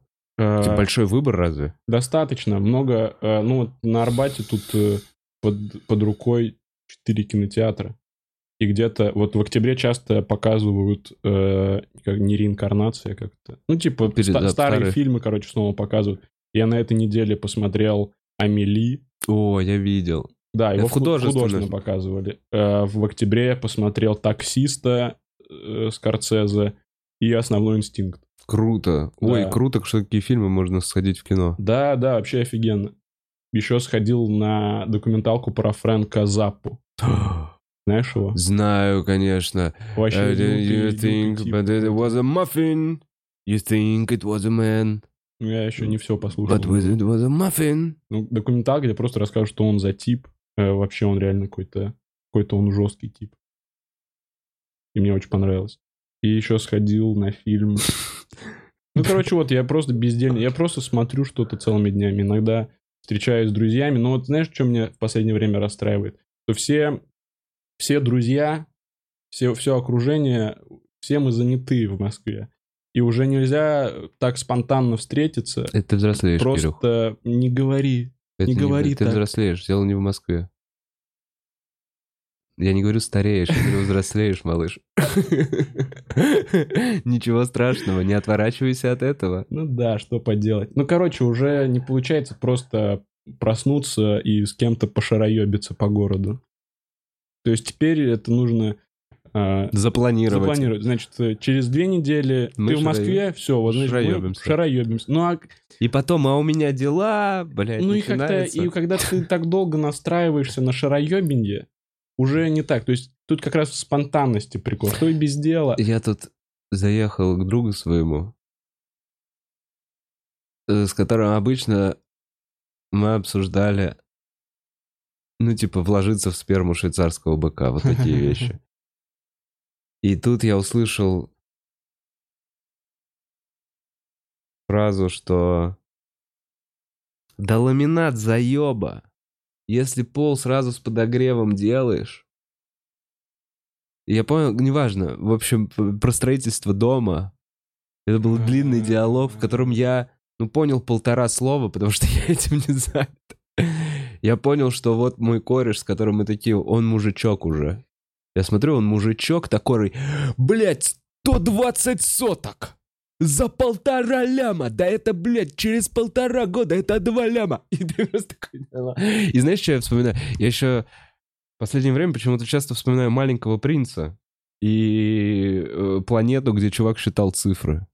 Типа, большой выбор разве? Достаточно, много. э, Ну, вот на Арбате тут э, под, под рукой 4 кинотеатра. И где-то, вот в октябре часто показывают, э, как не реинкарнация как-то. Ну, типа, Перед- ста- да, старые старые. фильмы, короче, снова показывают. Я на этой неделе посмотрел «Амели». О, я видел. Да, его художественно. художественно показывали. Э, В октябре я посмотрел «Таксиста» э, Скорцезе и «Основной инстинкт». Круто. Ой, Да. круто, что такие фильмы можно сходить в кино. Да, да, вообще офигенно. Еще сходил на документалку про Фрэнка Заппу. [GASPS] Знаешь его? Знаю, конечно. Вообще Uh, you think тип. but it was a muffin. You think it was a man. Ну, Я еще не все послушал. But was it was a muffin. Ну, документалка, где просто расскажут, что он за тип. Э, вообще он реально какой-то... Какой-то он жесткий тип. И мне очень понравилось. И еще сходил на фильм... [LAUGHS] Ну, короче, вот я просто бездельный. Я просто смотрю что-то целыми днями. Иногда встречаюсь с друзьями. Но вот знаешь, что меня в последнее время расстраивает? Что все, все друзья, все, все окружение, все мы заняты в Москве. И уже нельзя так спонтанно встретиться. Это ты взрослеешь, Кирюх. Просто не говори. Это не говори Ты так. взрослеешь, дело не в Москве. Я не говорю стареешь, я говорю взрослеешь, малыш. Ничего страшного, не отворачивайся от этого. Ну да, что поделать. Ну, короче, уже не получается просто проснуться и с кем-то пошароебиться по городу. То есть теперь это нужно а, Запланировать. запланировать. Значит, через две недели Мы ты в Москве, все, вот значит, шароебимся. шароебимся. Ну, а, И потом, а у меня дела, блядь, ну и как-то, и когда ты так долго настраиваешься на шароебенье, уже не так. То есть тут как раз в спонтанности прикол. Что и без дела. Я тут заехал к другу своему, э, с которым обычно мы обсуждали ну, типа, вложиться в сперму швейцарского быка, вот такие [LAUGHS] вещи. И тут я услышал фразу, что да ламинат заеба. Если пол сразу с подогревом делаешь. Я понял, неважно, в общем, про строительство дома. Это был длинный диалог, в котором я, ну, понял полтора слова, потому что [LAUGHS] я этим не занят. Я понял, что вот мой кореш, с которым мы такие, он мужичок уже. Я смотрю, он мужичок такой, блядь, 120 соток! За полтора ляма! Да это, блядь, через полтора года это два ляма! [LAUGHS] И ты просто такой... И знаешь, что я вспоминаю? Я еще в последнее время почему-то часто вспоминаю «Маленького принца» и э, планету, где чувак считал цифры.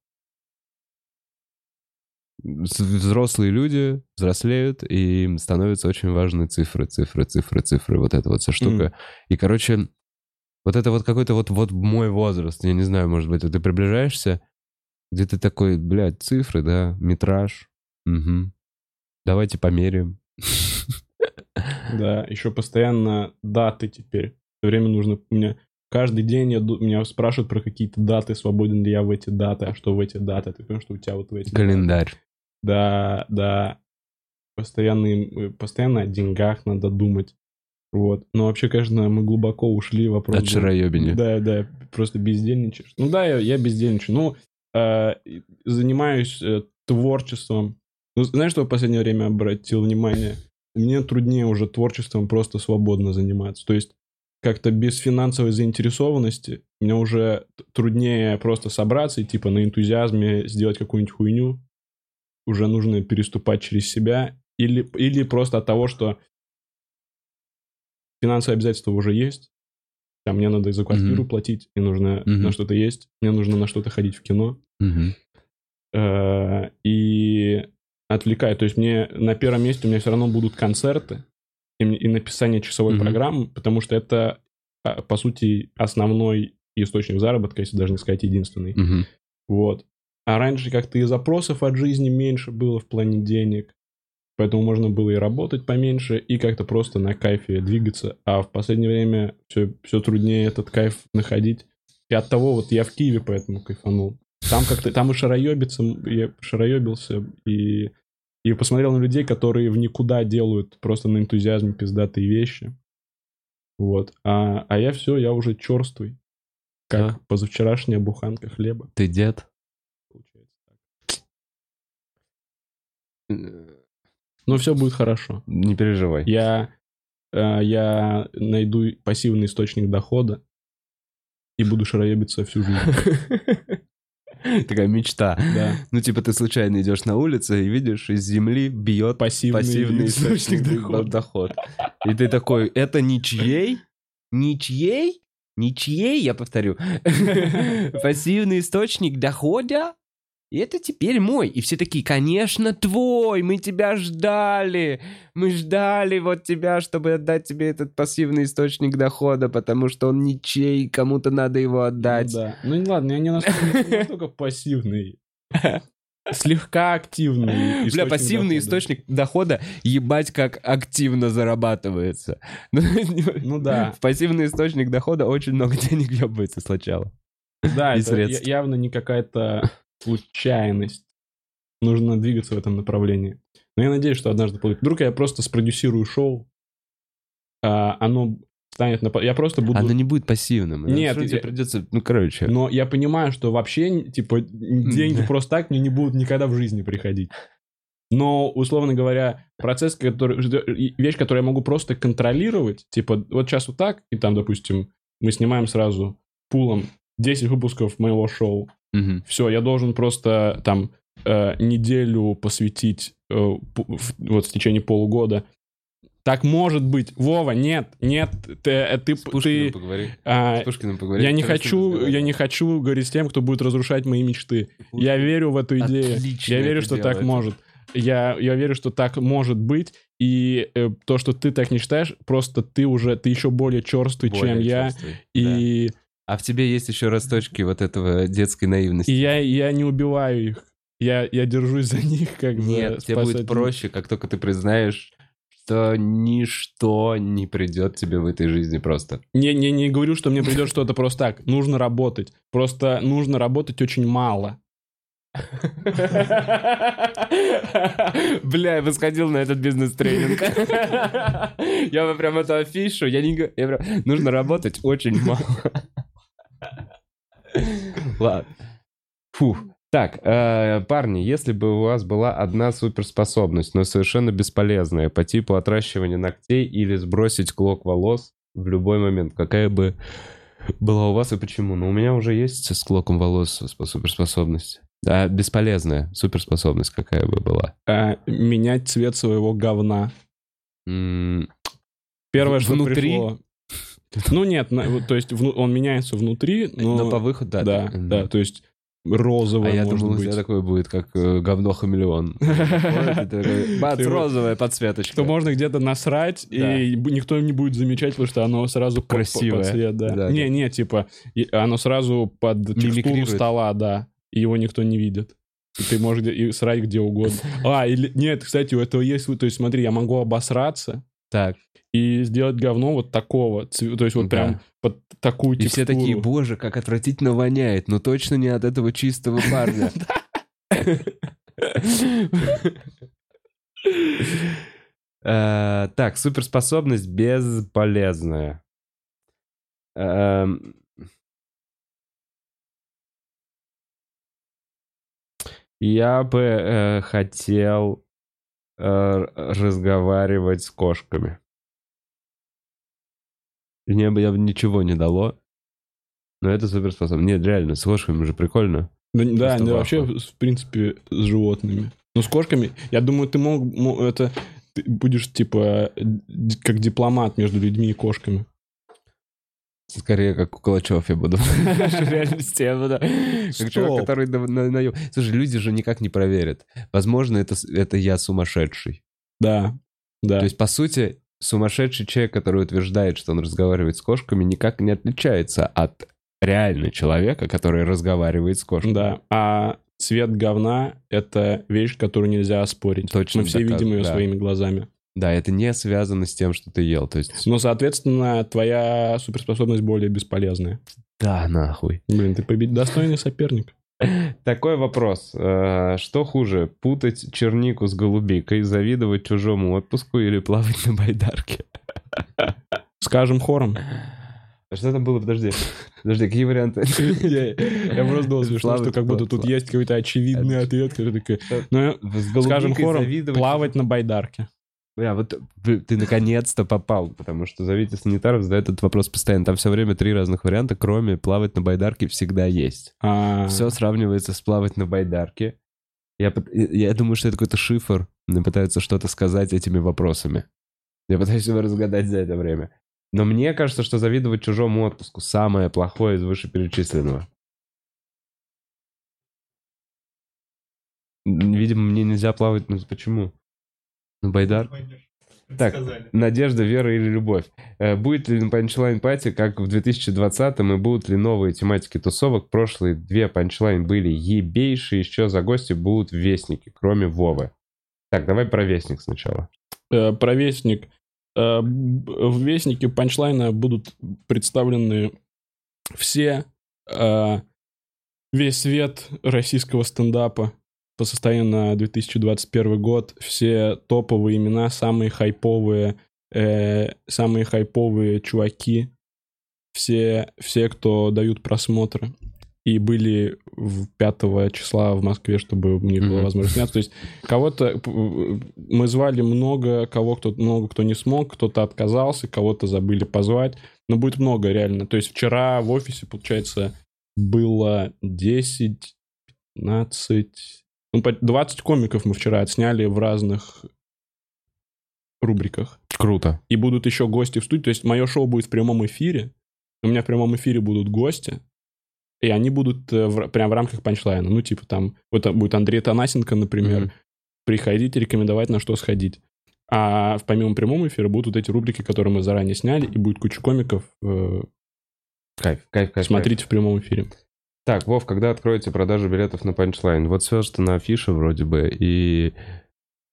Взрослые люди взрослеют, и им становятся очень важны цифры, цифры, цифры, цифры, вот эта вот вся штука. Мгм. И, короче, вот это вот какой-то вот, вот мой возраст, я не знаю, может быть, ты приближаешься, где ты такой, блядь, цифры, да, метраж, угу. давайте померяем. Да, еще постоянно даты теперь. Все время нужно... У меня каждый день я, меня спрашивают про какие-то даты, свободен ли я в эти даты, а что в эти даты. Ты понимаешь, что у тебя вот в эти даты. Календарь. Да, да. Постоянно, постоянно о деньгах надо думать. Вот. Но вообще, конечно, мы глубоко ушли вопрос. От шароебения. Да, да, просто бездельничаешь. Ну да, я, я бездельничаю. Ну, э, занимаюсь э, творчеством. Ну, знаешь, что я в последнее время обратил внимание? Мне труднее уже творчеством просто свободно заниматься. То есть как-то без финансовой заинтересованности мне уже труднее просто собраться и типа на энтузиазме сделать какую-нибудь хуйню. Уже нужно переступать через себя. Или, или просто от того, что финансовые обязательства уже есть. Там мне надо за квартиру Мгм. платить, мне нужно Мгм. на что-то есть, мне нужно на что-то ходить в кино. Э, И отвлекаю. То есть мне на первом месте у меня все равно будут концерты и, и написание часовой Мгм. программы, потому что это, а, по сути, основной источник заработка, если даже не сказать единственный. Мгм. Вот. А раньше как-то и запросов от жизни меньше было в плане денег, поэтому можно было и работать поменьше, и как-то просто на кайфе двигаться. А в последнее время все, все труднее этот кайф находить. И от того вот я в Киеве поэтому кайфанул. Там как-то, там и шароебиться, я шароебился, и, и посмотрел на людей, которые в никуда делают просто на энтузиазме пиздатые вещи. Вот. А, а я все, я уже черствый. Как Да. позавчерашняя буханка хлеба. Ты дед? Получается так. Но все будет хорошо. Не переживай. Я, э, я найду пассивный источник дохода и буду шароебиться всю жизнь. [LAUGHS] Такая мечта. Да. Ну, типа, ты случайно идешь на улице и видишь, из земли бьет Пассивный, пассивный источник дохода. доход. И ты такой, это ничьей? Ничьей? Ничьей, я повторю. [LAUGHS] Пассивный источник дохода? И это теперь мой. И все такие, конечно, твой, мы тебя ждали. Мы ждали вот тебя, чтобы отдать тебе этот пассивный источник дохода, потому что он ничей, кому-то надо его Ну отдать. да. Ну ладно, я не настолько, пассивный. [LAUGHS] Слегка активный. Бля, пассивный дохода. источник дохода, ебать, как активно зарабатывается. [LAUGHS] Ну, Ну да. В пассивный источник дохода очень много [LAUGHS] денег ебается сначала. Да, И это средств. явно не какая-то случайность. Нужно двигаться в этом направлении. Но я надеюсь, что однажды получится. Вдруг я просто спродюсирую шоу, а, оно станет на... Я просто буду... Оно не будет пассивным. Нет, Что тебе я- придется... Ну, короче. Но я понимаю, что вообще, типа, деньги просто так мне не будут никогда в жизни приходить. Но, условно говоря, процесс, который... Вещь, которую я могу просто контролировать, типа, вот сейчас вот так, и там, допустим, мы снимаем сразу пулом 10 выпусков моего шоу. Мгм. Все, я должен просто там э, неделю посвятить э, в- вот в течение полугода. Так может быть. Вова, нет, нет, ты, э, ты, С Пушкиным ты, поговори. а, С Пушкиным поговори. я не хочу, я не хочу говорить с тем, кто будет разрушать мои мечты. Я верю в эту идею. Отлично Я верю, что так делает. может. Я, я верю, что так может быть. И э, то, что ты так не считаешь, просто ты уже, ты еще более черствый, чем Более я. чёрствый, да. И, А в тебе есть еще росточки вот этого детской наивности. и я, я не убиваю их. Я, я держусь за них как Нет, тебе будет проще, как только ты признаешь что ничто не придет тебе в этой жизни просто. Не, не, не говорю, что мне придет что-то просто так. Нужно работать. Просто нужно работать очень мало. Бля, я бы сходил на этот бизнес-тренинг. Я бы прям эту афишу, я не... я прям- Нужно работать очень мало. Ладно. Фух. Так, э, парни, если бы у вас была одна суперспособность, но совершенно бесполезная, по типу отращивания ногтей или сбросить клок волос в любой момент, какая бы была у вас и почему? Ну, у меня уже есть с клоком волос спо- суперспособность. Да, бесполезная суперспособность какая бы была. А, менять цвет своего говна. М, Первое, что Внутри? пришло. [LAUGHS] Ну нет, на- то есть вну- он меняется внутри, но... Но по выходу, да. да, М. да, то есть А розовое я может думал, у быть. тебя такое будет, как э, и [LAUGHS] такой, Бац, розовая подсветочка. Что можно где-то насрать, Да. и никто не будет замечать, потому что оно сразу Красивое. да. Да, не, да. не, типа, оно сразу под текстуру стола, да, и его никто не видит. И ты можешь где- и срать где угодно. А, или... Нет, кстати, у этого есть... То есть, смотри, я могу обосраться Так, и сделать говно вот такого. То есть, вот Да. прям под такую и текстуру. все такие, боже, как отвратительно воняет, но точно не от этого чистого парня. [LAUGHS] [LAUGHS] Э, Так, суперспособность бесполезная. Эм, Я бы э, хотел э, разговаривать с кошками. Мне бы я бы ничего не дало. Но это суперспособность. Нет, реально, с кошками же прикольно. Да, да, Просто да, вообще, в принципе, с животными. Ну, с кошками, я думаю, ты мог, мо- это, ты будешь, типа, как дипломат между людьми и кошками. Скорее, как у Калачев я буду. [LAUGHS] В [LAUGHS] реальности я буду. Как чувак, который на- на- наем. Слушай, люди же никак не проверят. Возможно, это я сумасшедший. Да, да. То есть, по сути, сумасшедший человек, который утверждает, что он разговаривает с кошками, никак не отличается от реально человека, который разговаривает с кошками. Да, а цвет говна — это вещь, которую нельзя оспорить. Точно Мы все доказ- видим ее да. своими глазами. Да, это не связано с тем, что ты ел. То есть, Но, соответственно, твоя суперспособность более бесполезная. да, нахуй. Блин, ты побед... достойный соперник. [LAUGHS] Такой вопрос. Э, Что хуже, путать чернику с голубикой, завидовать чужому отпуску или плавать на байдарке? [LAUGHS] Скажем хором. А что там было? Подожди. Подожди, какие варианты? [LAUGHS] Я просто думал, смешно, что как будто тут есть какой-то очевидный ответ, такой... Ну, голубикой скажем хором, плавать на байдарке. Бля, вот ты, ты наконец-то попал, потому что зовите санитаров задает этот вопрос постоянно. Там все время три разных варианта, кроме плавать на байдарке всегда есть. А, Все сравнивается с плавать на байдарке. Я, я думаю, что это какой-то шифр. Мне пытаются что-то сказать этими вопросами. Я пытаюсь его разгадать за это время. Но мне кажется, что завидовать чужому отпуску самое плохое из вышеперечисленного. Видимо, мне нельзя плавать. Ну почему? На байдар? Так, надежда, вера или любовь. Э, Будет ли панчлайн пати, как в 2020-м, и будут ли новые тематики тусовок? Прошлые две панчлайн были ебейшие, еще за гости будут вестники, кроме Вовы. Так, давай про вестник сначала. э, про Вестник. Э, В Вестнике панчлайна будут представлены все, э, весь свет российского стендапа по состоянию на 2021 год, все топовые имена, самые хайповые, э, самые хайповые чуваки, все, все, кто дают просмотры и были в 5 числа в Москве, чтобы у них была Мгм. возможность сняться. То есть кого-то п- мы звали много, кого кто много кто не смог, кто-то отказался, кого-то забыли позвать, но будет много реально. То есть вчера в офисе, получается, было 10, 15, ну, по- 20 комиков мы вчера отсняли в разных рубриках. Круто. И будут еще гости в студии. То есть мое шоу будет в прямом эфире. У меня в прямом эфире будут гости. И они будут э, в, прям в рамках панчлайна. Ну, типа там, вот будет Андрей Танасенко, например. Мгм. Приходите, рекомендовать, на что сходить. А помимо прямого эфира будут вот эти рубрики, которые мы заранее сняли, и будет куча комиков. э, Кайф, кайф, кайф. смотрите в прямом эфире. Так, Вов, когда откроете продажу билетов на панчлайн? Вот все, что на афише вроде бы, и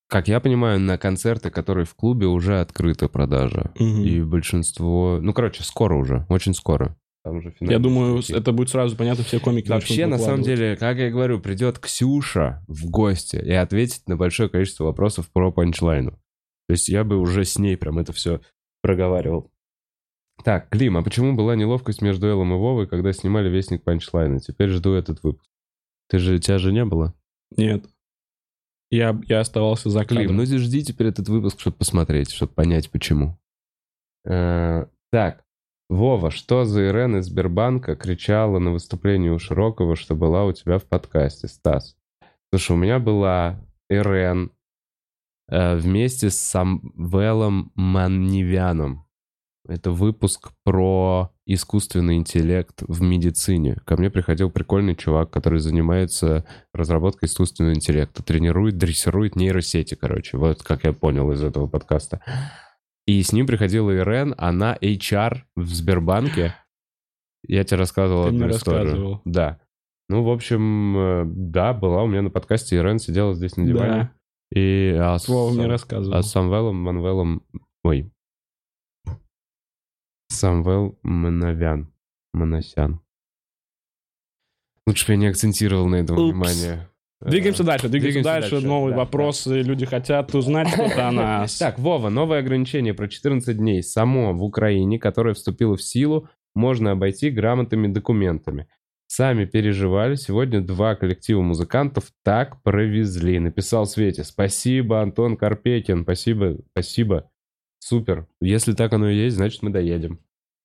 как я понимаю, на концерты, которые в клубе, уже открыта продажа. Мгм. И большинство... Ну, короче, скоро уже, очень скоро. Там уже Я думаю, штрихи. это будет сразу понятно, все комики Вообще, на самом деле, как я говорю, придет Ксюша в гости и ответит на большое количество вопросов про панчлайну. То есть я бы уже с ней прям это все проговаривал. Так, Клим, а почему была неловкость между Эллом и Вовой, когда снимали Вестник панчлайна? Теперь жду этот выпуск. Ты же, тебя же не было? Нет. Я, я оставался за Клим, кадром. ну жди теперь этот выпуск, чтобы посмотреть, чтобы понять, почему. Э, так, Вова, что за Ирен из Сбербанка кричала на выступлении у Широкого, что была у тебя в подкасте, Стас? Слушай, у меня была Ирен э, вместе с Самвелом Маннивяном. Это выпуск про искусственный интеллект в медицине. Ко мне приходил прикольный чувак, который занимается разработкой искусственного интеллекта. Тренирует, дрессирует нейросети, короче. Вот как я понял из этого подкаста. И с ним приходила Ирен, она HR в Сбербанке. Я тебе рассказывал Ты одну историю. рассказывал. Да. Ну, в общем, э, да, была у меня на подкасте Ирен, сидела здесь на диване. Да, И, а, с- Вова мне рассказывал. а с Самвелом Манвелом... Ой. Самвел Мановян. Моносян. Лучше бы я не акцентировал на этом Упс. внимание. Двигаемся Э, дальше, двигаемся, двигаемся дальше. дальше, Новые да, вопросы, люди хотят узнать что-то о [COUGHS] нас. Так, Вова, новое ограничение про 14 дней. Само в Украине, которое вступило в силу, можно обойти грамотными документами. Сами переживали. Сегодня два коллектива музыкантов так провезли. Написал Свете. Спасибо, Антон Карпекин. Спасибо, спасибо. Супер. Если так оно и есть, значит мы доедем.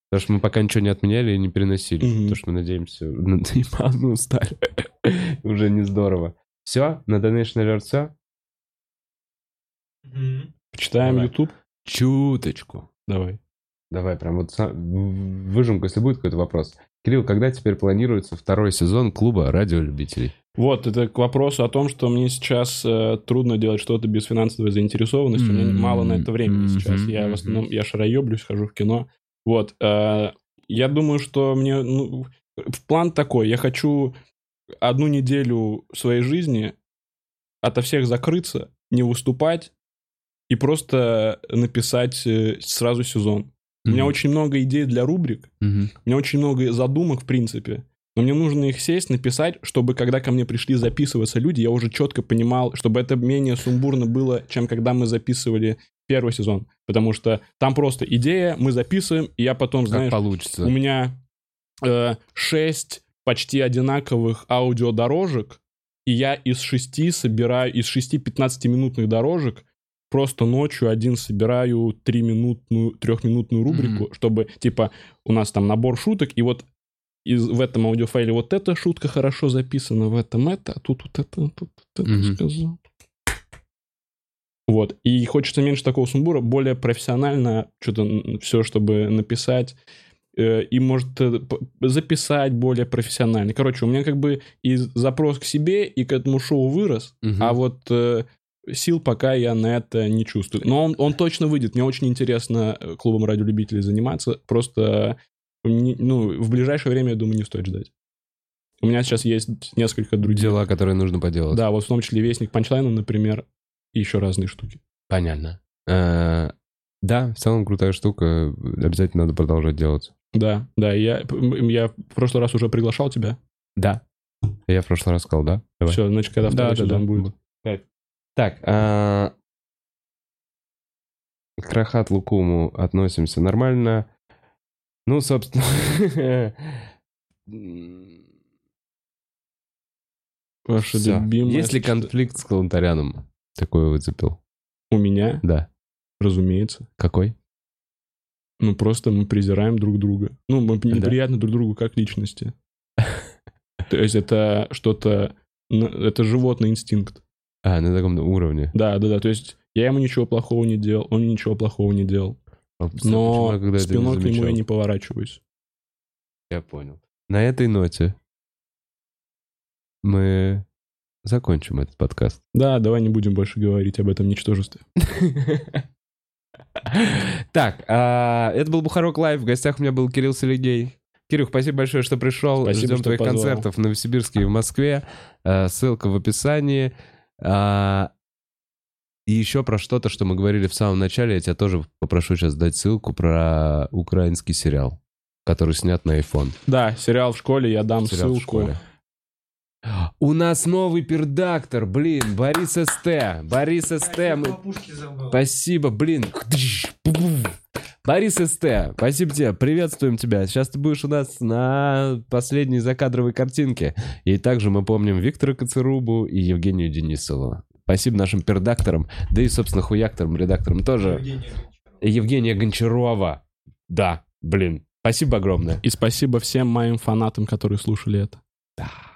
Потому что мы пока ничего не отменяли и не переносили. Мгм. Потому что мы надеемся... Ну, мы устали. Уже не здорово. Все? На Donation Alert все? Почитаем Давай. YouTube. Чуточку. Давай. Давай прям вот выжимку, если будет какой-то вопрос. Кирилл, когда теперь планируется второй сезон клуба радиолюбителей? Вот, это к вопросу о том, что мне сейчас э, трудно делать что-то без финансовой заинтересованности. У меня мало на это времени мгм, сейчас. Я в мгм. основном, я шароеблюсь, хожу в кино. Вот. э, я думаю, что мне... Ну, в план такой. Я хочу одну неделю своей жизни ото всех закрыться, не выступать и просто написать сразу сезон. У меня очень много идей для рубрик, у меня очень много задумок, в принципе. Но мне нужно их сесть, написать, чтобы когда ко мне пришли записываться люди, я уже четко понимал, чтобы это менее сумбурно было, чем когда мы записывали первый сезон. Потому что там просто идея, мы записываем, и я потом, Как знаешь, получится. у меня э, шесть почти одинаковых аудиодорожек, и я из шести собираю, из шести 15-минутных дорожек просто ночью один собираю трехминутную, трехминутную рубрику, Мгм. чтобы, типа, у нас там набор шуток, и вот из, в этом аудиофайле вот эта шутка хорошо записана, в этом это, а тут вот это, тут вот это Мгм. сказал. Вот, и хочется меньше такого сумбура, более профессионально что-то все, чтобы написать, э, и, может, э, записать более профессионально. Короче, у меня как бы и запрос к себе, и к этому шоу вырос, Мгм. а вот э, сил пока я на это не чувствую. Но он, он точно выйдет. Мне очень интересно э, клубом радиолюбителей заниматься. Просто не- ну, в ближайшее время, я думаю, не стоит ждать. У меня сейчас есть несколько других. Дела, которые нужно поделать. Да, вот в том числе Вестник Панчлайна, например, и еще разные штуки. Понятно. Э, Да, в целом крутая штука. Обязательно надо продолжать делать. Да, да, я, я в прошлый раз уже приглашал тебя. Да. Я в прошлый раз сказал, да? Давай. Все, значит, когда второй сезон будет. Так, а... к Рахат Лукуму относимся нормально. Ну, собственно... [LAUGHS] Ваша любимая... Есть ли конфликт с Калантаряном? Такой выцепил. У меня, Да. разумеется. Какой? Ну, просто мы презираем друг друга. Ну, мы неприятны друг другу как личности. [LAUGHS] То есть это что-то... ну, Это животный инстинкт. А, на таком уровне. Да, да, да. То есть я ему ничего плохого не делал, он ничего плохого не делал. А почему Но я когда спиной к нему я не поворачиваюсь. Я понял. На этой ноте мы закончим этот подкаст. Да, давай не будем больше говорить об этом ничтожестве. [LAUGHS] Так, а, это был Бухарок Лайв. В гостях у меня был Кирилл Селигей. Кирюх, спасибо большое, что пришел. Спасибо, Ждем что твоих позвал. концертов в Новосибирске и в Москве. А, Ссылка в описании. А, И еще про что-то, что мы говорили в самом начале, я тебя тоже попрошу сейчас дать ссылку про украинский сериал, который снят на iPhone. Да, сериал в школе, я дам Сериал в ссылку. школе. У нас новый пердактор, блин, Борис СТ. Борис СТ. мы-. Спасибо, блин. [LAUGHS] Борис СТ, спасибо тебе, приветствуем тебя. Сейчас ты будешь у нас на последней закадровой картинке. И также мы помним Виктора Коцерубу и Евгению Денисову. Спасибо нашим пердакторам, да и, собственно, хуякторам, редакторам тоже. Евгения Гончарова. Да, блин, спасибо огромное. И спасибо всем моим фанатам, которые слушали это. Вау.